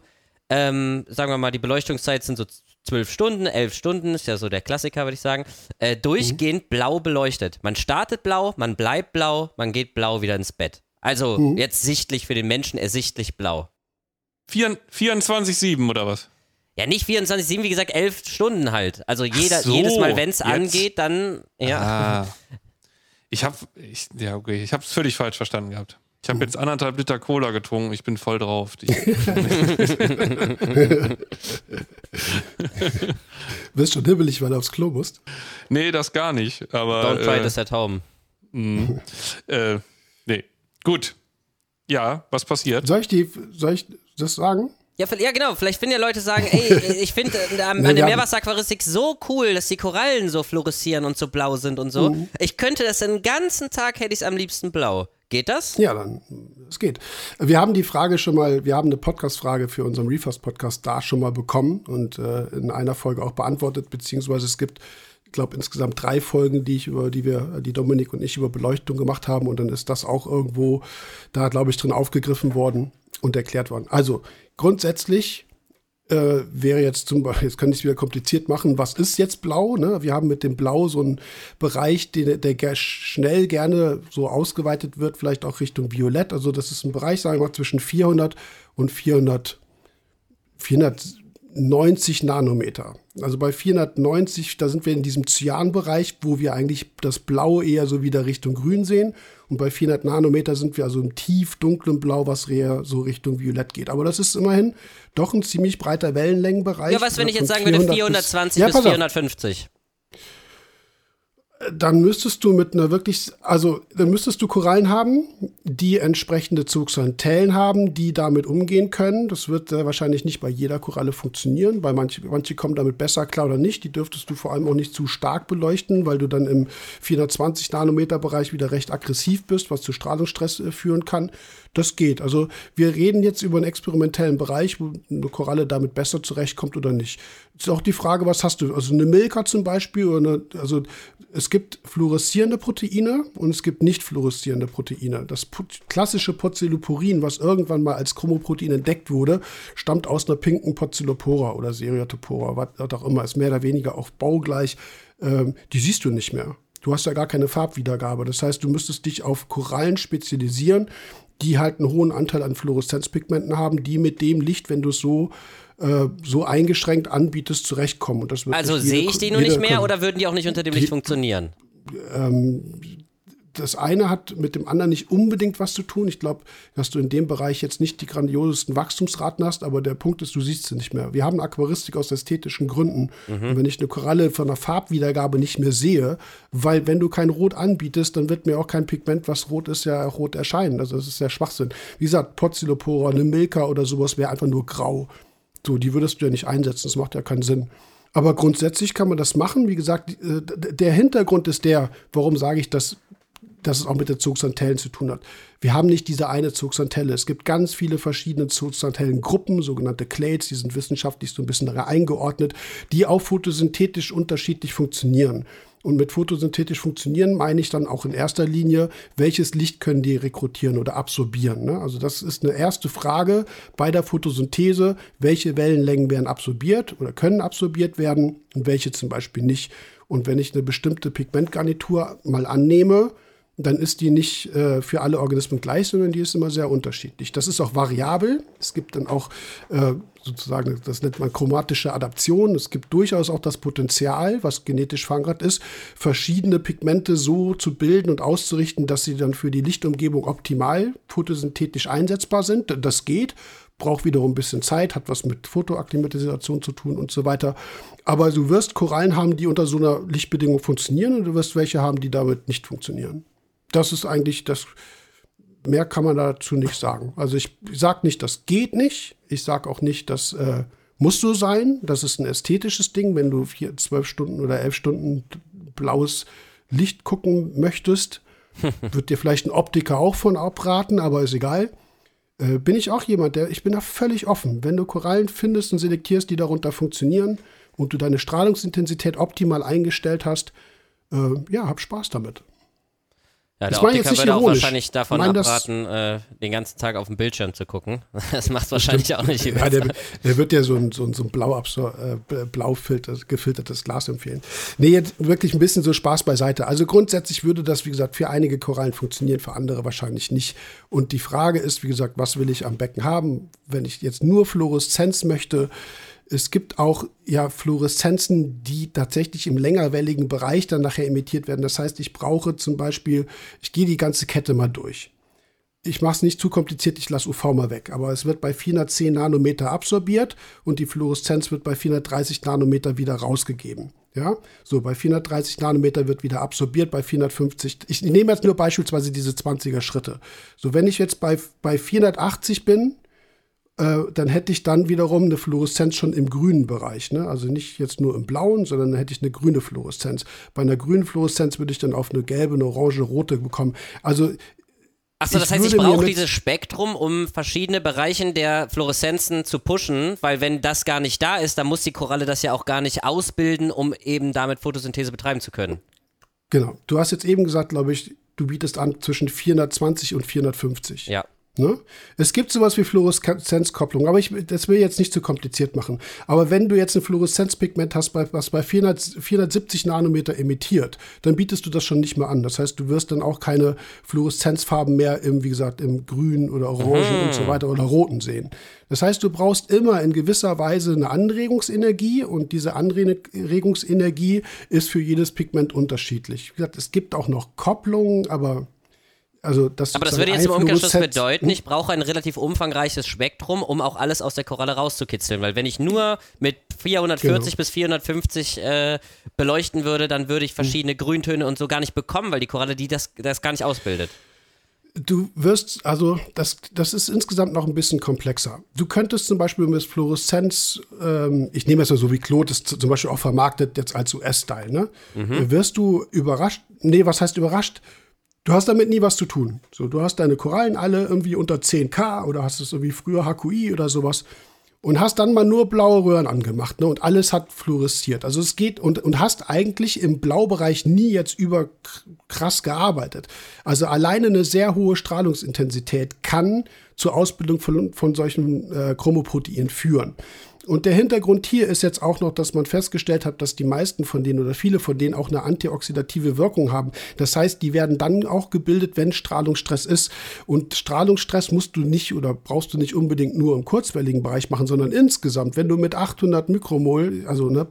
ähm, sagen wir mal, die Beleuchtungszeit sind so zwölf Stunden, elf Stunden, ist ja so der Klassiker, würde ich sagen, äh, durchgehend mhm. blau beleuchtet. Man startet blau, man bleibt blau, man geht blau wieder ins Bett. Also mhm. jetzt sichtlich für den Menschen ersichtlich blau. 24-7 oder was? Ja, nicht 24-7, wie gesagt, elf Stunden halt. Also jeder, so, jedes Mal, wenn es angeht, dann, ja. Ah. Ich habe, ich, ja, okay, ich habe es völlig falsch verstanden gehabt. Ich habe jetzt anderthalb Liter Cola getrunken, ich bin voll drauf. Bist schon hibbelig, weil du aufs Klo musst? Nee, das gar nicht. Aber, Don't try äh, this at home. Mh, äh, nee. Gut. Ja, was passiert? Soll ich, die, soll ich das sagen? Ja, ja, genau. Vielleicht finden ja Leute sagen, ey, ich finde äh, an der Meerwasseraquaristik so cool, dass die Korallen so fluoreszieren und so blau sind und so. Mhm. Ich könnte das den ganzen Tag, hätte ich es am liebsten blau. Geht das? Ja, dann, es geht. Wir haben die Frage schon mal, wir haben eine Podcast-Frage für unseren Refast-Podcast da schon mal bekommen und äh, in einer Folge auch beantwortet, beziehungsweise es gibt glaube, insgesamt drei Folgen, die ich über, die wir, die Dominik und ich über Beleuchtung gemacht haben. Und dann ist das auch irgendwo da, glaube ich, drin aufgegriffen worden und erklärt worden. Also grundsätzlich äh, wäre jetzt zum Beispiel, jetzt kann ich es wieder kompliziert machen, was ist jetzt blau? Ne? Wir haben mit dem Blau so einen Bereich, der, der schnell gerne so ausgeweitet wird, vielleicht auch Richtung Violett. Also das ist ein Bereich, sagen wir mal, zwischen 400 und 400, 490 Nanometer. Also bei 490, da sind wir in diesem Cyan-Bereich, wo wir eigentlich das Blau eher so wieder Richtung Grün sehen. Und bei 400 Nanometer sind wir also im tief dunklen Blau, was eher so Richtung Violett geht. Aber das ist immerhin doch ein ziemlich breiter Wellenlängenbereich. Ja, was, wenn ich jetzt sagen würde 420 bis, bis 450? Dann müsstest du mit einer wirklich, also dann müsstest du Korallen haben, die entsprechende Zugsantennen haben, die damit umgehen können. Das wird äh, wahrscheinlich nicht bei jeder Koralle funktionieren, weil manche, manche kommen damit besser klar oder nicht. Die dürftest du vor allem auch nicht zu stark beleuchten, weil du dann im 420 Nanometer Bereich wieder recht aggressiv bist, was zu Strahlungsstress äh, führen kann. Das geht. Also wir reden jetzt über einen experimentellen Bereich, wo eine Koralle damit besser zurechtkommt oder nicht. Ist auch die Frage, was hast du? Also eine Milka zum Beispiel, oder eine, also es gibt fluoreszierende Proteine und es gibt nicht fluoreszierende Proteine. Das klassische Porzyllopurin, was irgendwann mal als Chromoprotein entdeckt wurde, stammt aus einer pinken Porzylopora oder Seriotopora, was auch immer, ist mehr oder weniger auch baugleich. Ähm, die siehst du nicht mehr. Du hast ja gar keine Farbwiedergabe. Das heißt, du müsstest dich auf Korallen spezialisieren, die halt einen hohen Anteil an Fluoreszenzpigmenten haben, die mit dem Licht, wenn du es so äh, so eingeschränkt anbietest, zurechtkommen. also sehe ich die nur nicht mehr können. oder würden die auch nicht unter dem Licht funktionieren? Ähm, das eine hat mit dem anderen nicht unbedingt was zu tun. Ich glaube, dass du in dem Bereich jetzt nicht die grandiosesten Wachstumsraten hast, aber der Punkt ist, du siehst sie nicht mehr. Wir haben Aquaristik aus ästhetischen Gründen. Mhm. Und wenn ich eine Koralle von der Farbwiedergabe nicht mehr sehe, weil wenn du kein Rot anbietest, dann wird mir auch kein Pigment, was rot ist, ja rot erscheinen. Also das ist ja Schwachsinn. Wie gesagt, Porzylopora, eine Milka oder sowas wäre einfach nur grau. So, die würdest du ja nicht einsetzen, das macht ja keinen Sinn. Aber grundsätzlich kann man das machen. Wie gesagt, äh, der Hintergrund ist der, warum sage ich das dass es auch mit den Zugsantennen zu tun hat. Wir haben nicht diese eine Zugsantelle. Es gibt ganz viele verschiedene Zugsantellengruppen, sogenannte Clades, die sind wissenschaftlich so ein bisschen eingeordnet, die auch photosynthetisch unterschiedlich funktionieren. Und mit photosynthetisch funktionieren meine ich dann auch in erster Linie, welches Licht können die rekrutieren oder absorbieren. Ne? Also das ist eine erste Frage bei der Photosynthese, welche Wellenlängen werden absorbiert oder können absorbiert werden und welche zum Beispiel nicht. Und wenn ich eine bestimmte Pigmentgarnitur mal annehme, dann ist die nicht äh, für alle Organismen gleich, sondern die ist immer sehr unterschiedlich. Das ist auch variabel. Es gibt dann auch äh, sozusagen, das nennt man chromatische Adaption. Es gibt durchaus auch das Potenzial, was genetisch verankert ist, verschiedene Pigmente so zu bilden und auszurichten, dass sie dann für die Lichtumgebung optimal photosynthetisch einsetzbar sind. Das geht braucht wiederum ein bisschen Zeit, hat was mit Fotoakklimatisation zu tun und so weiter. Aber du wirst Korallen haben, die unter so einer Lichtbedingung funktionieren und du wirst welche haben, die damit nicht funktionieren das ist eigentlich das. Mehr kann man dazu nicht sagen. Also ich sage nicht, das geht nicht. Ich sage auch nicht, das äh, muss so sein. Das ist ein ästhetisches Ding, wenn du vier, zwölf Stunden oder elf Stunden blaues Licht gucken möchtest. wird dir vielleicht ein Optiker auch von abraten, aber ist egal. Äh, bin ich auch jemand, der, ich bin da völlig offen. Wenn du Korallen findest und selektierst, die darunter funktionieren und du deine Strahlungsintensität optimal eingestellt hast, äh, ja, hab Spaß damit. Ja, der Optiker würde auch wahrscheinlich davon meine, abraten, äh, den ganzen Tag auf dem Bildschirm zu gucken. Das macht wahrscheinlich stimmt. auch nicht ja, der, der, wird ja so ein, so ein, so ein blau, äh, blau gefiltertes Glas empfehlen. Nee, jetzt wirklich ein bisschen so Spaß beiseite. Also grundsätzlich würde das, wie gesagt, für einige Korallen funktionieren, für andere wahrscheinlich nicht. Und die Frage ist, wie gesagt, was will ich am Becken haben? Wenn ich jetzt nur Fluoreszenz möchte, es gibt auch ja Fluoreszenzen, die tatsächlich im längerwelligen Bereich dann nachher emittiert werden. Das heißt, ich brauche zum Beispiel, ich gehe die ganze Kette mal durch. Ich mache es nicht zu kompliziert, ich lasse UV mal weg. Aber es wird bei 410 Nanometer absorbiert und die Fluoreszenz wird bei 430 Nanometer wieder rausgegeben. Ja, so bei 430 Nanometer wird wieder absorbiert, bei 450. Ich nehme jetzt nur beispielsweise diese 20er Schritte. So, wenn ich jetzt bei, bei 480 bin, äh, dann hätte ich dann wiederum eine Fluoreszenz schon im grünen Bereich. Ne? Also nicht jetzt nur im blauen, sondern dann hätte ich eine grüne Fluoreszenz. Bei einer grünen Fluoreszenz würde ich dann auf eine gelbe, eine orange, rote bekommen. Also Achso, das heißt, ich brauche dieses Spektrum, um verschiedene Bereiche der Fluoreszenzen zu pushen, weil wenn das gar nicht da ist, dann muss die Koralle das ja auch gar nicht ausbilden, um eben damit Photosynthese betreiben zu können. Genau. Du hast jetzt eben gesagt, glaube ich, du bietest an zwischen 420 und 450. Ja. Ne? Es gibt sowas wie Fluoreszenzkopplung, aber ich das will jetzt nicht zu kompliziert machen. Aber wenn du jetzt ein Fluoreszenzpigment hast, was bei 400, 470 Nanometer emittiert, dann bietest du das schon nicht mehr an. Das heißt, du wirst dann auch keine Fluoreszenzfarben mehr im, wie gesagt, im Grün oder Orangen mhm. und so weiter oder Roten sehen. Das heißt, du brauchst immer in gewisser Weise eine Anregungsenergie und diese Anregungsenergie ist für jedes Pigment unterschiedlich. Wie gesagt, es gibt auch noch Kopplungen, aber also das Aber das würde jetzt im Umkehrschluss bedeuten, ich brauche ein relativ umfangreiches Spektrum, um auch alles aus der Koralle rauszukitzeln. Weil wenn ich nur mit 440 genau. bis 450 äh, beleuchten würde, dann würde ich hm. verschiedene Grüntöne und so gar nicht bekommen, weil die Koralle die das, das gar nicht ausbildet. Du wirst, also das, das ist insgesamt noch ein bisschen komplexer. Du könntest zum Beispiel mit Fluoreszenz, ähm, ich nehme es ja so wie Claude es zum Beispiel auch vermarktet, jetzt als US-Style, ne? Mhm. Wirst du überrascht, nee, was heißt überrascht? Du hast damit nie was zu tun. So, du hast deine Korallen alle irgendwie unter 10K oder hast es so wie früher HQI oder sowas und hast dann mal nur blaue Röhren angemacht ne, und alles hat fluoresziert. Also es geht und, und hast eigentlich im Blaubereich nie jetzt über krass gearbeitet. Also alleine eine sehr hohe Strahlungsintensität kann zur Ausbildung von, von solchen äh, Chromoproteinen führen. Und der Hintergrund hier ist jetzt auch noch, dass man festgestellt hat, dass die meisten von denen oder viele von denen auch eine antioxidative Wirkung haben. Das heißt, die werden dann auch gebildet, wenn Strahlungsstress ist. Und Strahlungsstress musst du nicht oder brauchst du nicht unbedingt nur im kurzwelligen Bereich machen, sondern insgesamt. Wenn du mit 800 Mikromol, also ne,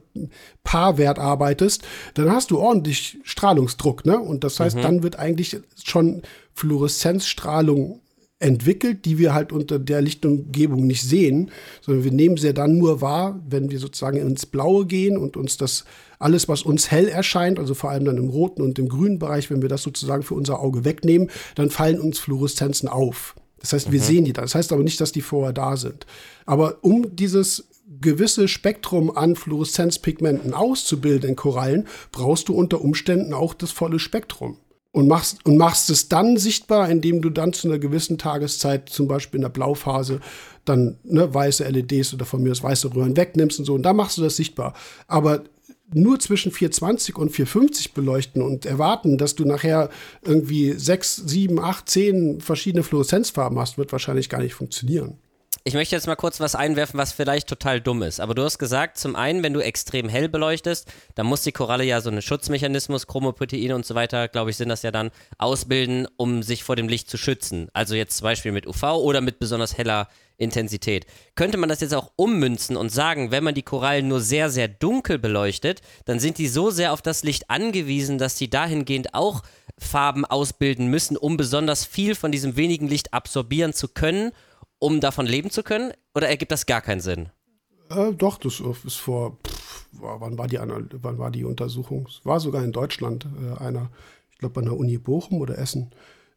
Paarwert arbeitest, dann hast du ordentlich Strahlungsdruck. Ne? Und das heißt, mhm. dann wird eigentlich schon Fluoreszenzstrahlung entwickelt, die wir halt unter der Lichtumgebung nicht sehen, sondern wir nehmen sie dann nur wahr, wenn wir sozusagen ins Blaue gehen und uns das alles, was uns hell erscheint, also vor allem dann im roten und im grünen Bereich, wenn wir das sozusagen für unser Auge wegnehmen, dann fallen uns Fluoreszenzen auf. Das heißt, wir mhm. sehen die da. Das heißt aber nicht, dass die vorher da sind. Aber um dieses gewisse Spektrum an Fluoreszenzpigmenten auszubilden in Korallen, brauchst du unter Umständen auch das volle Spektrum und machst, und machst es dann sichtbar, indem du dann zu einer gewissen Tageszeit, zum Beispiel in der Blauphase, dann ne, weiße LEDs oder von mir aus weiße Röhren wegnimmst und so. Und da machst du das sichtbar. Aber nur zwischen 420 und 450 beleuchten und erwarten, dass du nachher irgendwie sechs, sieben, acht, zehn verschiedene Fluoreszenzfarben hast, wird wahrscheinlich gar nicht funktionieren. Ich möchte jetzt mal kurz was einwerfen, was vielleicht total dumm ist. Aber du hast gesagt, zum einen, wenn du extrem hell beleuchtest, dann muss die Koralle ja so einen Schutzmechanismus, Chromoproteine und so weiter, glaube ich, sind das ja dann, ausbilden, um sich vor dem Licht zu schützen. Also jetzt zum Beispiel mit UV oder mit besonders heller Intensität. Könnte man das jetzt auch ummünzen und sagen, wenn man die Korallen nur sehr, sehr dunkel beleuchtet, dann sind die so sehr auf das Licht angewiesen, dass sie dahingehend auch Farben ausbilden müssen, um besonders viel von diesem wenigen Licht absorbieren zu können um davon leben zu können? Oder ergibt das gar keinen Sinn? Äh, doch, das ist vor, pff, wann, war die, wann war die Untersuchung? Es war sogar in Deutschland äh, einer, ich glaube an der Uni Bochum oder Essen.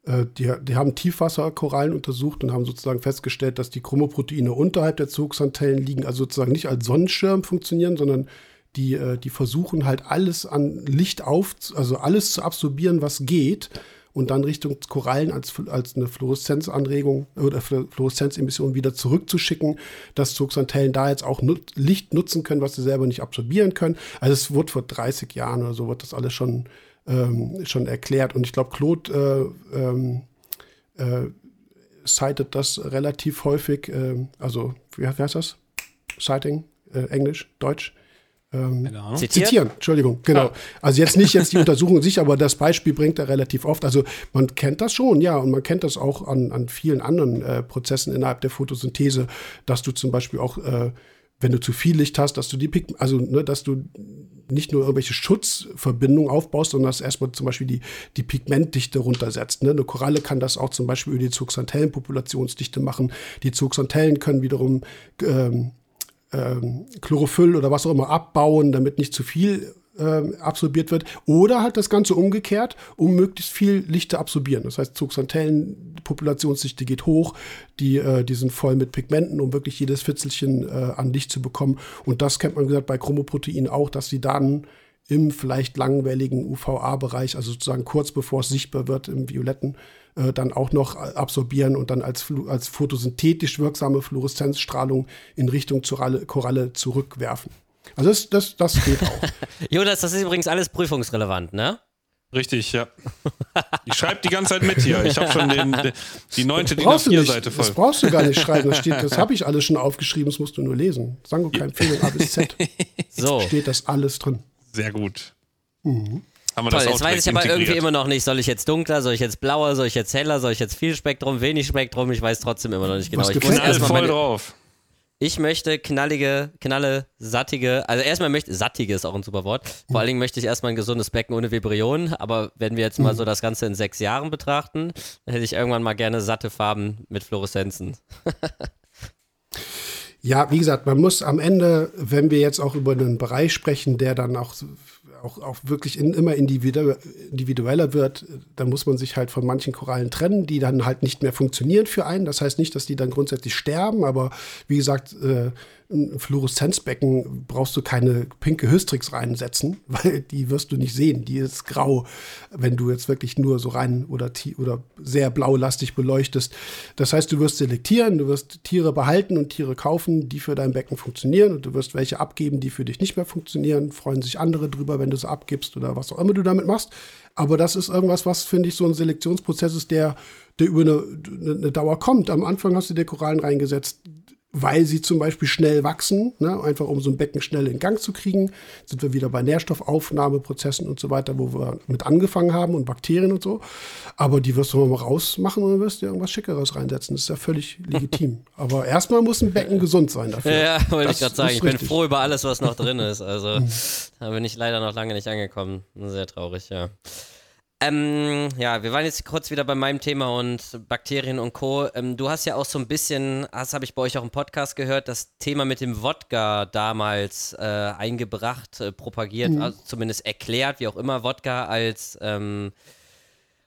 Äh, die, die haben Tiefwasserkorallen untersucht und haben sozusagen festgestellt, dass die Chromoproteine unterhalb der Zugsantennen liegen, also sozusagen nicht als Sonnenschirm funktionieren, sondern die, äh, die versuchen halt alles an Licht auf, also alles zu absorbieren, was geht und dann Richtung Korallen als, als eine Fluoreszenzanregung oder Fluoreszenzemission wieder zurückzuschicken, dass Zooxanthellen da jetzt auch nut Licht nutzen können, was sie selber nicht absorbieren können. Also es wurde vor 30 Jahren oder so, wird das alles schon, ähm, schon erklärt. Und ich glaube, Claude äh, ähm, äh, citet das relativ häufig, äh, also wie, wie heißt das? Citing, äh, Englisch, Deutsch ähm, zitieren. Entschuldigung, genau. Ja. Also jetzt nicht jetzt die Untersuchung sich, aber das Beispiel bringt er relativ oft. Also man kennt das schon, ja, und man kennt das auch an, an vielen anderen äh, Prozessen innerhalb der Photosynthese, dass du zum Beispiel auch, äh, wenn du zu viel Licht hast, dass du die Pigment, also ne, dass du nicht nur irgendwelche Schutzverbindungen aufbaust, sondern dass erstmal zum Beispiel die, die Pigmentdichte runtersetzt. Ne? Eine Koralle kann das auch zum Beispiel über die Zooxanthellen-Populationsdichte machen. Die Zooxanthellen können wiederum ähm, ähm, Chlorophyll oder was auch immer abbauen, damit nicht zu viel ähm, absorbiert wird. Oder halt das Ganze umgekehrt, um möglichst viel Licht zu absorbieren. Das heißt, Zooxanthellen, Populationsdichte geht hoch, die, äh, die sind voll mit Pigmenten, um wirklich jedes Fitzelchen äh, an Licht zu bekommen. Und das kennt man gesagt bei Chromoproteinen auch, dass sie dann im vielleicht langwelligen UVA-Bereich, also sozusagen kurz bevor es sichtbar wird im violetten äh, dann auch noch absorbieren und dann als, als photosynthetisch wirksame Fluoreszenzstrahlung in Richtung zur Koralle zurückwerfen. Also das, das, das geht auch. Jonas, das ist übrigens alles prüfungsrelevant, ne? Richtig, ja. Ich schreibe die ganze Zeit mit hier. Ich habe schon den, die neunte DIN A4-Seite voll. Das brauchst du gar nicht schreiben. Das, das habe ich alles schon aufgeschrieben. Das musst du nur lesen. Sango kein Empfehlung A bis Z. So. Steht das alles drin. Sehr gut. Mhm. Haben wir Toll, das jetzt weiß ich aber irgendwie immer noch nicht, soll ich jetzt dunkler, soll ich jetzt blauer, soll ich jetzt heller, soll ich jetzt viel Spektrum, wenig Spektrum, ich weiß trotzdem immer noch nicht genau. Was ich muss erstmal voll drauf. Ich möchte knallige, knalle, sattige, also erstmal möchte, sattige ist auch ein super Wort. Vor allen Dingen möchte ich erstmal ein gesundes Becken ohne Vibrionen, aber wenn wir jetzt mal so das Ganze in sechs Jahren betrachten, dann hätte ich irgendwann mal gerne satte Farben mit Fluoreszenzen. ja, wie gesagt, man muss am Ende, wenn wir jetzt auch über einen Bereich sprechen, der dann auch auch, auch wirklich in, immer individueller wird, dann muss man sich halt von manchen Korallen trennen, die dann halt nicht mehr funktionieren für einen. Das heißt nicht, dass die dann grundsätzlich sterben, aber wie gesagt, äh, ein Fluoreszenzbecken brauchst du keine pinke Hystrix reinsetzen, weil die wirst du nicht sehen. Die ist grau, wenn du jetzt wirklich nur so rein oder, oder sehr blaulastig beleuchtest. Das heißt, du wirst selektieren, du wirst Tiere behalten und Tiere kaufen, die für dein Becken funktionieren und du wirst welche abgeben, die für dich nicht mehr funktionieren. Freuen sich andere drüber, wenn du sie abgibst oder was auch immer du damit machst. Aber das ist irgendwas, was, finde ich, so ein Selektionsprozess ist, der, der über eine, eine Dauer kommt. Am Anfang hast du dir Korallen reingesetzt weil sie zum Beispiel schnell wachsen, ne? einfach um so ein Becken schnell in Gang zu kriegen. Sind wir wieder bei Nährstoffaufnahmeprozessen und so weiter, wo wir mit angefangen haben und Bakterien und so. Aber die wirst du mal rausmachen und dann wirst du irgendwas Schickeres reinsetzen. Das ist ja völlig legitim. Aber erstmal muss ein Becken gesund sein dafür. Ja, wollte ich gerade sagen. Ich bin froh über alles, was noch drin ist. Also da bin ich leider noch lange nicht angekommen. Sehr traurig, ja. Ähm, ja, wir waren jetzt kurz wieder bei meinem Thema und Bakterien und Co. Ähm, du hast ja auch so ein bisschen, das habe ich bei euch auch im Podcast gehört, das Thema mit dem Wodka damals äh, eingebracht, äh, propagiert, mhm. also zumindest erklärt, wie auch immer, Wodka als, ähm,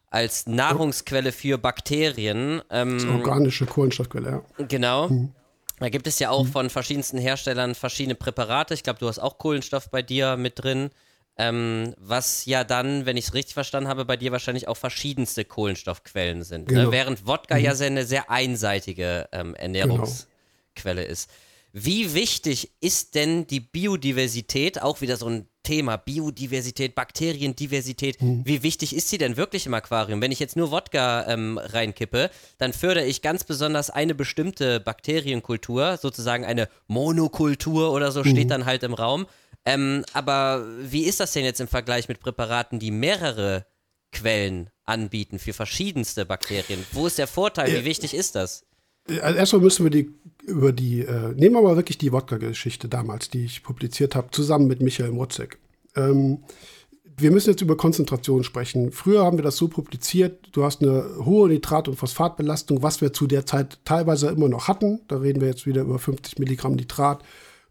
als Nahrungsquelle für Bakterien. Ähm, organische Kohlenstoffquelle, ja. Genau. Mhm. Da gibt es ja auch mhm. von verschiedensten Herstellern verschiedene Präparate. Ich glaube, du hast auch Kohlenstoff bei dir mit drin. Ähm, was ja dann, wenn ich es richtig verstanden habe, bei dir wahrscheinlich auch verschiedenste Kohlenstoffquellen sind. Ne? Genau. Ne? Während Wodka mhm. ja sehr eine sehr einseitige ähm, Ernährungsquelle genau. ist. Wie wichtig ist denn die Biodiversität, auch wieder so ein Thema, Biodiversität, Bakteriendiversität, mhm. wie wichtig ist sie denn wirklich im Aquarium? Wenn ich jetzt nur Wodka ähm, reinkippe, dann fördere ich ganz besonders eine bestimmte Bakterienkultur, sozusagen eine Monokultur oder so mhm. steht dann halt im Raum. Ähm, aber wie ist das denn jetzt im Vergleich mit Präparaten, die mehrere Quellen anbieten für verschiedenste Bakterien? Wo ist der Vorteil? Wie wichtig ist das? Also erstmal müssen wir die über die, äh, nehmen wir mal wirklich die Wodka-Geschichte damals, die ich publiziert habe, zusammen mit Michael Motzek. Ähm, wir müssen jetzt über Konzentration sprechen. Früher haben wir das so publiziert, du hast eine hohe Nitrat- und Phosphatbelastung, was wir zu der Zeit teilweise immer noch hatten. Da reden wir jetzt wieder über 50 Milligramm Nitrat,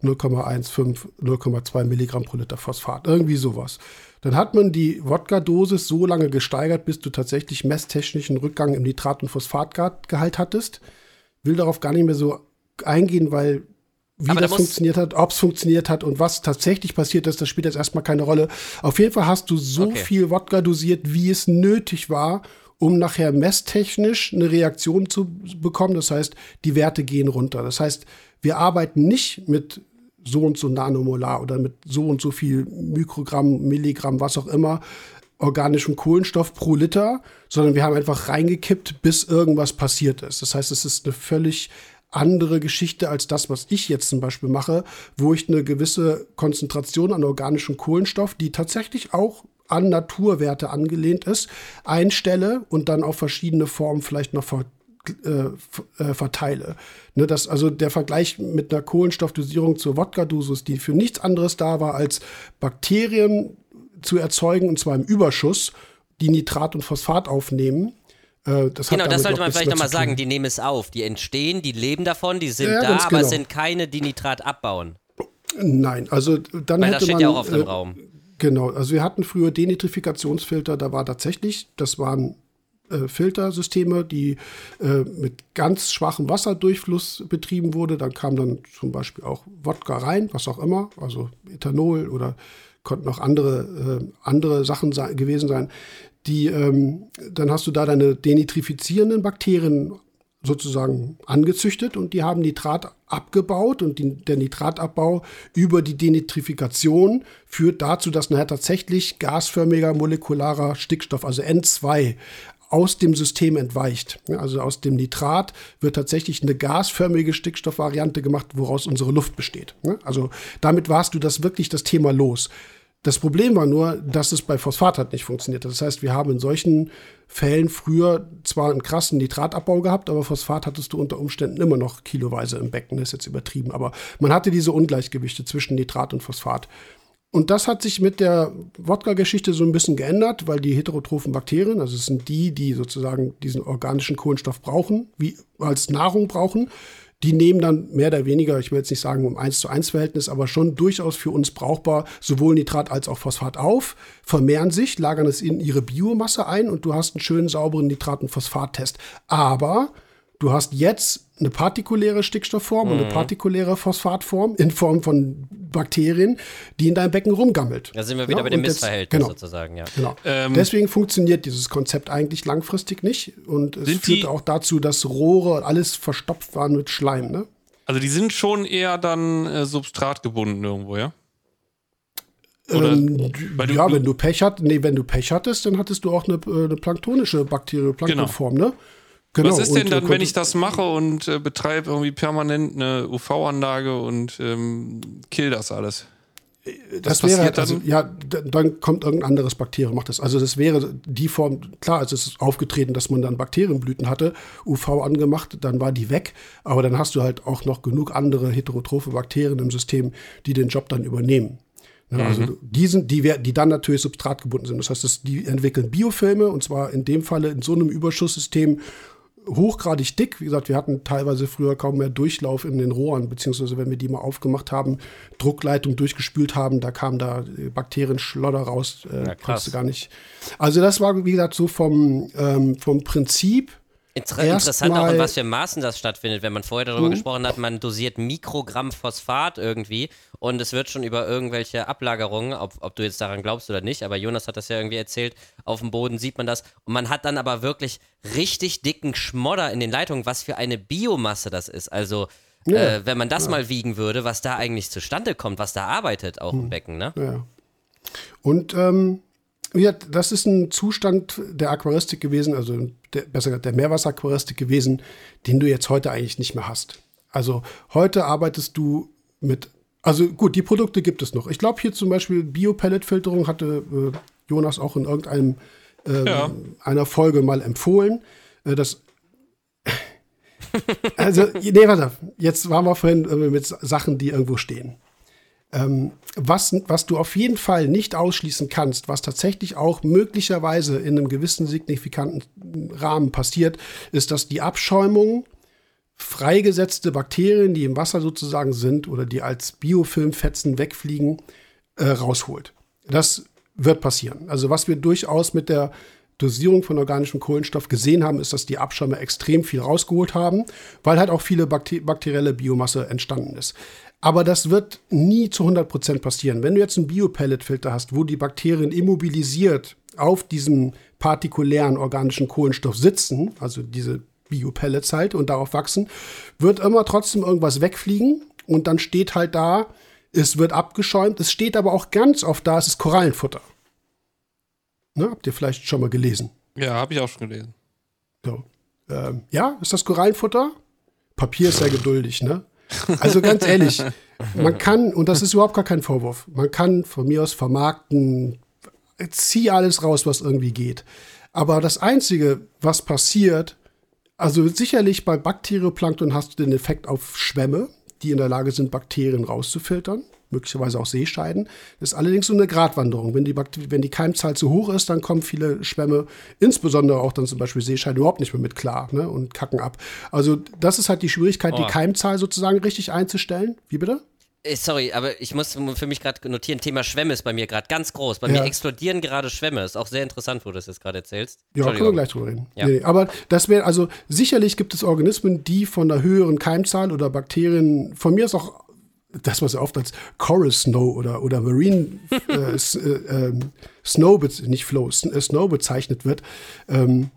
0,15, 0,2 Milligramm pro Liter Phosphat, irgendwie sowas. Dann hat man die Wodka-Dosis so lange gesteigert, bis du tatsächlich messtechnischen Rückgang im Nitrat- und Phosphatgehalt hattest. Will darauf gar nicht mehr so eingehen, weil wie Aber das funktioniert hat, ob es funktioniert hat und was tatsächlich passiert ist, das spielt jetzt erstmal keine Rolle. Auf jeden Fall hast du so okay. viel Wodka dosiert, wie es nötig war, um nachher messtechnisch eine Reaktion zu bekommen. Das heißt, die Werte gehen runter. Das heißt, wir arbeiten nicht mit so und so Nanomolar oder mit so und so viel Mikrogramm, Milligramm, was auch immer, organischem Kohlenstoff pro Liter, sondern wir haben einfach reingekippt, bis irgendwas passiert ist. Das heißt, es ist eine völlig andere Geschichte als das, was ich jetzt zum Beispiel mache, wo ich eine gewisse Konzentration an organischem Kohlenstoff, die tatsächlich auch an Naturwerte angelehnt ist, einstelle und dann auf verschiedene Formen vielleicht noch ver äh, äh, verteile. Ne, das, also der Vergleich mit einer Kohlenstoffdosierung zur Wodka-Dosis, die für nichts anderes da war, als Bakterien zu erzeugen, und zwar im Überschuss, die Nitrat und Phosphat aufnehmen. Äh, das genau, das sollte man vielleicht nochmal sagen. Die nehmen es auf. Die entstehen, die leben davon, die sind ja, da, aber genau. es sind keine, die Nitrat abbauen. Nein, also dann Weil hätte das steht man, ja auch auf dem äh, Raum. Genau, also wir hatten früher Denitrifikationsfilter, da war tatsächlich, das waren äh, Filtersysteme, die äh, mit ganz schwachem Wasserdurchfluss betrieben wurde. Dann kam dann zum Beispiel auch Wodka rein, was auch immer, also Ethanol oder konnten auch andere, äh, andere Sachen gewesen sein. die, ähm, dann hast du da deine denitrifizierenden Bakterien sozusagen angezüchtet und die haben Nitrat abgebaut und die, der Nitratabbau über die Denitrifikation führt dazu, dass nachher tatsächlich gasförmiger molekularer Stickstoff, also N2, aus dem System entweicht. Also aus dem Nitrat wird tatsächlich eine gasförmige Stickstoffvariante gemacht, woraus unsere Luft besteht. Also damit warst du das wirklich das Thema los. Das Problem war nur, dass es bei Phosphat halt nicht funktioniert. Das heißt, wir haben in solchen Fällen früher zwar einen krassen Nitratabbau gehabt, aber Phosphat hattest du unter Umständen immer noch kiloweise im Becken. Das ist jetzt übertrieben. Aber man hatte diese Ungleichgewichte zwischen Nitrat und Phosphat. Und das hat sich mit der Wodka-Geschichte so ein bisschen geändert, weil die heterotrophen Bakterien, also es sind die, die sozusagen diesen organischen Kohlenstoff brauchen, wie als Nahrung brauchen, die nehmen dann mehr oder weniger, ich will jetzt nicht sagen um 1 zu 1 Verhältnis, aber schon durchaus für uns brauchbar sowohl Nitrat als auch Phosphat auf, vermehren sich, lagern es in ihre Biomasse ein und du hast einen schönen sauberen Nitrat- und Phosphattest. Aber du hast jetzt eine partikuläre Stickstoffform mhm. und eine mhm. partikuläre Phosphatform in Form von Bakterien, die in deinem Becken rumgammelt. Da sind wir wieder ja, bei dem Missverhältnis genau, sozusagen, ja. Genau. Ähm, Deswegen funktioniert dieses Konzept eigentlich langfristig nicht und es führt auch dazu, dass Rohre und alles verstopft waren mit Schleim, ne? Also die sind schon eher dann äh, substratgebunden irgendwo, ja? Ähm, du, ja, wenn du Pech hattest, nee, wenn du Pech hattest, dann hattest du auch eine, äh, eine planktonische Bakterie, Planktonform, genau. ne? Genau, Was ist denn dann, wenn ich das mache und äh, betreibe irgendwie permanent eine UV-Anlage und ähm, kill das alles? Das Was wäre, halt, also, ja, dann kommt irgendein anderes Bakterium, macht das. Also das wäre die Form, klar, es ist aufgetreten, dass man dann Bakterienblüten hatte, UV angemacht, dann war die weg, aber dann hast du halt auch noch genug andere heterotrophe Bakterien im System, die den Job dann übernehmen. Ja, ne, also mhm. die sind, die, die dann natürlich substratgebunden sind. Das heißt, dass die entwickeln Biofilme und zwar in dem Falle in so einem Überschusssystem, hochgradig dick. Wie gesagt, wir hatten teilweise früher kaum mehr Durchlauf in den Rohren, beziehungsweise wenn wir die mal aufgemacht haben, Druckleitung durchgespült haben, da kam da Bakterienschlodder raus, äh, ja, konntest du gar nicht. Also das war, wie gesagt, so vom, ähm, vom Prinzip Inter interessant auch, in was für Maßen das stattfindet. Wenn man vorher darüber mhm. gesprochen hat, man dosiert Mikrogramm Phosphat irgendwie und es wird schon über irgendwelche Ablagerungen, ob, ob, du jetzt daran glaubst oder nicht, aber Jonas hat das ja irgendwie erzählt, auf dem Boden sieht man das und man hat dann aber wirklich richtig dicken Schmodder in den Leitungen, was für eine Biomasse das ist. Also ja, äh, wenn man das ja. mal wiegen würde, was da eigentlich zustande kommt, was da arbeitet auch mhm. im Becken, ne? Ja. Und ähm, ja, das ist ein Zustand der Aquaristik gewesen, also der, besser gesagt der Meerwasseraquaristik gewesen, den du jetzt heute eigentlich nicht mehr hast. Also heute arbeitest du mit, also gut, die Produkte gibt es noch. Ich glaube hier zum Beispiel Biopelletfilterung hatte äh, Jonas auch in irgendeinem äh, ja. einer Folge mal empfohlen. Äh, das also, nee, warte, jetzt waren wir vorhin äh, mit Sachen, die irgendwo stehen. Ähm, was, was du auf jeden Fall nicht ausschließen kannst, was tatsächlich auch möglicherweise in einem gewissen signifikanten Rahmen passiert, ist, dass die Abschäumung freigesetzte Bakterien, die im Wasser sozusagen sind oder die als Biofilmfetzen wegfliegen, äh, rausholt. Das wird passieren. Also was wir durchaus mit der Dosierung von organischem Kohlenstoff gesehen haben, ist, dass die Abschäume extrem viel rausgeholt haben, weil halt auch viele bakterielle Biomasse entstanden ist. Aber das wird nie zu 100% passieren. Wenn du jetzt einen Biopelletfilter hast, wo die Bakterien immobilisiert auf diesem partikulären organischen Kohlenstoff sitzen, also diese Biopellets halt und darauf wachsen, wird immer trotzdem irgendwas wegfliegen und dann steht halt da, es wird abgeschäumt. Es steht aber auch ganz oft da, es ist Korallenfutter. Ne, habt ihr vielleicht schon mal gelesen? Ja, habe ich auch schon gelesen. So. Ähm, ja, ist das Korallenfutter? Papier ist sehr geduldig, ne? Also ganz ehrlich, man kann, und das ist überhaupt gar kein Vorwurf, man kann von mir aus vermarkten, zieh alles raus, was irgendwie geht. Aber das Einzige, was passiert, also sicherlich bei Bakterioplankton hast du den Effekt auf Schwämme, die in der Lage sind, Bakterien rauszufiltern möglicherweise auch Seescheiden. Das ist allerdings so eine Gratwanderung. Wenn die, wenn die Keimzahl zu hoch ist, dann kommen viele Schwämme, insbesondere auch dann zum Beispiel Seescheiden, überhaupt nicht mehr mit klar ne, und kacken ab. Also das ist halt die Schwierigkeit, oh. die Keimzahl sozusagen richtig einzustellen. Wie bitte? Äh, sorry, aber ich muss für mich gerade notieren, Thema Schwämme ist bei mir gerade ganz groß. Bei ja. mir explodieren gerade Schwämme. Ist auch sehr interessant, wo du das jetzt gerade erzählst. Ja, können wir gleich drüber reden. Ja. Nee, aber das wäre, also sicherlich gibt es Organismen, die von einer höheren Keimzahl oder Bakterien, von mir ist auch das, was oft als Coral Snow oder, oder Marine äh, äh, ähm, Snow, nicht Flow, Snow bezeichnet wird, ähm,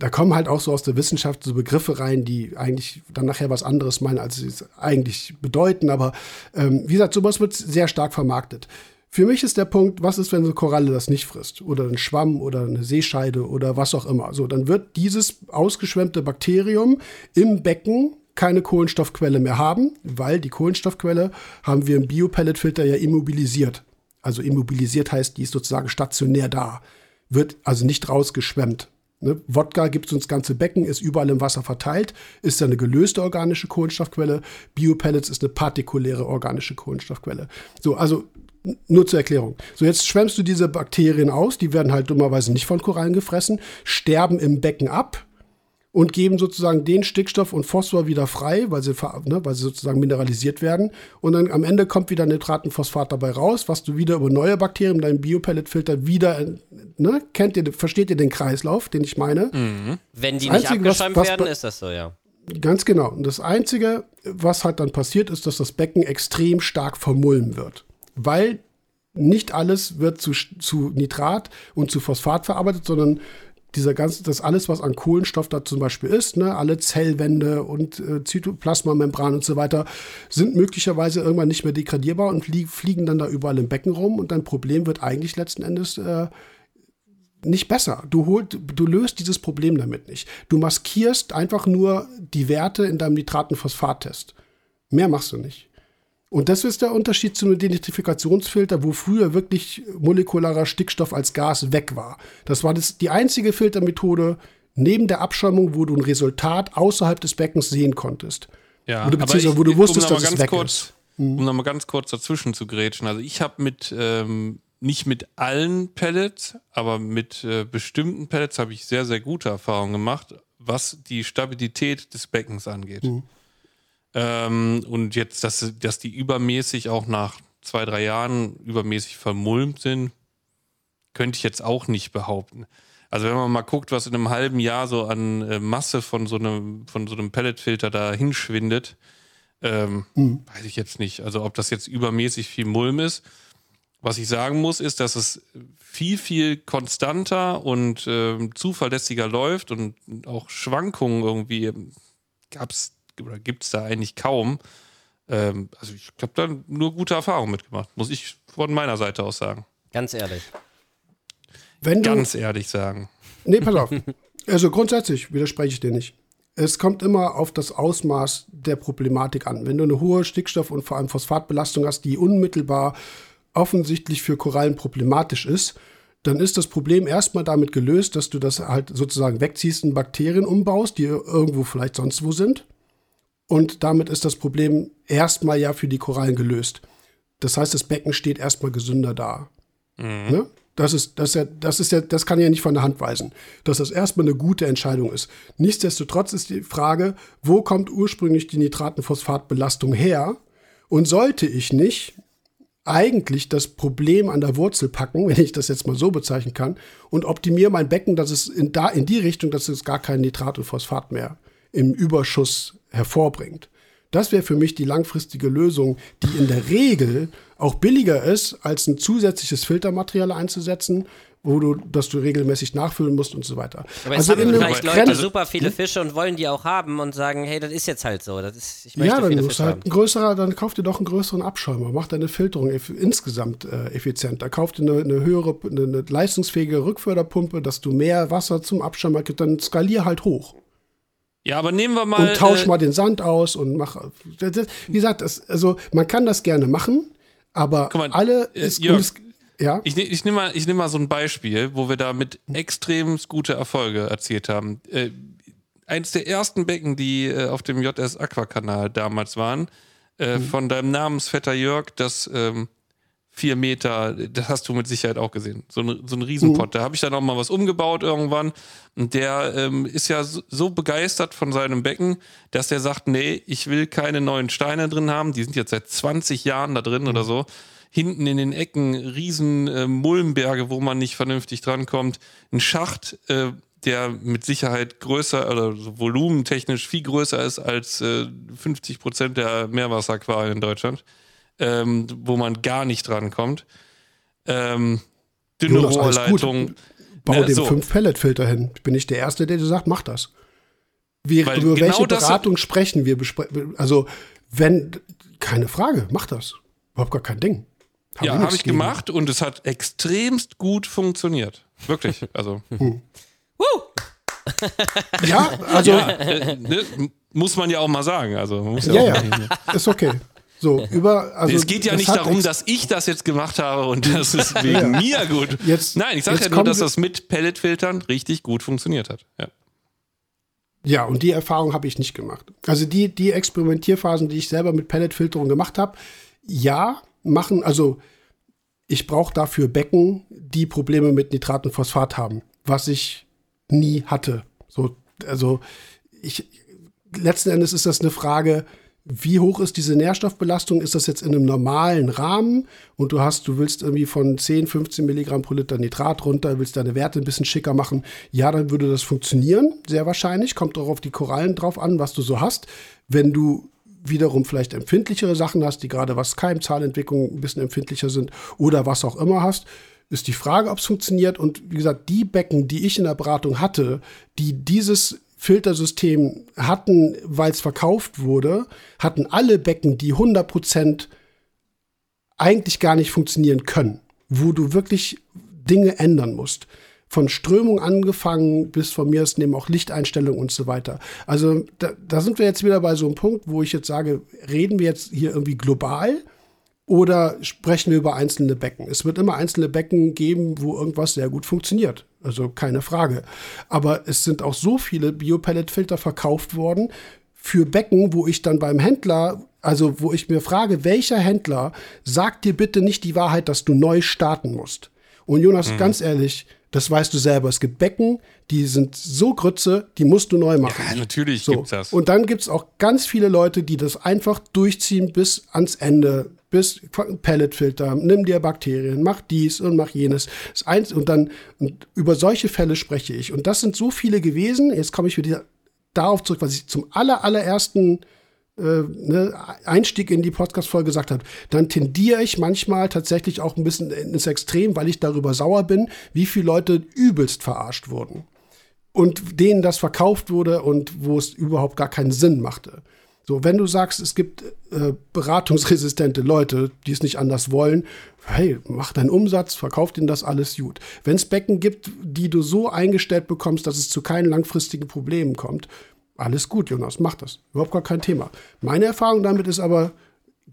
da kommen halt auch so aus der Wissenschaft so Begriffe rein, die eigentlich dann nachher was anderes meinen, als sie es eigentlich bedeuten. Aber ähm, wie gesagt, sowas wird sehr stark vermarktet. Für mich ist der Punkt, was ist, wenn so eine Koralle das nicht frisst? Oder ein Schwamm oder eine Seescheide oder was auch immer. So, dann wird dieses ausgeschwemmte Bakterium im Becken keine Kohlenstoffquelle mehr haben, weil die Kohlenstoffquelle haben wir im Biopelletfilter ja immobilisiert. Also immobilisiert heißt, die ist sozusagen stationär da, wird also nicht rausgeschwemmt. Ne? Wodka gibt es ins ganze Becken, ist überall im Wasser verteilt, ist ja eine gelöste organische Kohlenstoffquelle. Biopellets ist eine partikuläre organische Kohlenstoffquelle. So, also nur zur Erklärung. So, jetzt schwemmst du diese Bakterien aus, die werden halt dummerweise nicht von Korallen gefressen, sterben im Becken ab, und geben sozusagen den Stickstoff und Phosphor wieder frei, weil sie, ne, weil sie sozusagen mineralisiert werden. Und dann am Ende kommt wieder Nitratenphosphat dabei raus, was du wieder über neue Bakterien in deinem Biopelletfilter wieder, ne, kennt ihr, versteht ihr den Kreislauf, den ich meine? Mhm. Wenn die das nicht Einzige, abgeschäumt was, was, werden, ist das so, ja. Ganz genau. Und das Einzige, was halt dann passiert, ist, dass das Becken extrem stark vermulmen wird. Weil nicht alles wird zu, zu Nitrat und zu Phosphat verarbeitet, sondern dieser ganze, das alles, was an Kohlenstoff da zum Beispiel ist, ne, alle Zellwände und äh, Zytoplasmamembran und so weiter, sind möglicherweise irgendwann nicht mehr degradierbar und flie fliegen dann da überall im Becken rum und dein Problem wird eigentlich letzten Endes äh, nicht besser. Du, holt, du löst dieses Problem damit nicht. Du maskierst einfach nur die Werte in deinem Nitratenphosphat-Test. Mehr machst du nicht. Und das ist der Unterschied zum Identifikationsfilter, wo früher wirklich molekularer Stickstoff als Gas weg war. Das war das, die einzige Filtermethode neben der Abschirmung, wo du ein Resultat außerhalb des Beckens sehen konntest. Ja, oder beziehungsweise ich, wo du wusstest, um dass es weg kurz, ist. Mhm. Um nochmal ganz kurz dazwischen zu grätschen. Also ich habe mit, ähm, nicht mit allen Pellets, aber mit äh, bestimmten Pellets habe ich sehr, sehr gute Erfahrungen gemacht, was die Stabilität des Beckens angeht. Mhm. Ähm, und jetzt, dass, dass die übermäßig auch nach zwei, drei Jahren übermäßig vermulmt sind, könnte ich jetzt auch nicht behaupten. Also wenn man mal guckt, was in einem halben Jahr so an äh, Masse von so einem, von so einem Pelletfilter da hinschwindet, ähm, mhm. weiß ich jetzt nicht. Also ob das jetzt übermäßig viel Mulm ist. Was ich sagen muss, ist, dass es viel, viel konstanter und äh, zuverlässiger läuft und auch Schwankungen irgendwie gab es oder gibt es da eigentlich kaum. Ähm, also ich habe da nur gute Erfahrungen mitgemacht, muss ich von meiner Seite aus sagen. Ganz ehrlich. Wenn Ganz ehrlich sagen. Nee, pass auf. Also grundsätzlich widerspreche ich dir nicht. Es kommt immer auf das Ausmaß der Problematik an. Wenn du eine hohe Stickstoff- und vor allem Phosphatbelastung hast, die unmittelbar offensichtlich für Korallen problematisch ist, dann ist das Problem erstmal damit gelöst, dass du das halt sozusagen wegziehst und Bakterien umbaust, die irgendwo vielleicht sonst wo sind. Und damit ist das Problem erstmal ja für die Korallen gelöst. Das heißt, das Becken steht erstmal gesünder da. Mhm. Ne? Das ist, das, ist ja, das ist ja, das kann ja nicht von der Hand weisen, dass das erstmal eine gute Entscheidung ist. Nichtsdestotrotz ist die Frage, wo kommt ursprünglich die Nitratenphosphatbelastung her? Und sollte ich nicht eigentlich das Problem an der Wurzel packen, wenn ich das jetzt mal so bezeichnen kann, und optimiere mein Becken, dass es in, da, in die Richtung, dass es gar kein Nitrat und Phosphat mehr im Überschuss hervorbringt. Das wäre für mich die langfristige Lösung, die in der Regel auch billiger ist, als ein zusätzliches Filtermaterial einzusetzen, wo du, dass du regelmäßig nachfüllen musst und so weiter. Aber also haben vielleicht Leute Trend super viele hm? Fische und wollen die auch haben und sagen, hey, das ist jetzt halt so. Das ist, ich möchte ja, dann viele halt ein größerer, dann kauf dir doch einen größeren Abschäumer, mach deine Filterung insgesamt äh, effizienter, kauf dir eine, eine höhere, eine, eine, leistungsfähige Rückförderpumpe, dass du mehr Wasser zum Abschäumer gibst, dann skalier halt hoch. Ja, aber nehmen wir mal. Und tausch äh, mal den Sand aus und mach. Wie gesagt, das, also man kann das gerne machen, aber mal, alle äh, ist, Jörg, ja. Ich, ne, ich nehme mal, nehm mal so ein Beispiel, wo wir da mit extrem gute Erfolge erzielt haben. Äh, eins der ersten Becken, die äh, auf dem JS Aquakanal damals waren, äh, mhm. von deinem Namensvetter Jörg, das ähm, vier Meter, das hast du mit Sicherheit auch gesehen. So, ein, so ein Riesenpott. Mhm. Da habe ich dann auch mal was umgebaut irgendwann. Und der ähm, ist ja so, so, begeistert von seinem Becken, dass der sagt, nee, ich will keine neuen Steine drin haben. Die sind jetzt seit 20 Jahren da drin mhm. oder so. Hinten in den Ecken riesen äh, Mulmberge, wo man nicht vernünftig drankommt. Ein Schacht, äh, der mit Sicherheit größer oder so volumentechnisch viel größer ist als äh, 50 Prozent der Meerwasseraquarien in Deutschland ähm, wo man gar nicht drankommt. Ähm, dünne Rohrleitung. Bau ne, dem so. fünf Pelletfilter hin. Bin ich der Erste, der dir sagt, mach das. Wir, über genau welche Beratung sprechen wir? Also, wenn, keine Frage, mach das. Überhaupt gar kein Ding. Hab ja, habe ich gegen. gemacht und es hat extremst gut funktioniert. Wirklich. Also. Hm. ja, also. Ja, äh, ne, muss man ja auch mal sagen. Also, ja, ja, ja. ist okay. So, über, also es geht ja nicht darum, dass ich das jetzt gemacht habe und das ist wegen mir gut. Jetzt, Nein, ich sage ja nur, dass das mit Pelletfiltern richtig gut funktioniert hat. Ja. Ja, und die Erfahrung habe ich nicht gemacht. Also die, die Experimentierphasen, die ich selber mit Pelletfilterung gemacht habe, ja, machen, also ich brauche dafür Becken, die Probleme mit Nitrat und Phosphat haben, was ich nie hatte. So, also ich, letzten Endes ist das eine Frage, wie hoch ist diese Nährstoffbelastung? Ist das jetzt in einem normalen Rahmen und du hast, du willst irgendwie von 10, 15 Milligramm pro Liter Nitrat runter, willst deine Werte ein bisschen schicker machen? Ja, dann würde das funktionieren, sehr wahrscheinlich. Kommt auch auf die Korallen drauf an, was du so hast. Wenn du wiederum vielleicht empfindlichere Sachen hast, die gerade was Keimzahlentwicklung ein bisschen empfindlicher sind oder was auch immer hast, ist die Frage, ob es funktioniert. Und wie gesagt, die Becken, die ich in der Beratung hatte, die dieses Filtersystem hatten, weil es verkauft wurde, hatten alle Becken, die 100% eigentlich gar nicht funktionieren können, wo du wirklich Dinge ändern musst. Von Strömung angefangen bis von mir aus nehmen auch Lichteinstellungen und so weiter. Also da, da sind wir jetzt wieder bei so einem Punkt, wo ich jetzt sage, reden wir jetzt hier irgendwie global oder sprechen wir über einzelne Becken? Es wird immer einzelne Becken geben, wo irgendwas sehr gut funktioniert. Also keine Frage. Aber es sind auch so viele Biopelletfilter verkauft worden für Becken, wo ich dann beim Händler, also wo ich mir frage, welcher Händler sagt dir bitte nicht die Wahrheit, dass du neu starten musst? Und Jonas, mhm. ganz ehrlich, das weißt du selber. Es gibt Becken, die sind so Grütze, die musst du neu machen. Ja, natürlich so. gibt's das. Und dann gibt's auch ganz viele Leute, die das einfach durchziehen bis ans Ende bis Pelletfilter, nimm dir Bakterien, mach dies und mach jenes. Das eins, und dann und über solche Fälle spreche ich. Und das sind so viele gewesen. Jetzt komme ich wieder darauf zurück, was ich zum aller, allerersten äh, ne, Einstieg in die Podcast-Folge gesagt habe. Dann tendiere ich manchmal tatsächlich auch ein bisschen ins Extrem, weil ich darüber sauer bin, wie viele Leute übelst verarscht wurden. Und denen das verkauft wurde und wo es überhaupt gar keinen Sinn machte. So, wenn du sagst, es gibt äh, beratungsresistente Leute, die es nicht anders wollen, hey, mach deinen Umsatz, verkauf ihnen das alles gut. Wenn es Becken gibt, die du so eingestellt bekommst, dass es zu keinen langfristigen Problemen kommt, alles gut, Jonas, mach das. Überhaupt gar kein Thema. Meine Erfahrung damit ist aber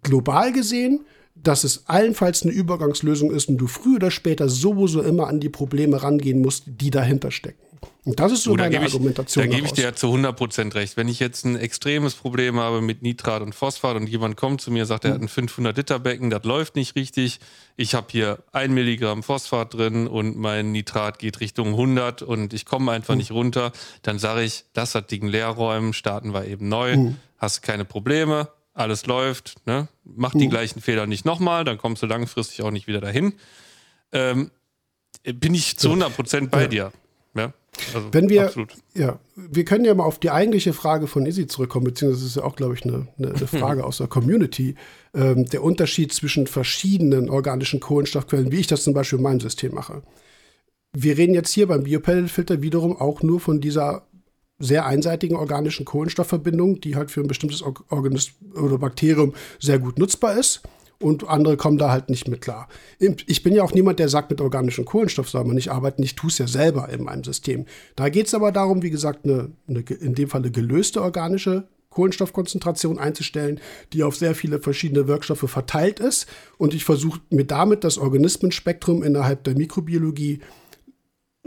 global gesehen, dass es allenfalls eine Übergangslösung ist und du früher oder später sowieso immer an die Probleme rangehen musst, die dahinter stecken. Und das ist so oh, meine Argumentation. da gebe ich dir ja zu 100% recht. Wenn ich jetzt ein extremes Problem habe mit Nitrat und Phosphat und jemand kommt zu mir und sagt, er hat ein 500-Liter-Becken, das läuft nicht richtig. Ich habe hier ein Milligramm Phosphat drin und mein Nitrat geht Richtung 100 und ich komme einfach mhm. nicht runter. Dann sage ich, lass das Ding leer räumen, starten wir eben neu. Mhm. Hast keine Probleme, alles läuft. Ne? Mach mhm. die gleichen Fehler nicht nochmal, dann kommst du langfristig auch nicht wieder dahin. Ähm, bin ich zu 100% bei ja. dir. Also, Wenn wir, absolut. ja, wir können ja mal auf die eigentliche Frage von Izzy zurückkommen, beziehungsweise das ist ja auch, glaube ich, eine, eine, eine Frage aus der Community. Ähm, der Unterschied zwischen verschiedenen organischen Kohlenstoffquellen, wie ich das zum Beispiel in meinem System mache. Wir reden jetzt hier beim Biopelletfilter wiederum auch nur von dieser sehr einseitigen organischen Kohlenstoffverbindung, die halt für ein bestimmtes Organismus oder Bakterium sehr gut nutzbar ist und andere kommen da halt nicht mit klar. Ich bin ja auch niemand, der sagt, mit organischem Kohlenstoff soll man nicht arbeiten. Ich tue es ja selber in meinem System. Da geht es aber darum, wie gesagt, eine, eine, in dem Fall eine gelöste organische Kohlenstoffkonzentration einzustellen, die auf sehr viele verschiedene Wirkstoffe verteilt ist. Und ich versuche mir damit das Organismenspektrum innerhalb der Mikrobiologie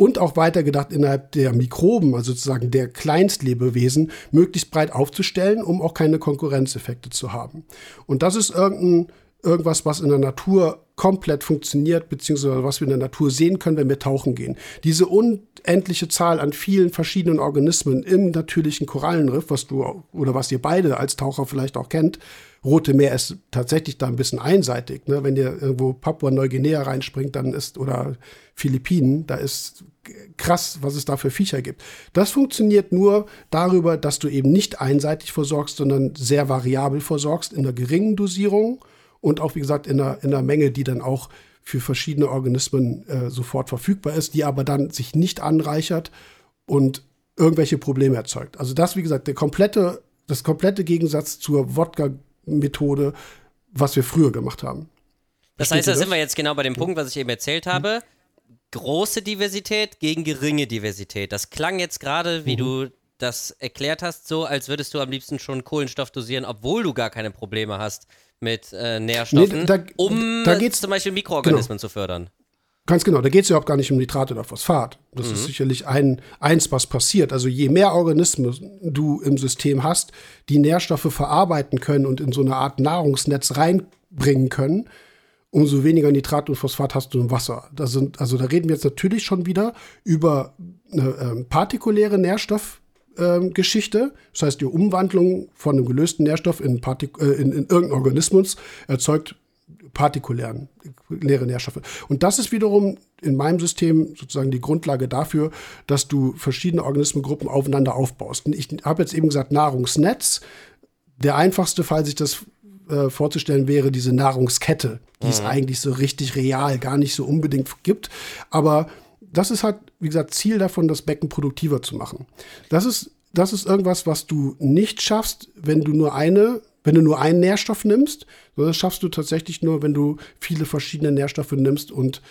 und auch weitergedacht innerhalb der Mikroben, also sozusagen der Kleinstlebewesen, möglichst breit aufzustellen, um auch keine Konkurrenzeffekte zu haben. Und das ist irgendein irgendwas, was in der Natur komplett funktioniert, beziehungsweise was wir in der Natur sehen können, wenn wir tauchen gehen. Diese unendliche Zahl an vielen verschiedenen Organismen im natürlichen Korallenriff, was du oder was ihr beide als Taucher vielleicht auch kennt, Rote Meer ist tatsächlich da ein bisschen einseitig. Ne? Wenn ihr irgendwo Papua-Neuguinea reinspringt, dann ist, oder Philippinen, da ist krass, was es da für Viecher gibt. Das funktioniert nur darüber, dass du eben nicht einseitig versorgst, sondern sehr variabel versorgst in einer geringen Dosierung und auch, wie gesagt, in einer, in einer Menge, die dann auch für verschiedene Organismen äh, sofort verfügbar ist, die aber dann sich nicht anreichert und irgendwelche Probleme erzeugt. Also das, wie gesagt, der komplette, das komplette Gegensatz zur Wodka-Methode, was wir früher gemacht haben. Das heißt, da sind wir jetzt genau bei dem Punkt, was ich eben erzählt habe. Große Diversität gegen geringe Diversität. Das klang jetzt gerade, wie mhm. du das erklärt hast, so, als würdest du am liebsten schon Kohlenstoff dosieren, obwohl du gar keine Probleme hast mit äh, Nährstoffen, nee, da, um da geht's, zum Beispiel Mikroorganismen genau. zu fördern. Ganz genau, da geht es überhaupt gar nicht um Nitrate oder Phosphat. Das mhm. ist sicherlich ein, eins, was passiert. Also je mehr Organismen du im System hast, die Nährstoffe verarbeiten können und in so eine Art Nahrungsnetz reinbringen können, umso weniger Nitrat und Phosphat hast du im Wasser. Da sind, also da reden wir jetzt natürlich schon wieder über eine ähm, partikuläre Nährstoffgeschichte. Ähm, das heißt, die Umwandlung von einem gelösten Nährstoff in, Partik äh, in, in irgendeinen Organismus erzeugt partikulären leere Nährstoffe. Und das ist wiederum in meinem System sozusagen die Grundlage dafür, dass du verschiedene Organismengruppen aufeinander aufbaust. Und ich habe jetzt eben gesagt Nahrungsnetz. Der einfachste Fall, sich das äh, vorzustellen, wäre diese Nahrungskette, die mhm. es eigentlich so richtig real gar nicht so unbedingt gibt. Aber das ist halt, wie gesagt, Ziel davon, das Becken produktiver zu machen. Das ist, das ist irgendwas, was du nicht schaffst, wenn du nur eine, wenn du nur einen Nährstoff nimmst. Das schaffst du tatsächlich nur, wenn du viele verschiedene Nährstoffe nimmst und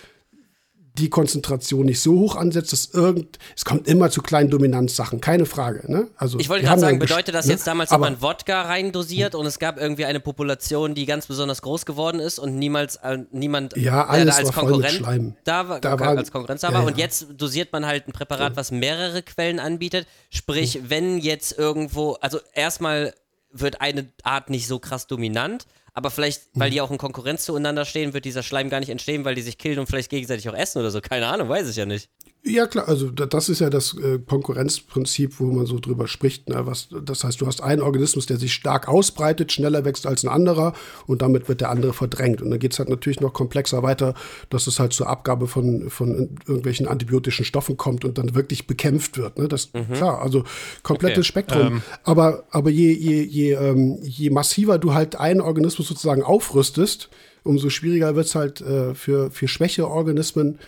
die Konzentration nicht so hoch ansetzt, dass irgend, es kommt immer zu kleinen Dominanzsachen, keine Frage. Ne? Also, ich wollte gerade sagen, bedeutet das ne? jetzt damals, dass man Wodka reindosiert und es gab irgendwie eine Population, die ganz besonders groß geworden ist und niemals äh, niemand ja, alles äh, als Konkurrent da war, da war, als Konkurrenz da war. Ja, und jetzt dosiert man halt ein Präparat, was mehrere Quellen anbietet. Sprich, wenn jetzt irgendwo, also erstmal wird eine Art nicht so krass dominant, aber vielleicht, weil mhm. die auch in Konkurrenz zueinander stehen, wird dieser Schleim gar nicht entstehen, weil die sich killen und vielleicht gegenseitig auch essen oder so. Keine Ahnung, weiß ich ja nicht. Ja, klar, also das ist ja das äh, Konkurrenzprinzip, wo man so drüber spricht. Ne? Was, das heißt, du hast einen Organismus, der sich stark ausbreitet, schneller wächst als ein anderer und damit wird der andere verdrängt. Und dann geht es halt natürlich noch komplexer weiter, dass es halt zur Abgabe von, von irgendwelchen antibiotischen Stoffen kommt und dann wirklich bekämpft wird. Ne? Das, mhm. Klar, also komplettes okay. Spektrum. Ähm. Aber, aber je, je, je, ähm, je massiver du halt einen Organismus sozusagen aufrüstest, umso schwieriger wird es halt äh, für, für schwäche Organismen,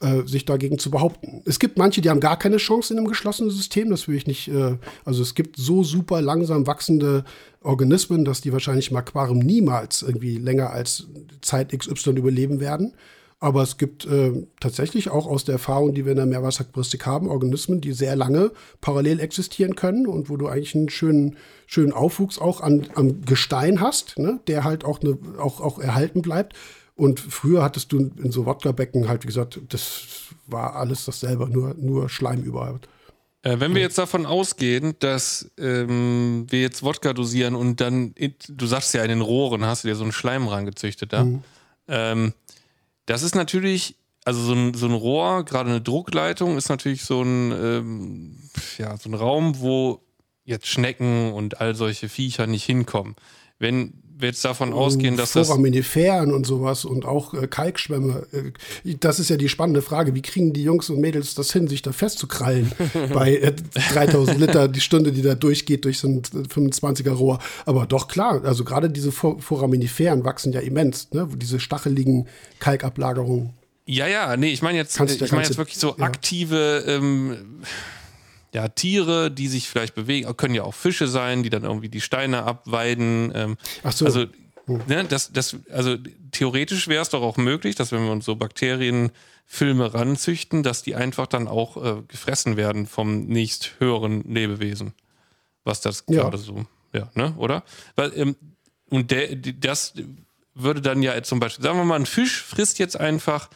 äh, sich dagegen zu behaupten. Es gibt manche, die haben gar keine Chance in einem geschlossenen System. Das will ich nicht. Äh, also es gibt so super langsam wachsende Organismen, dass die wahrscheinlich im Aquarium niemals irgendwie länger als Zeit XY überleben werden. Aber es gibt äh, tatsächlich auch aus der Erfahrung, die wir in der Meerwasserakquaristik haben, Organismen, die sehr lange parallel existieren können und wo du eigentlich einen schönen, schönen Aufwuchs auch an, am Gestein hast, ne, der halt auch, ne, auch, auch erhalten bleibt. Und früher hattest du in so Wodka-Becken halt, wie gesagt, das war alles dasselbe, nur, nur Schleim überall. Äh, wenn wir jetzt davon ausgehen, dass ähm, wir jetzt Wodka dosieren und dann, du sagst ja, in den Rohren hast du dir so einen Schleim rangezüchtet da. Mhm. Ähm, das ist natürlich, also so ein, so ein Rohr, gerade eine Druckleitung, ist natürlich so ein, ähm, ja, so ein Raum, wo jetzt Schnecken und all solche Viecher nicht hinkommen. Wenn wir jetzt davon ausgehen, dass das. Foraminiferen und sowas und auch äh, Kalkschwämme. Äh, das ist ja die spannende Frage. Wie kriegen die Jungs und Mädels das hin, sich da festzukrallen bei äh, 3000 Liter die Stunde, die da durchgeht durch so ein 25er Rohr? Aber doch klar, also gerade diese Foraminiferen wachsen ja immens, ne? diese stacheligen Kalkablagerungen. Ja, ja, nee, ich meine jetzt, ich meine jetzt wirklich so ja. aktive ähm, ja, Tiere, die sich vielleicht bewegen, können ja auch Fische sein, die dann irgendwie die Steine abweiden. Ähm, Ach so. Also, hm. ne, das, das, also theoretisch wäre es doch auch möglich, dass wenn wir uns so Bakterienfilme ranzüchten, dass die einfach dann auch äh, gefressen werden vom nächst höheren Lebewesen. Was das ja. gerade so, ja, ne, oder? Weil, ähm, und der, das würde dann ja zum Beispiel, sagen wir mal, ein Fisch frisst jetzt einfach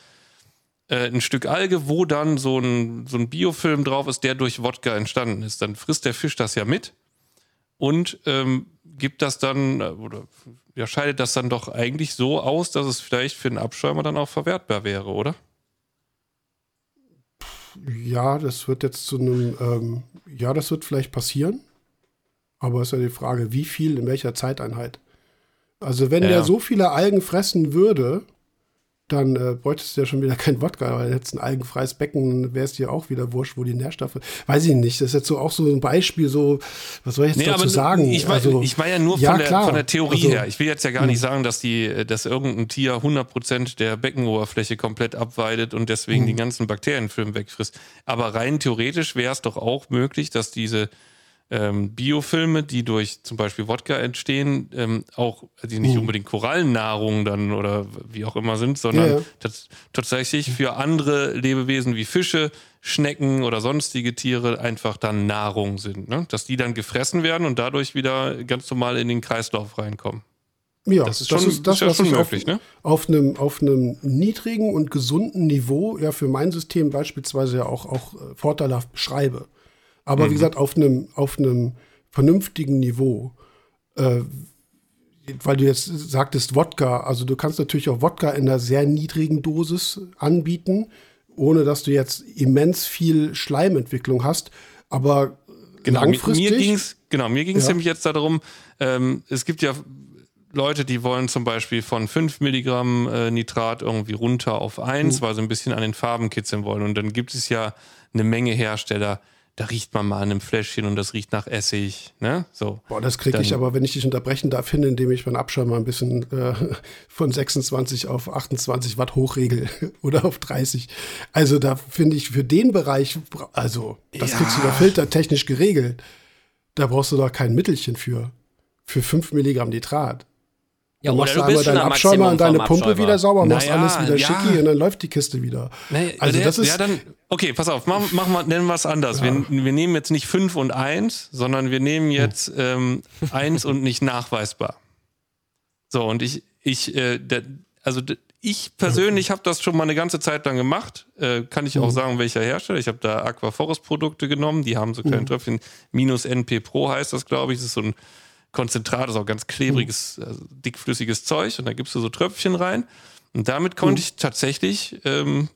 äh, ein Stück Alge, wo dann so ein, so ein Biofilm drauf ist, der durch Wodka entstanden ist. Dann frisst der Fisch das ja mit und ähm, gibt das dann, äh, oder ja, scheidet das dann doch eigentlich so aus, dass es vielleicht für einen Abschäumer dann auch verwertbar wäre, oder? Ja, das wird jetzt zu einem, ähm, ja, das wird vielleicht passieren. Aber es ist ja die Frage, wie viel in welcher Zeiteinheit. Also wenn ja. der so viele Algen fressen würde, dann äh, bräuchtest du ja schon wieder kein Wodka, weil jetzt ein algenfreies Becken wäre es dir auch wieder wurscht, wo die Nährstoffe. Weiß ich nicht. Das ist jetzt so auch so ein Beispiel, so, was soll ich jetzt nee, dazu sagen? Ich war, also, ich war ja nur ja, von, der, von, der, Theorie also, her. Ich will jetzt ja gar nicht sagen, dass die, dass irgendein Tier 100% der Beckenoberfläche komplett abweidet und deswegen hm. die ganzen Bakterienfilme wegfrisst. Aber rein theoretisch wäre es doch auch möglich, dass diese ähm, Biofilme, die durch zum Beispiel Wodka entstehen, ähm, auch die nicht uh. unbedingt Korallennahrung dann oder wie auch immer sind, sondern ja, ja. tatsächlich für andere Lebewesen wie Fische, Schnecken oder sonstige Tiere einfach dann Nahrung sind. Ne? Dass die dann gefressen werden und dadurch wieder ganz normal in den Kreislauf reinkommen. Ja, das ist schon, das ist das, was ich möglich, auf, ne? auf, einem, auf einem niedrigen und gesunden Niveau ja für mein System beispielsweise ja auch, auch äh, vorteilhaft beschreibe. Aber mhm. wie gesagt, auf einem, auf einem vernünftigen Niveau. Äh, weil du jetzt sagtest Wodka, also du kannst natürlich auch Wodka in einer sehr niedrigen Dosis anbieten, ohne dass du jetzt immens viel Schleimentwicklung hast. Aber genau, langfristig. Mir ging's, genau, mir ging es ja. nämlich jetzt darum, ähm, es gibt ja Leute, die wollen zum Beispiel von 5 Milligramm äh, Nitrat irgendwie runter auf 1, mhm. weil sie ein bisschen an den Farben kitzeln wollen. Und dann gibt es ja eine Menge Hersteller, da riecht man mal an einem Fläschchen und das riecht nach Essig. Ne? So. Boah, das kriege ich aber, wenn ich dich unterbrechen darf, hin, indem ich meinen Abschirm mal ein bisschen äh, von 26 auf 28 Watt hochregel oder auf 30. Also da finde ich für den Bereich, also das ja. kriegst du da filtertechnisch geregelt. Da brauchst du doch kein Mittelchen für. Für 5 Milligramm Nitrat. Ja, du machst du einmal deinen Abschäumer und deine Pumpe wieder sauber, machst naja, alles wieder ja. schicki und dann läuft die Kiste wieder. Naja, also der, das ist. Ja, dann, okay, pass auf, machen mach wir, nennen wir es anders. Ja. Wir, wir, nehmen jetzt nicht 5 und 1, sondern wir nehmen jetzt 1 ähm, und nicht nachweisbar. So, und ich, ich, äh, der, also ich persönlich habe das schon mal eine ganze Zeit lang gemacht. Äh, kann ich auch mhm. sagen, welcher Hersteller. Ich habe da Aquaforest Produkte genommen, die haben so kleine mhm. Tröpfchen. Minus NP Pro heißt das, glaube ich. Das ist so ein Konzentrat, das ist auch ganz klebriges, mhm. also dickflüssiges Zeug und da gibst du so Tröpfchen rein. Und damit konnte mhm. ich tatsächlich ähm,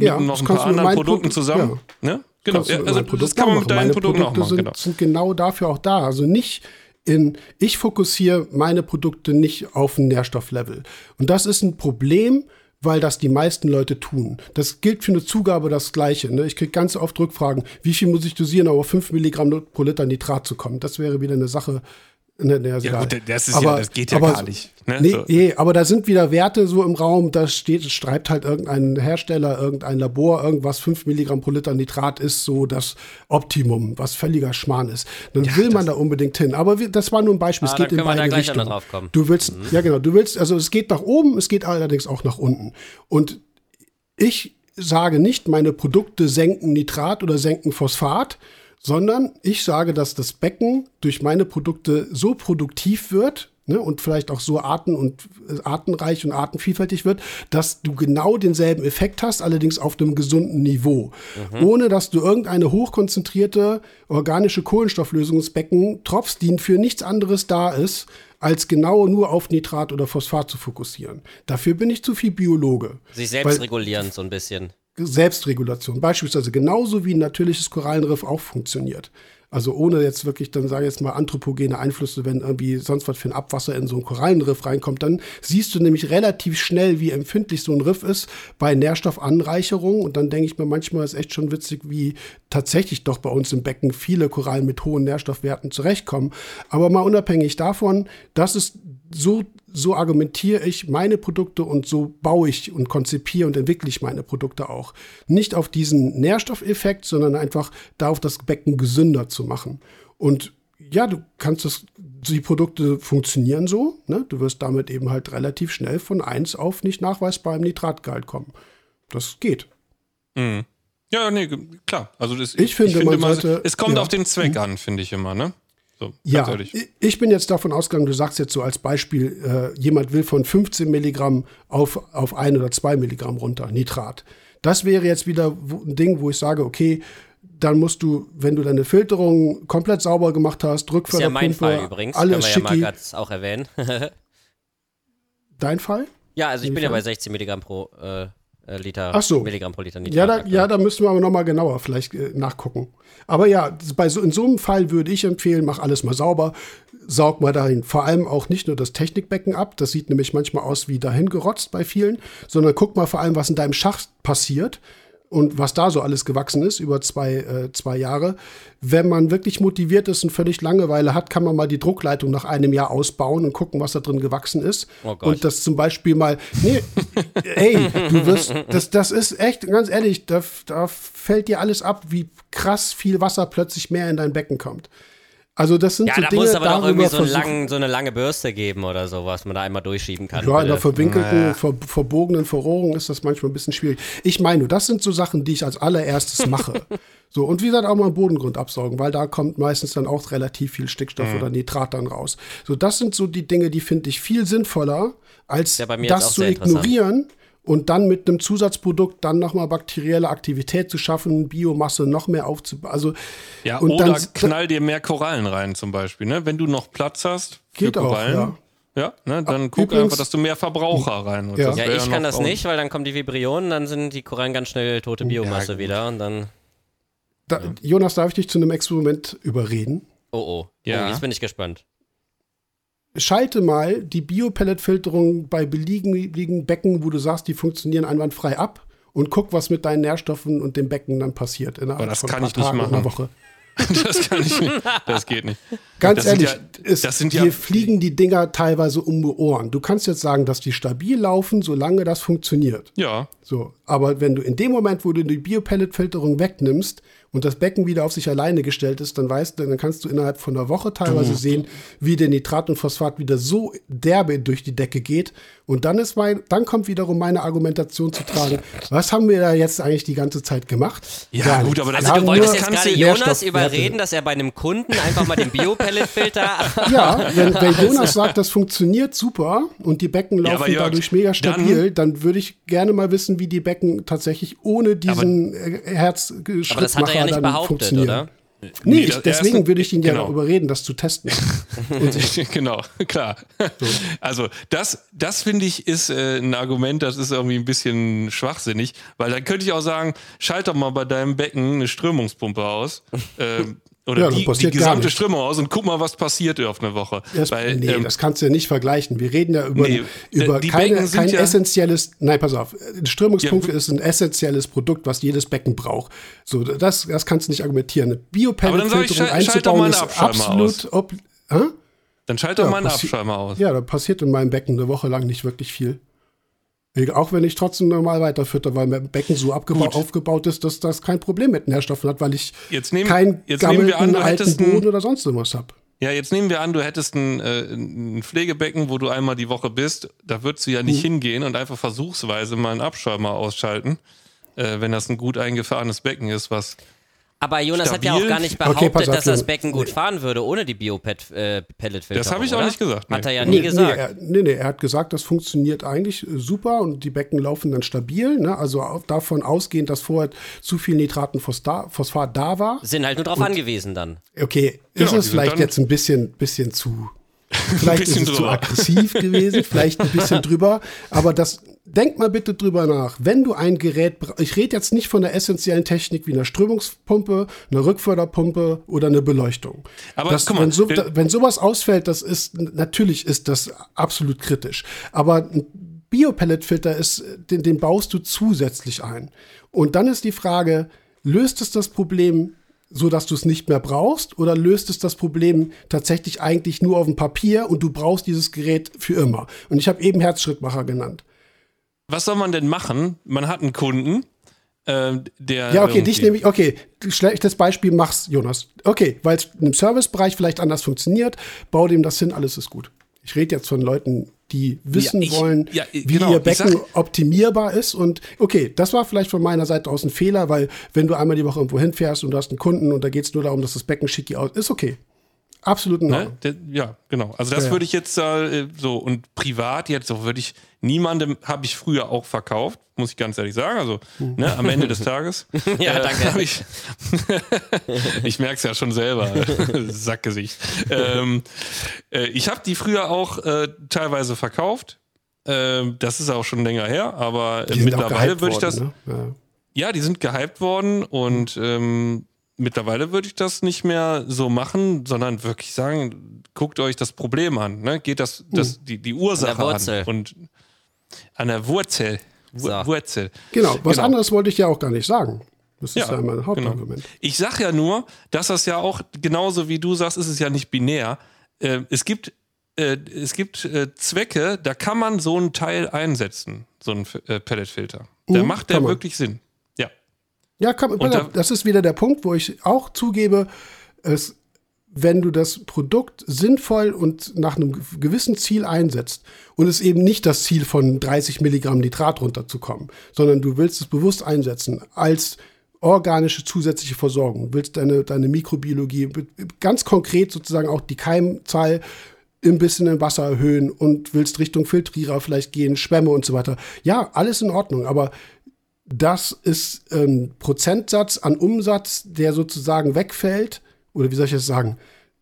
ja, noch ein paar anderen Produkten Pro zusammen. Ja. Ne? Genau, ja, also das kann man mit deinen Produkten Produkte auch machen. Sind, genau. sind genau dafür auch da. Also nicht in, ich fokussiere meine Produkte nicht auf ein Nährstofflevel. Und das ist ein Problem, weil das die meisten Leute tun. Das gilt für eine Zugabe das Gleiche. Ne? Ich kriege ganz oft Rückfragen, wie viel muss ich dosieren, um auf 5 Milligramm pro Liter Nitrat zu kommen. Das wäre wieder eine Sache, Ne, ne, ja, gut, das, ist aber, ja, das geht ja aber, gar nicht. Ne? Nee, so. nee, aber da sind wieder Werte so im Raum, da steht, schreibt halt irgendein Hersteller, irgendein Labor, irgendwas, 5 Milligramm pro Liter Nitrat ist so das Optimum, was völliger Schmarrn ist. Dann ja, will man da unbedingt hin. Aber das war nur ein Beispiel, ah, es geht in beide Richtungen. Du willst, mhm. ja genau, du willst, also es geht nach oben, es geht allerdings auch nach unten. Und ich sage nicht, meine Produkte senken Nitrat oder senken Phosphat, sondern ich sage, dass das Becken durch meine Produkte so produktiv wird ne, und vielleicht auch so arten- und äh, artenreich und artenvielfältig wird, dass du genau denselben Effekt hast, allerdings auf einem gesunden Niveau, mhm. ohne dass du irgendeine hochkonzentrierte organische Kohlenstofflösung ins Becken tropfst, die für nichts anderes da ist, als genau nur auf Nitrat oder Phosphat zu fokussieren. Dafür bin ich zu viel Biologe. Sich selbst regulieren so ein bisschen. Selbstregulation. Beispielsweise genauso wie ein natürliches Korallenriff auch funktioniert. Also ohne jetzt wirklich, dann sage ich jetzt mal, anthropogene Einflüsse, wenn irgendwie sonst was für ein Abwasser in so ein Korallenriff reinkommt, dann siehst du nämlich relativ schnell, wie empfindlich so ein Riff ist bei Nährstoffanreicherung. Und dann denke ich mir manchmal, ist echt schon witzig, wie tatsächlich doch bei uns im Becken viele Korallen mit hohen Nährstoffwerten zurechtkommen. Aber mal unabhängig davon, das ist so so argumentiere ich meine Produkte und so baue ich und konzipiere und entwickle ich meine Produkte auch. Nicht auf diesen Nährstoffeffekt, sondern einfach darauf, das Becken gesünder zu machen. Und ja, du kannst das, die Produkte funktionieren so, ne? Du wirst damit eben halt relativ schnell von 1 auf nicht nachweisbarem Nitratgehalt kommen. Das geht. Mhm. Ja, nee, klar. Also das, ich, ich finde, ich finde man sollte, es kommt ja. auf den Zweck mhm. an, finde ich immer, ne? So, ja, ehrlich. ich bin jetzt davon ausgegangen, du sagst jetzt so als Beispiel, äh, jemand will von 15 Milligramm auf, auf 1 oder 2 Milligramm runter, Nitrat. Das wäre jetzt wieder ein Ding, wo ich sage, okay, dann musst du, wenn du deine Filterung komplett sauber gemacht hast, Rückförderpumpe, ist ja mein Fall übrigens, alles können wir schicki. ja mal auch erwähnen. Dein Fall? Ja, also ich bin ja bei 16 Milligramm pro äh, äh, Liter Ach so. Milligramm pro Liter Nitrat. Ja, da, ja, da müssten wir aber nochmal genauer vielleicht äh, nachgucken. Aber ja, bei so, in so einem Fall würde ich empfehlen, mach alles mal sauber, saug mal dahin. Vor allem auch nicht nur das Technikbecken ab, das sieht nämlich manchmal aus wie dahin gerotzt bei vielen, sondern guck mal vor allem, was in deinem Schacht passiert und was da so alles gewachsen ist über zwei, äh, zwei Jahre. Wenn man wirklich motiviert ist und völlig Langeweile hat, kann man mal die Druckleitung nach einem Jahr ausbauen und gucken, was da drin gewachsen ist. Oh und das zum Beispiel mal, nee, ey, du wirst, das, das ist echt, ganz ehrlich, da, da fällt dir alles ab, wie krass viel Wasser plötzlich mehr in dein Becken kommt. Also das sind Ja, so da Dinge, muss es aber doch irgendwie so, langen, so eine lange Bürste geben oder so, was man da einmal durchschieben kann. ja, in der verwinkelten, ver verbogenen Verrohrung ist das manchmal ein bisschen schwierig. Ich meine, das sind so Sachen, die ich als allererstes mache. So, und wie gesagt, auch mal einen Bodengrund absaugen, weil da kommt meistens dann auch relativ viel Stickstoff Mhm. oder Nitrat dann raus. So, das sind so die Dinge, die finde ich viel sinnvoller, als Ja, das zu ignorieren und dann mit einem Zusatzprodukt dann nochmal bakterielle Aktivität zu schaffen, Biomasse noch mehr aufzubauen. Also, Ja, und oder dann- knall dir mehr Korallen rein zum Beispiel. Ne? Wenn du noch Platz hast für Geht auch, Korallen, ja. ja, ne? dann guck übrigens- einfach, dass du mehr Verbraucher rein holst. Ja. Ja, ich kann das auch- nicht, weil dann kommen die Vibrionen, dann sind die Korallen ganz schnell tote Biomasse gut. wieder und dann. da, Jonas, darf ich dich zu einem Experiment überreden? Oh oh. Ja. Oh, jetzt bin ich gespannt. Schalte mal die Biopelletfilterung bei beliebigen Becken, wo du sagst, die funktionieren einwandfrei ab und guck, was mit deinen Nährstoffen und dem Becken dann passiert innerhalb Aber das kann ich nicht Tagen und machen. einer Woche. Das kann ich nicht. Das geht nicht. Ganz Das ehrlich, ja- das sind hier ja- fliegen die Dinger teilweise um die Ohren. Du kannst jetzt sagen, dass die stabil laufen, solange das funktioniert. Ja, So, aber wenn du in dem Moment, wo du die Biopelletfilterung wegnimmst und das Becken wieder auf sich alleine gestellt ist, dann weißt du, dann kannst du innerhalb von einer Woche teilweise sehen, wie der Nitrat und Phosphat wieder so derbe durch die Decke geht. Und dann ist mein, dann kommt wiederum meine Argumentation zu tragen. Was haben wir da jetzt eigentlich die ganze Zeit gemacht? Ja, Gar gut, aber das- Wir Also du wolltest jetzt gerade Jonas überreden, dass er bei einem Kunden einfach mal den Biopelletfilter. Ja, wenn, wenn Jonas sagt, das funktioniert super und die Becken Ja, laufen aber Jörg, dadurch mega dann- stabil, dann, würde ich gerne mal wissen, wie die Becken tatsächlich ohne diesen äh, Aber das hat er Herzschrittmacher ja nicht dann behauptet, oder? Nee, ich, das deswegen würde ich ihn ja genau. überreden, das zu testen. genau, klar. Also das, das finde ich ist äh, ein Argument, das ist irgendwie ein bisschen schwachsinnig, weil dann könnte ich auch sagen, schalt doch mal bei deinem Becken eine Strömungspumpe aus. Ähm, oder Ja, die, die gesamte. Strömung aus und guck mal, was passiert auf eine Woche. Das, weil, nee, ähm, das kannst du ja nicht vergleichen. Wir reden ja über, Nee, über äh, die keine, kein ja- essentielles, nein, pass auf, eine Strömungspumpe Ja, ist ein essentielles Produkt, was jedes Becken braucht. So, das, das kannst du nicht argumentieren. Mal einzubauen ist absolut, ob, hä? dann schalt doch Ja, mal einen Abschalmer aus. Ja, da passiert in meinem Becken eine Woche lang nicht wirklich viel. Auch wenn ich trotzdem normal weiterfütter, weil mein Becken so abgeba- Gut. aufgebaut ist, dass das kein Problem mit Nährstoffen hat, weil ich Jetzt nehmen- keinen jetzt nehmen wir an, du alten Boden oder sonst irgendwas habe. Ja, jetzt nehmen wir an, du hättest ein, äh, ein Pflegebecken, wo du einmal die Woche bist. Da würdest du ja nicht hingehen und einfach versuchsweise mal einen Abschäumer ausschalten, äh, wenn das ein gut eingefahrenes Becken ist, was Aber Jonas hat ja auch Stabil. gar nicht Okay, behauptet, auf, dass das. Becken gut fahren würde ohne die Biopelletfilter. Das habe ich auch nicht gesagt, nee. Hat er ja Nee, nie nee, gesagt. er, nee, nee, er hat gesagt, das funktioniert eigentlich äh, super und die Becken laufen dann stabil. Ne? Also auch davon ausgehend, dass vorher zu viel Nitraten Phosphat Phosphat da war. Sind halt nur drauf angewiesen dann. Okay, Genau, ist es vielleicht jetzt ein bisschen, bisschen zu. Vielleicht ist bisschen es zu drüber. aggressiv gewesen, vielleicht ein bisschen drüber. Aber das, denk mal bitte drüber nach. Wenn du ein Gerät, ich rede jetzt nicht von der essentiellen Technik wie einer Strömungspumpe, einer Rückförderpumpe oder eine Beleuchtung. Aber das, mal, wenn, so, da, wenn sowas ausfällt, das ist, natürlich ist das absolut kritisch. Aber ein Biopelletfilter ist, den, den baust du zusätzlich ein. Und dann ist die Frage, löst es das Problem so dass du es nicht mehr brauchst oder löst es das Problem tatsächlich eigentlich nur auf dem Papier und du brauchst dieses Gerät für immer? Und ich habe eben Herzschrittmacher genannt. Was soll man denn machen? Man hat einen Kunden, äh, der. Ja, okay, dich nehme ich, okay, schlechtes Beispiel mach's, Jonas. Okay, weil es im Servicebereich vielleicht anders funktioniert, bau dem das hin, alles ist gut. Ich rede jetzt von Leuten, die wissen ich- wollen, ja, wie genau, ihr ich Becken sag- optimierbar ist. Und okay, das war vielleicht von meiner Seite aus ein Fehler, weil wenn du einmal die Woche irgendwo hinfährst und du hast einen Kunden und da geht es nur darum, dass das Becken schicki aus ist, okay. Absolut Ne? Der, ja, genau. Also das Ja, würde ich jetzt äh, so und privat jetzt so würde ich niemandem habe ich früher auch verkauft, muss ich ganz ehrlich sagen. Also ne, am Ende des Tages. Ja, danke. hab Ich, ich merke es ja schon selber, Sackgesicht. ähm, äh, ich habe die früher auch äh, teilweise verkauft. Äh, das ist auch schon länger her, aber äh, mittlerweile würde ich das. Ne? Ja. ja. die sind gehypt worden und ähm, mittlerweile würde ich das nicht mehr so machen, sondern wirklich sagen, guckt euch das Problem an, ne? Geht das, das hm. die, die Ursache an und an der Wurzel. So. Wurzel. Genau, was genau. anderes wollte ich ja auch gar nicht sagen. Das ist ja, ja mein Hauptargument. Genau. Ich sage ja nur, dass das ja auch, genauso wie du sagst, ist es ja nicht binär. Äh, es gibt, äh, es gibt äh, Zwecke, da kann man so einen Teil einsetzen, so einen äh, Pelletfilter. Da mhm, macht der wirklich Sinn. Ja. Kann, da, das ist wieder der Punkt, wo ich auch zugebe, es, wenn du das Produkt sinnvoll und nach einem gewissen Ziel einsetzt und es eben nicht das Ziel von 30 Milligramm Nitrat runterzukommen, sondern du willst es bewusst einsetzen als organische zusätzliche Versorgung, willst deine, deine Mikrobiologie ganz konkret sozusagen auch die Keimzahl ein bisschen im Wasser erhöhen und willst Richtung Filtrierer vielleicht gehen, Schwämme und so weiter. Ja, alles in Ordnung, aber das ist ein Prozentsatz an Umsatz, der sozusagen wegfällt, oder wie soll ich das sagen?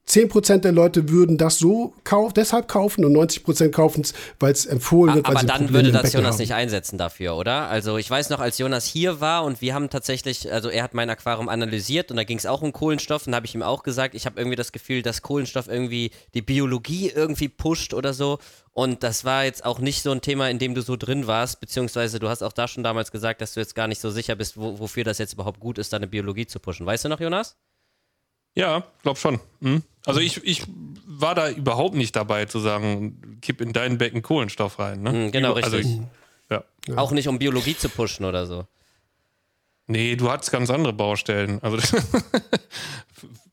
10% der Leute würden das so kauf, deshalb kaufen und 90% kaufen es, weil es empfohlen wird. Aber dann würde das Jonas haben. nicht einsetzen dafür, oder? Also ich weiß noch, als Jonas hier war und wir haben tatsächlich, also er hat mein Aquarium analysiert und da ging es auch um Kohlenstoff und da habe ich ihm auch gesagt, ich habe irgendwie das Gefühl, dass Kohlenstoff irgendwie die Biologie irgendwie pusht oder so. Und das war jetzt auch nicht so ein Thema, in dem du so drin warst, beziehungsweise du hast auch da schon damals gesagt, dass du jetzt gar nicht so sicher bist, wo, wofür das jetzt überhaupt gut ist, deine Biologie zu pushen. Weißt du noch, Jonas? Ja, glaub schon. Hm. Also ich, ich war da überhaupt nicht dabei zu sagen, kipp in dein Becken Kohlenstoff rein. Ne? Mhm, genau, also richtig. Ich, ja. Auch nicht um Biologie zu pushen oder so. Nee, du hattest ganz andere Baustellen. Also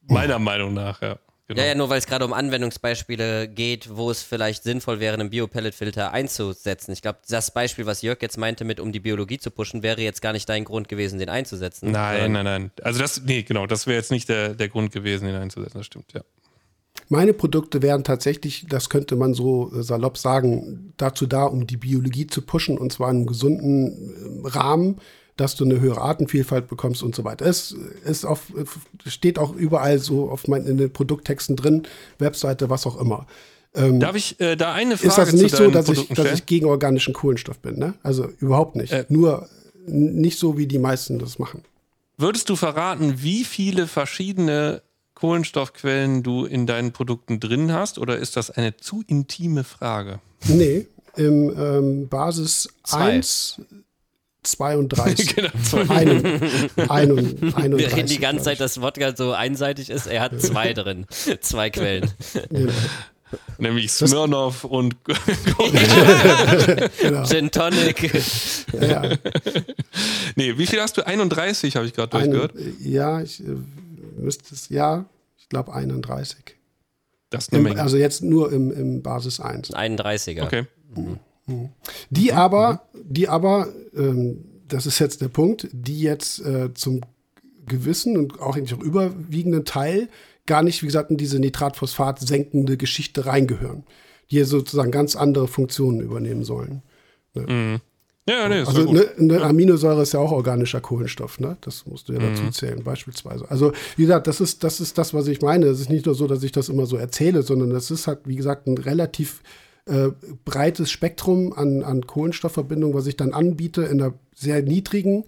meiner Meinung nach, ja. Genau. Ja, ja, nur weil es gerade um Anwendungsbeispiele geht, wo es vielleicht sinnvoll wäre, einen Biopelletfilter einzusetzen. Ich glaube, das Beispiel, was Jörg jetzt meinte, mit um die Biologie zu pushen, wäre jetzt gar nicht dein Grund gewesen, den einzusetzen. Nein, nein, nein. Also das, nee, genau, das wäre jetzt nicht der, der Grund gewesen, den einzusetzen, das stimmt, ja. Meine Produkte wären tatsächlich, das könnte man so salopp sagen, dazu da, um die Biologie zu pushen und zwar in einem gesunden Rahmen dass du eine höhere Artenvielfalt bekommst und so weiter. Es ist auf, steht auch überall so auf meinen, in den Produkttexten drin, Webseite, was auch immer. Ähm, Darf ich äh, da eine Frage Ist das nicht so, dass ich, dass ich gegen organischen Kohlenstoff bin? Ne? Also überhaupt nicht. Äh, Nur nicht so, wie die meisten das machen. Würdest du verraten, wie viele verschiedene Kohlenstoffquellen du in deinen Produkten drin hast? Oder ist das eine zu intime Frage? Nee, im ähm, Basis Zwei. 1 32. genau, ein, ein, 31, Wir reden die ganze Zeit, dass Wodka so einseitig ist. Er hat zwei drin. zwei Quellen. Genau. Nämlich Smirnoff und genau. Gin Tonic. Ja. Nee, wie viel hast du? 31 habe ich gerade durchgehört. Ja, ich äh, müsste es, ja, ich glaube 31. Das ist eine Menge. Also jetzt nur im, im Basis 1. 31er. Okay. Mhm. Die aber, die aber, ähm, das ist jetzt der Punkt, die jetzt äh, zum gewissen und auch eigentlich auch überwiegenden Teil gar nicht, wie gesagt, in diese Nitratphosphat senkende Geschichte reingehören, die hier sozusagen ganz andere Funktionen übernehmen sollen. Ne? Mhm. Ja, nee, also eine, eine, Aminosäure ist ja auch organischer Kohlenstoff, ne? Das musst du ja dazu mhm. zählen, beispielsweise. Also, wie gesagt, das ist, das ist das, was ich meine. Es ist nicht nur so, dass ich das immer so erzähle, sondern das ist halt, wie gesagt, ein relativ äh, breites Spektrum an, an Kohlenstoffverbindungen, was ich dann anbiete in einer sehr niedrigen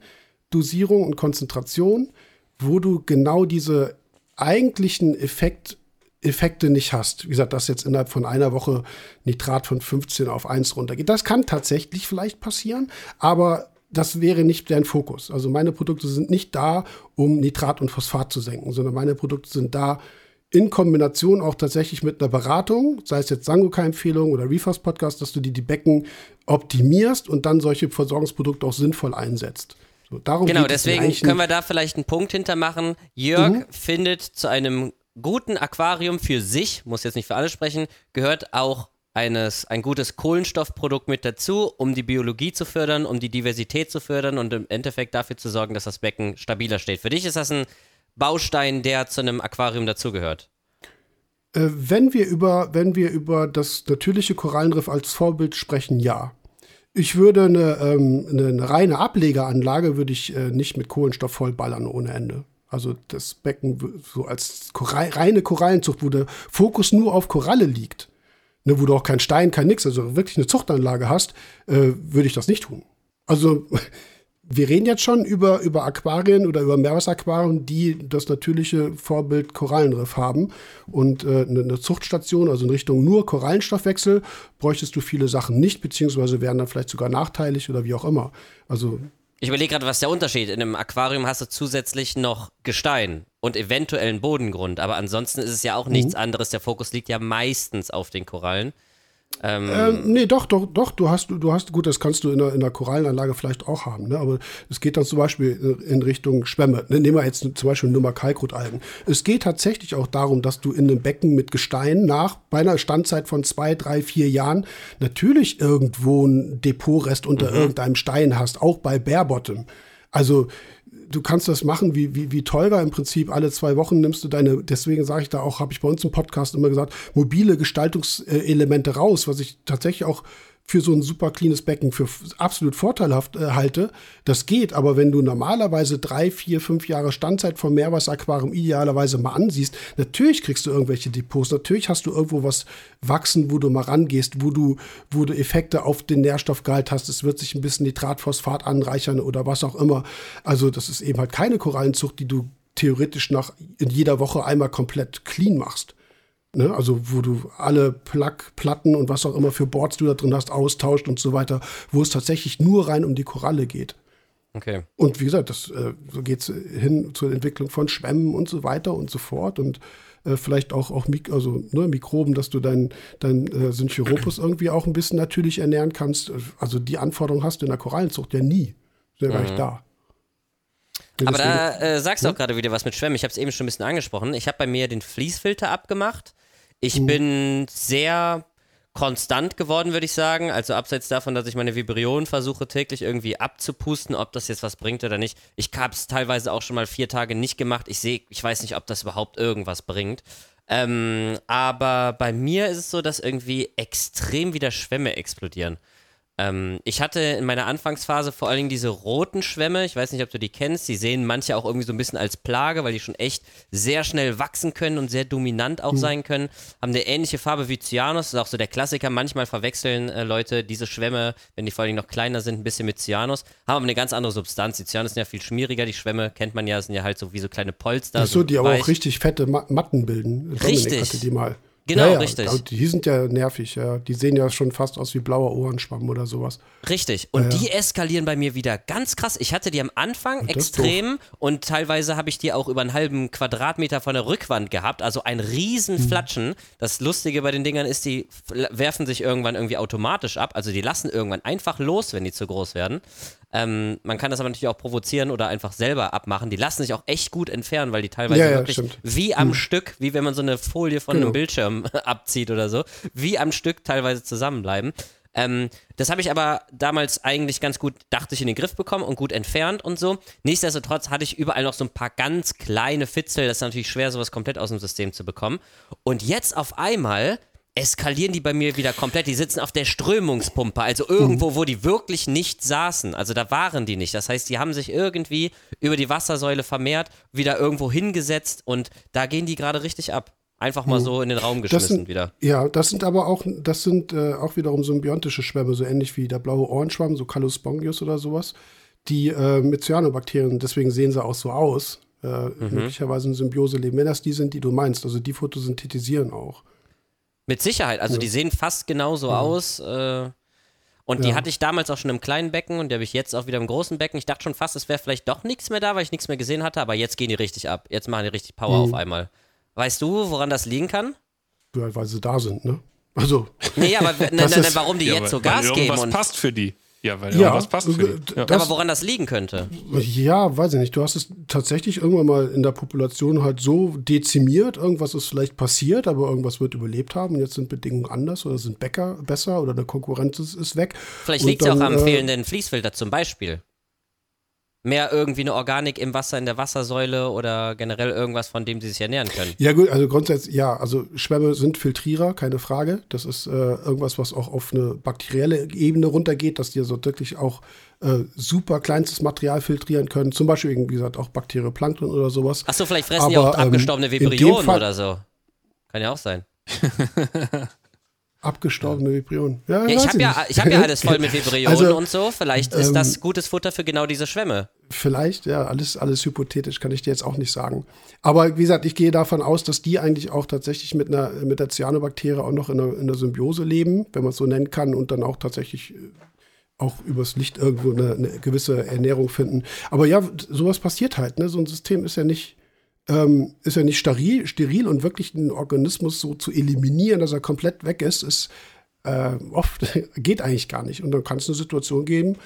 Dosierung und Konzentration, wo du genau diese eigentlichen Effekt, Effekte nicht hast. Wie gesagt, dass jetzt innerhalb von einer Woche Nitrat von 15 auf 1 runtergeht. Das kann tatsächlich vielleicht passieren, aber das wäre nicht dein Fokus. Also meine Produkte sind nicht da, um Nitrat und Phosphat zu senken, sondern meine Produkte sind da, in Kombination auch tatsächlich mit einer Beratung, sei es jetzt Sangoka-Empfehlung oder Refast-Podcast, dass du die, die Becken optimierst und dann solche Versorgungsprodukte auch sinnvoll einsetzt. So, genau, deswegen können wir da vielleicht einen Punkt hintermachen. Jörg mhm. findet zu einem guten Aquarium für sich, muss jetzt nicht für alle sprechen, gehört auch eines, ein gutes Kohlenstoffprodukt mit dazu, um die Biologie zu fördern, um die Diversität zu fördern und im Endeffekt dafür zu sorgen, dass das Becken stabiler steht. Für dich ist das ein Baustein, der zu einem Aquarium dazugehört? Äh, wenn, wir über, wenn wir über das natürliche Korallenriff als Vorbild sprechen, ja. Ich würde eine, ähm, eine, eine reine Ablegeranlage würde ich äh, nicht mit Kohlenstoff vollballern ohne Ende. Also das Becken so als Korall, reine Korallenzucht, wo der Fokus nur auf Koralle liegt, ne, wo du auch kein Stein, kein nix, also wirklich eine Zuchtanlage hast, äh, würde ich das nicht tun. Also wir reden jetzt schon über, über Aquarien oder über Meerwasseraquarien, die das natürliche Vorbild Korallenriff haben. Und äh, eine, Zuchtstation, also in Richtung nur Korallenstoffwechsel, bräuchtest du viele Sachen nicht, beziehungsweise wären dann vielleicht sogar nachteilig oder wie auch immer. Also ich überlege gerade, was der Unterschied. In einem Aquarium hast du zusätzlich noch Gestein und eventuell einen Bodengrund, aber ansonsten ist es ja auch nichts mhm. anderes. Der Fokus liegt ja meistens auf den Korallen. Ähm, ähm, nee, doch, doch, doch, du hast, du hast, gut, das kannst du in der, in der Korallenanlage vielleicht auch haben, ne? aber es geht dann zum Beispiel in Richtung Schwämme. Ne? Nehmen wir jetzt zum Beispiel nur mal Kalkrotalgen. Es geht tatsächlich auch darum, dass du in einem Becken mit Gestein nach, bei einer Standzeit von zwei, drei, vier Jahren, natürlich irgendwo ein Depotrest unter mhm. irgendeinem Stein hast, auch bei Barebottom. Also du kannst das machen wie, wie, wie teurer im Prinzip. Alle zwei Wochen nimmst du deine, deswegen sage ich da auch, habe ich bei uns im Podcast immer gesagt, mobile Gestaltungselemente raus, was ich tatsächlich auch für so ein super cleanes Becken für absolut vorteilhaft äh, halte. Das geht, aber wenn du normalerweise drei, vier, fünf Jahre Standzeit vom Meerwasseraquarium idealerweise mal ansiehst, natürlich kriegst du irgendwelche Depots, natürlich hast du irgendwo was wachsen, wo du mal rangehst, wo du, wo du Effekte auf den Nährstoffgehalt hast. Es wird sich ein bisschen Nitratphosphat anreichern oder was auch immer. Also das ist eben halt keine Korallenzucht, die du theoretisch nach in jeder Woche einmal komplett clean machst. Ne, also wo du alle Plug, Platten und was auch immer für Boards du da drin hast, austauscht und so weiter, wo es tatsächlich nur rein um die Koralle geht. Okay. Und wie gesagt, das, äh, so geht es hin zur Entwicklung von Schwämmen und so weiter und so fort und äh, vielleicht auch, auch Mik also, ne, Mikroben, dass du dein, dein äh, Synchiropus irgendwie auch ein bisschen natürlich ernähren kannst. Also die Anforderung hast du in der Korallenzucht ja nie. Ist ja mhm. gar nicht da. Aber da äh, sagst du auch gerade wieder was mit Schwämmen. Ich habe es eben schon ein bisschen angesprochen. Ich habe bei mir den Fließfilter abgemacht. Ich mhm. bin sehr konstant geworden, würde ich sagen. Also abseits davon, dass ich meine Vibrionen versuche täglich irgendwie abzupusten, ob das jetzt was bringt oder nicht. Ich habe es teilweise auch schon mal vier Tage nicht gemacht. Ich sehe, ich weiß nicht, ob das überhaupt irgendwas bringt. Ähm, aber bei mir ist es so, dass irgendwie extrem wieder Schwämme explodieren. Ähm, ich hatte in meiner Anfangsphase vor allen Dingen diese roten Schwämme. Ich weiß nicht, ob du die kennst. Die sehen manche auch irgendwie so ein bisschen als Plage, weil die schon echt sehr schnell wachsen können und sehr dominant auch mhm. sein können. Haben eine ähnliche Farbe wie Cyanus. Das ist auch so der Klassiker. Manchmal verwechseln äh, Leute diese Schwämme, wenn die vor allen Dingen noch kleiner sind, ein bisschen mit Cyanus. Haben aber eine ganz andere Substanz. Die Cyanus sind ja viel schmieriger. Die Schwämme kennt man ja, sind ja halt so wie so kleine Polster. Ach so, die aber auch richtig fette Matten bilden. Dominik richtig. hatte die mal. Genau, ja, ja. richtig. Die sind ja nervig, ja. Die sehen ja schon fast aus wie blauer Ohrenschwamm oder sowas. Richtig. Und ja, die eskalieren bei mir wieder ganz krass. Ich hatte die am Anfang extrem und teilweise habe ich die auch über einen halben Quadratmeter von der Rückwand gehabt. Also ein Riesenflatschen. Hm. Das Lustige bei den Dingern ist, die werfen sich irgendwann irgendwie automatisch ab. Also die lassen irgendwann einfach los, wenn die zu groß werden. Ähm, man kann das aber natürlich auch provozieren oder einfach selber abmachen. Die lassen sich auch echt gut entfernen, weil die teilweise ja, ja, wirklich stimmt. wie am hm. Stück, wie wenn man so eine Folie von genau. einem Bildschirm abzieht oder so, wie am Stück teilweise zusammenbleiben. Ähm, das habe ich aber damals eigentlich ganz gut, dachte ich, in den Griff bekommen und gut entfernt und so. Nichtsdestotrotz hatte ich überall noch so ein paar ganz kleine Fitzel. Das ist natürlich schwer, sowas komplett aus dem System zu bekommen. Und jetzt auf einmal eskalieren die bei mir wieder komplett. Die sitzen auf der Strömungspumpe, also irgendwo, wo die wirklich nicht saßen. Also da waren die nicht. Das heißt, die haben sich irgendwie über die Wassersäule vermehrt, wieder irgendwo hingesetzt und da gehen die gerade richtig ab. Einfach mal mhm. so in den Raum geschmissen sind, wieder. Ja, das sind aber auch, das sind äh, auch wiederum symbiontische Schwämme, so ähnlich wie der blaue Ohrenschwamm, so Calospongius oder sowas, die äh, mit Cyanobakterien, deswegen sehen sie auch so aus, äh, mhm. möglicherweise in Symbiose leben, wenn das die sind, die du meinst. Also die photosyntetisieren auch. Mit Sicherheit. Also ja. die sehen fast genauso ja. aus. Äh, und ja. die hatte ich damals auch schon im kleinen Becken und die habe ich jetzt auch wieder im großen Becken. Ich dachte schon fast, es wäre vielleicht doch nichts mehr da, weil ich nichts mehr gesehen hatte, aber jetzt gehen die richtig ab. Jetzt machen die richtig Power mhm. auf einmal. Weißt du, woran das liegen kann? Ja, weil sie da sind, ne? Also. Nee, aber nein, nein, nein, warum die jetzt so Gas geben. Was passt für die. Ja, weil ja, was passt für die. Ja. Aber woran das liegen könnte? Ja, weiß ich nicht. Du hast es tatsächlich irgendwann mal in der Population halt so dezimiert. Irgendwas ist vielleicht passiert, aber irgendwas wird überlebt haben. Und jetzt sind Bedingungen anders oder sind Bäcker besser oder eine Konkurrenz ist, ist weg. Vielleicht liegt es ja auch am äh, fehlenden Fließfilter zum Beispiel mehr irgendwie eine Organik im Wasser, in der Wassersäule oder generell irgendwas, von dem sie sich ernähren können. Ja, gut, also grundsätzlich, ja, also Schwämme sind Filtrierer, keine Frage. Das ist äh, irgendwas, was auch auf eine bakterielle Ebene runtergeht, dass die so wirklich auch äh, super kleinstes Material filtrieren können. Zum Beispiel, wie gesagt, auch Bakterioplankton oder sowas. Achso, vielleicht fressen Aber, die auch abgestorbene ähm, Vibrionen oder so. Kann ja auch sein. Abgestorbene Vibrionen. Ja, ja ich habe ja, hab ja alles voll mit Vibrionen also, und so. Vielleicht ist ähm, das gutes Futter für genau diese Schwämme. Vielleicht, ja, alles, alles hypothetisch, kann ich dir jetzt auch nicht sagen. Aber wie gesagt, ich gehe davon aus, dass die eigentlich auch tatsächlich mit, einer, mit der Cyanobakterie auch noch in einer, in einer Symbiose leben, wenn man es so nennen kann, und dann auch tatsächlich äh, auch übers Licht irgendwo eine, eine, gewisse Ernährung finden. Aber ja, sowas passiert halt. Ne? So ein System ist ja nicht, ähm, ist ja nicht steril, steril und wirklich einen Organismus so zu eliminieren, dass er komplett weg ist, ist äh, oft geht eigentlich gar nicht. Und dann kann es eine Situation geben,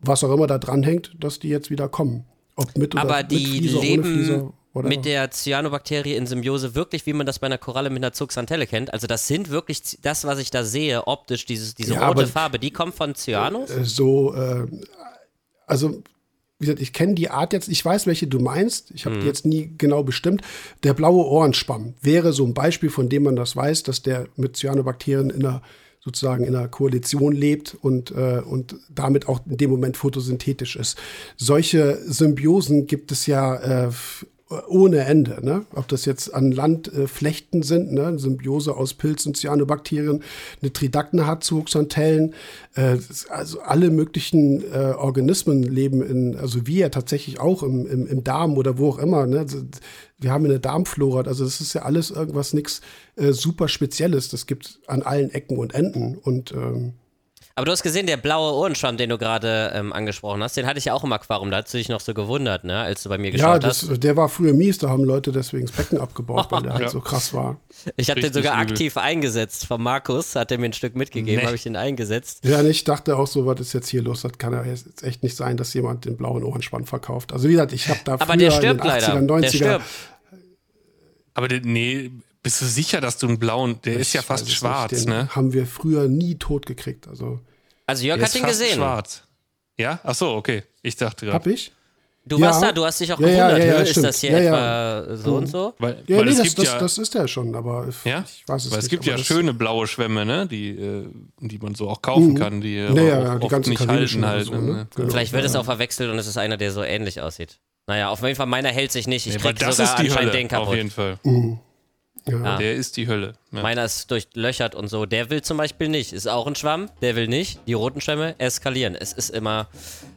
was auch immer da dran hängt, dass die jetzt wieder kommen. Ob mit oder Aber die mit Flieser, leben Flieser, mit der Cyanobakterie in Symbiose wirklich, wie man das bei einer Koralle mit einer Zuxantelle kennt. Also das sind wirklich das, was ich da sehe, optisch, dieses, diese ja, rote Farbe, die kommt von Cyanus? Äh, so, äh, also wie gesagt, ich kenne die Art jetzt, ich weiß, welche du meinst, ich habe mhm. die jetzt nie genau bestimmt. Der blaue Ohrenschwamm wäre so ein Beispiel, von dem man das weiß, dass der mit Cyanobakterien in einer sozusagen in einer Koalition lebt und, äh, und damit auch in dem Moment photosynthetisch ist. Solche Symbiosen gibt es ja äh, ohne Ende. Ne? Ob das jetzt an Land äh, Flechten sind, ne? Symbiose aus Pilzen, Cyanobakterien, eine Tridakten hat zu Hoxantellen. Äh, also alle möglichen äh, Organismen leben in, also wir tatsächlich auch im, im, im Darm oder wo auch immer. Ne? Also, wir haben eine Darmflora, also das ist ja alles irgendwas, nichts äh, super Spezielles. Das gibt an allen Ecken und Enden. Und ähm, aber du hast gesehen, der blaue Ohrenschwamm, den du gerade ähm, angesprochen hast, den hatte ich ja auch im Aquarium. Da hast du dich noch so gewundert, ne, als du bei mir geschaut ja, das, hast. der war früher mies. Da haben Leute deswegen das Becken abgebaut, weil der halt so krass war. Ich habe den sogar übel. aktiv eingesetzt. Von Markus hat er mir ein Stück mitgegeben, nee. habe ich den eingesetzt. Ja, und ich dachte auch so, was ist jetzt hier los? Das kann ja jetzt echt nicht sein, dass jemand den blauen Ohrenschwamm verkauft. Also wie gesagt, ich habe da Aber der stirbt in den 80er, 90er, der stirbt. Aber der, nee, bist du sicher, dass du einen blauen, der ich ist ja fast schwarz, nicht, ne? Haben wir früher nie tot gekriegt. Also also Jörg hat ihn gesehen. schwarz. Ja? Ach so, okay. Ich dachte gerade. Hab ich? Du ja. warst da, du hast dich auch ja, gewundert, ja, ja, ist stimmt. das hier etwa so und so? Weil, ja, weil nee, das, das, das, ist ja schon, aber ja? ich weiß es weil nicht. es gibt ja schöne blaue Schwämme, ne? die, äh, die man so auch kaufen mhm. kann, die naja, die ganzen nicht halten halt. So, ne? ne? Genau. Vielleicht wird es auch verwechselt und es ist einer, der so ähnlich aussieht. Naja, auf jeden Fall, meiner hält sich nicht. Ich krieg das sogar ist die anscheinend Hölle, den kaputt. Auf jeden Fall. Mhm. Ja. Der ist die Hölle. Ja. Meiner ist durchlöchert und so. Der will zum Beispiel nicht. Ist auch ein Schwamm. Der will nicht. Die roten Schwämme eskalieren. Es ist immer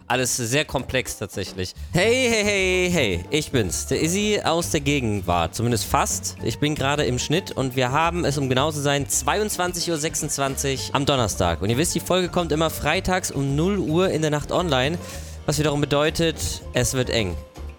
alles sehr komplex tatsächlich. Hey, hey, hey, hey. Ich bin's. Der Izzy aus der Gegenwart. Zumindest fast. Ich bin gerade im Schnitt und wir haben es, um genau zu sein, 22.26 Uhr am Donnerstag. Und ihr wisst, die Folge kommt immer freitags um 0 Uhr in der Nacht online. Was wiederum bedeutet, es wird eng.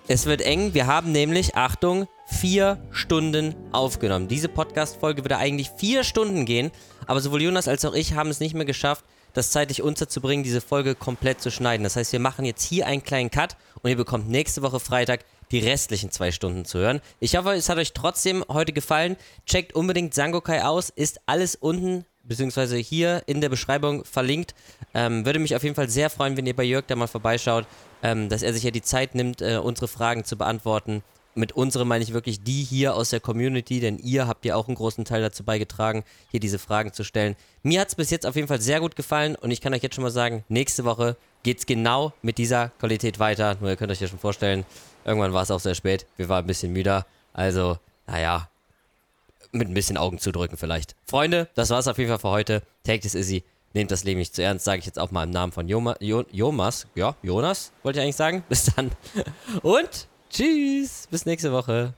Es wird eng. Wir haben nämlich, Achtung, vier Stunden aufgenommen. Diese Podcast-Folge würde eigentlich vier Stunden gehen, aber sowohl Jonas als auch ich haben es nicht mehr geschafft, das zeitlich unterzubringen, diese Folge komplett zu schneiden. Das heißt, wir machen jetzt hier einen kleinen Cut und ihr bekommt nächste Woche Freitag die restlichen zwei Stunden zu hören. Ich hoffe, es hat euch trotzdem heute gefallen. Checkt unbedingt Sangokai aus, ist alles unten beziehungsweise hier in der Beschreibung verlinkt. Ähm, würde mich auf jeden Fall sehr freuen, wenn ihr bei Jörg da mal vorbeischaut, ähm, dass er sich ja die Zeit nimmt, äh, unsere Fragen zu beantworten mit unserem meine ich wirklich die hier aus der Community, denn ihr habt ja auch einen großen Teil dazu beigetragen, hier diese Fragen zu stellen. Mir hat es bis jetzt auf jeden Fall sehr gut gefallen und ich kann euch jetzt schon mal sagen, nächste Woche geht es genau mit dieser Qualität weiter. Nur ihr könnt euch ja schon vorstellen, irgendwann war es auch sehr spät. Wir waren ein bisschen müder. Also, naja, mit ein bisschen Augen zudrücken vielleicht. Freunde, das war es auf jeden Fall für heute. Take this easy. Nehmt das Leben nicht zu ernst, sage ich jetzt auch mal im Namen von Joma, jo, Jomas. Ja, Jonas, wollte ich eigentlich sagen. Bis dann. Und Tschüss, bis nächste Woche.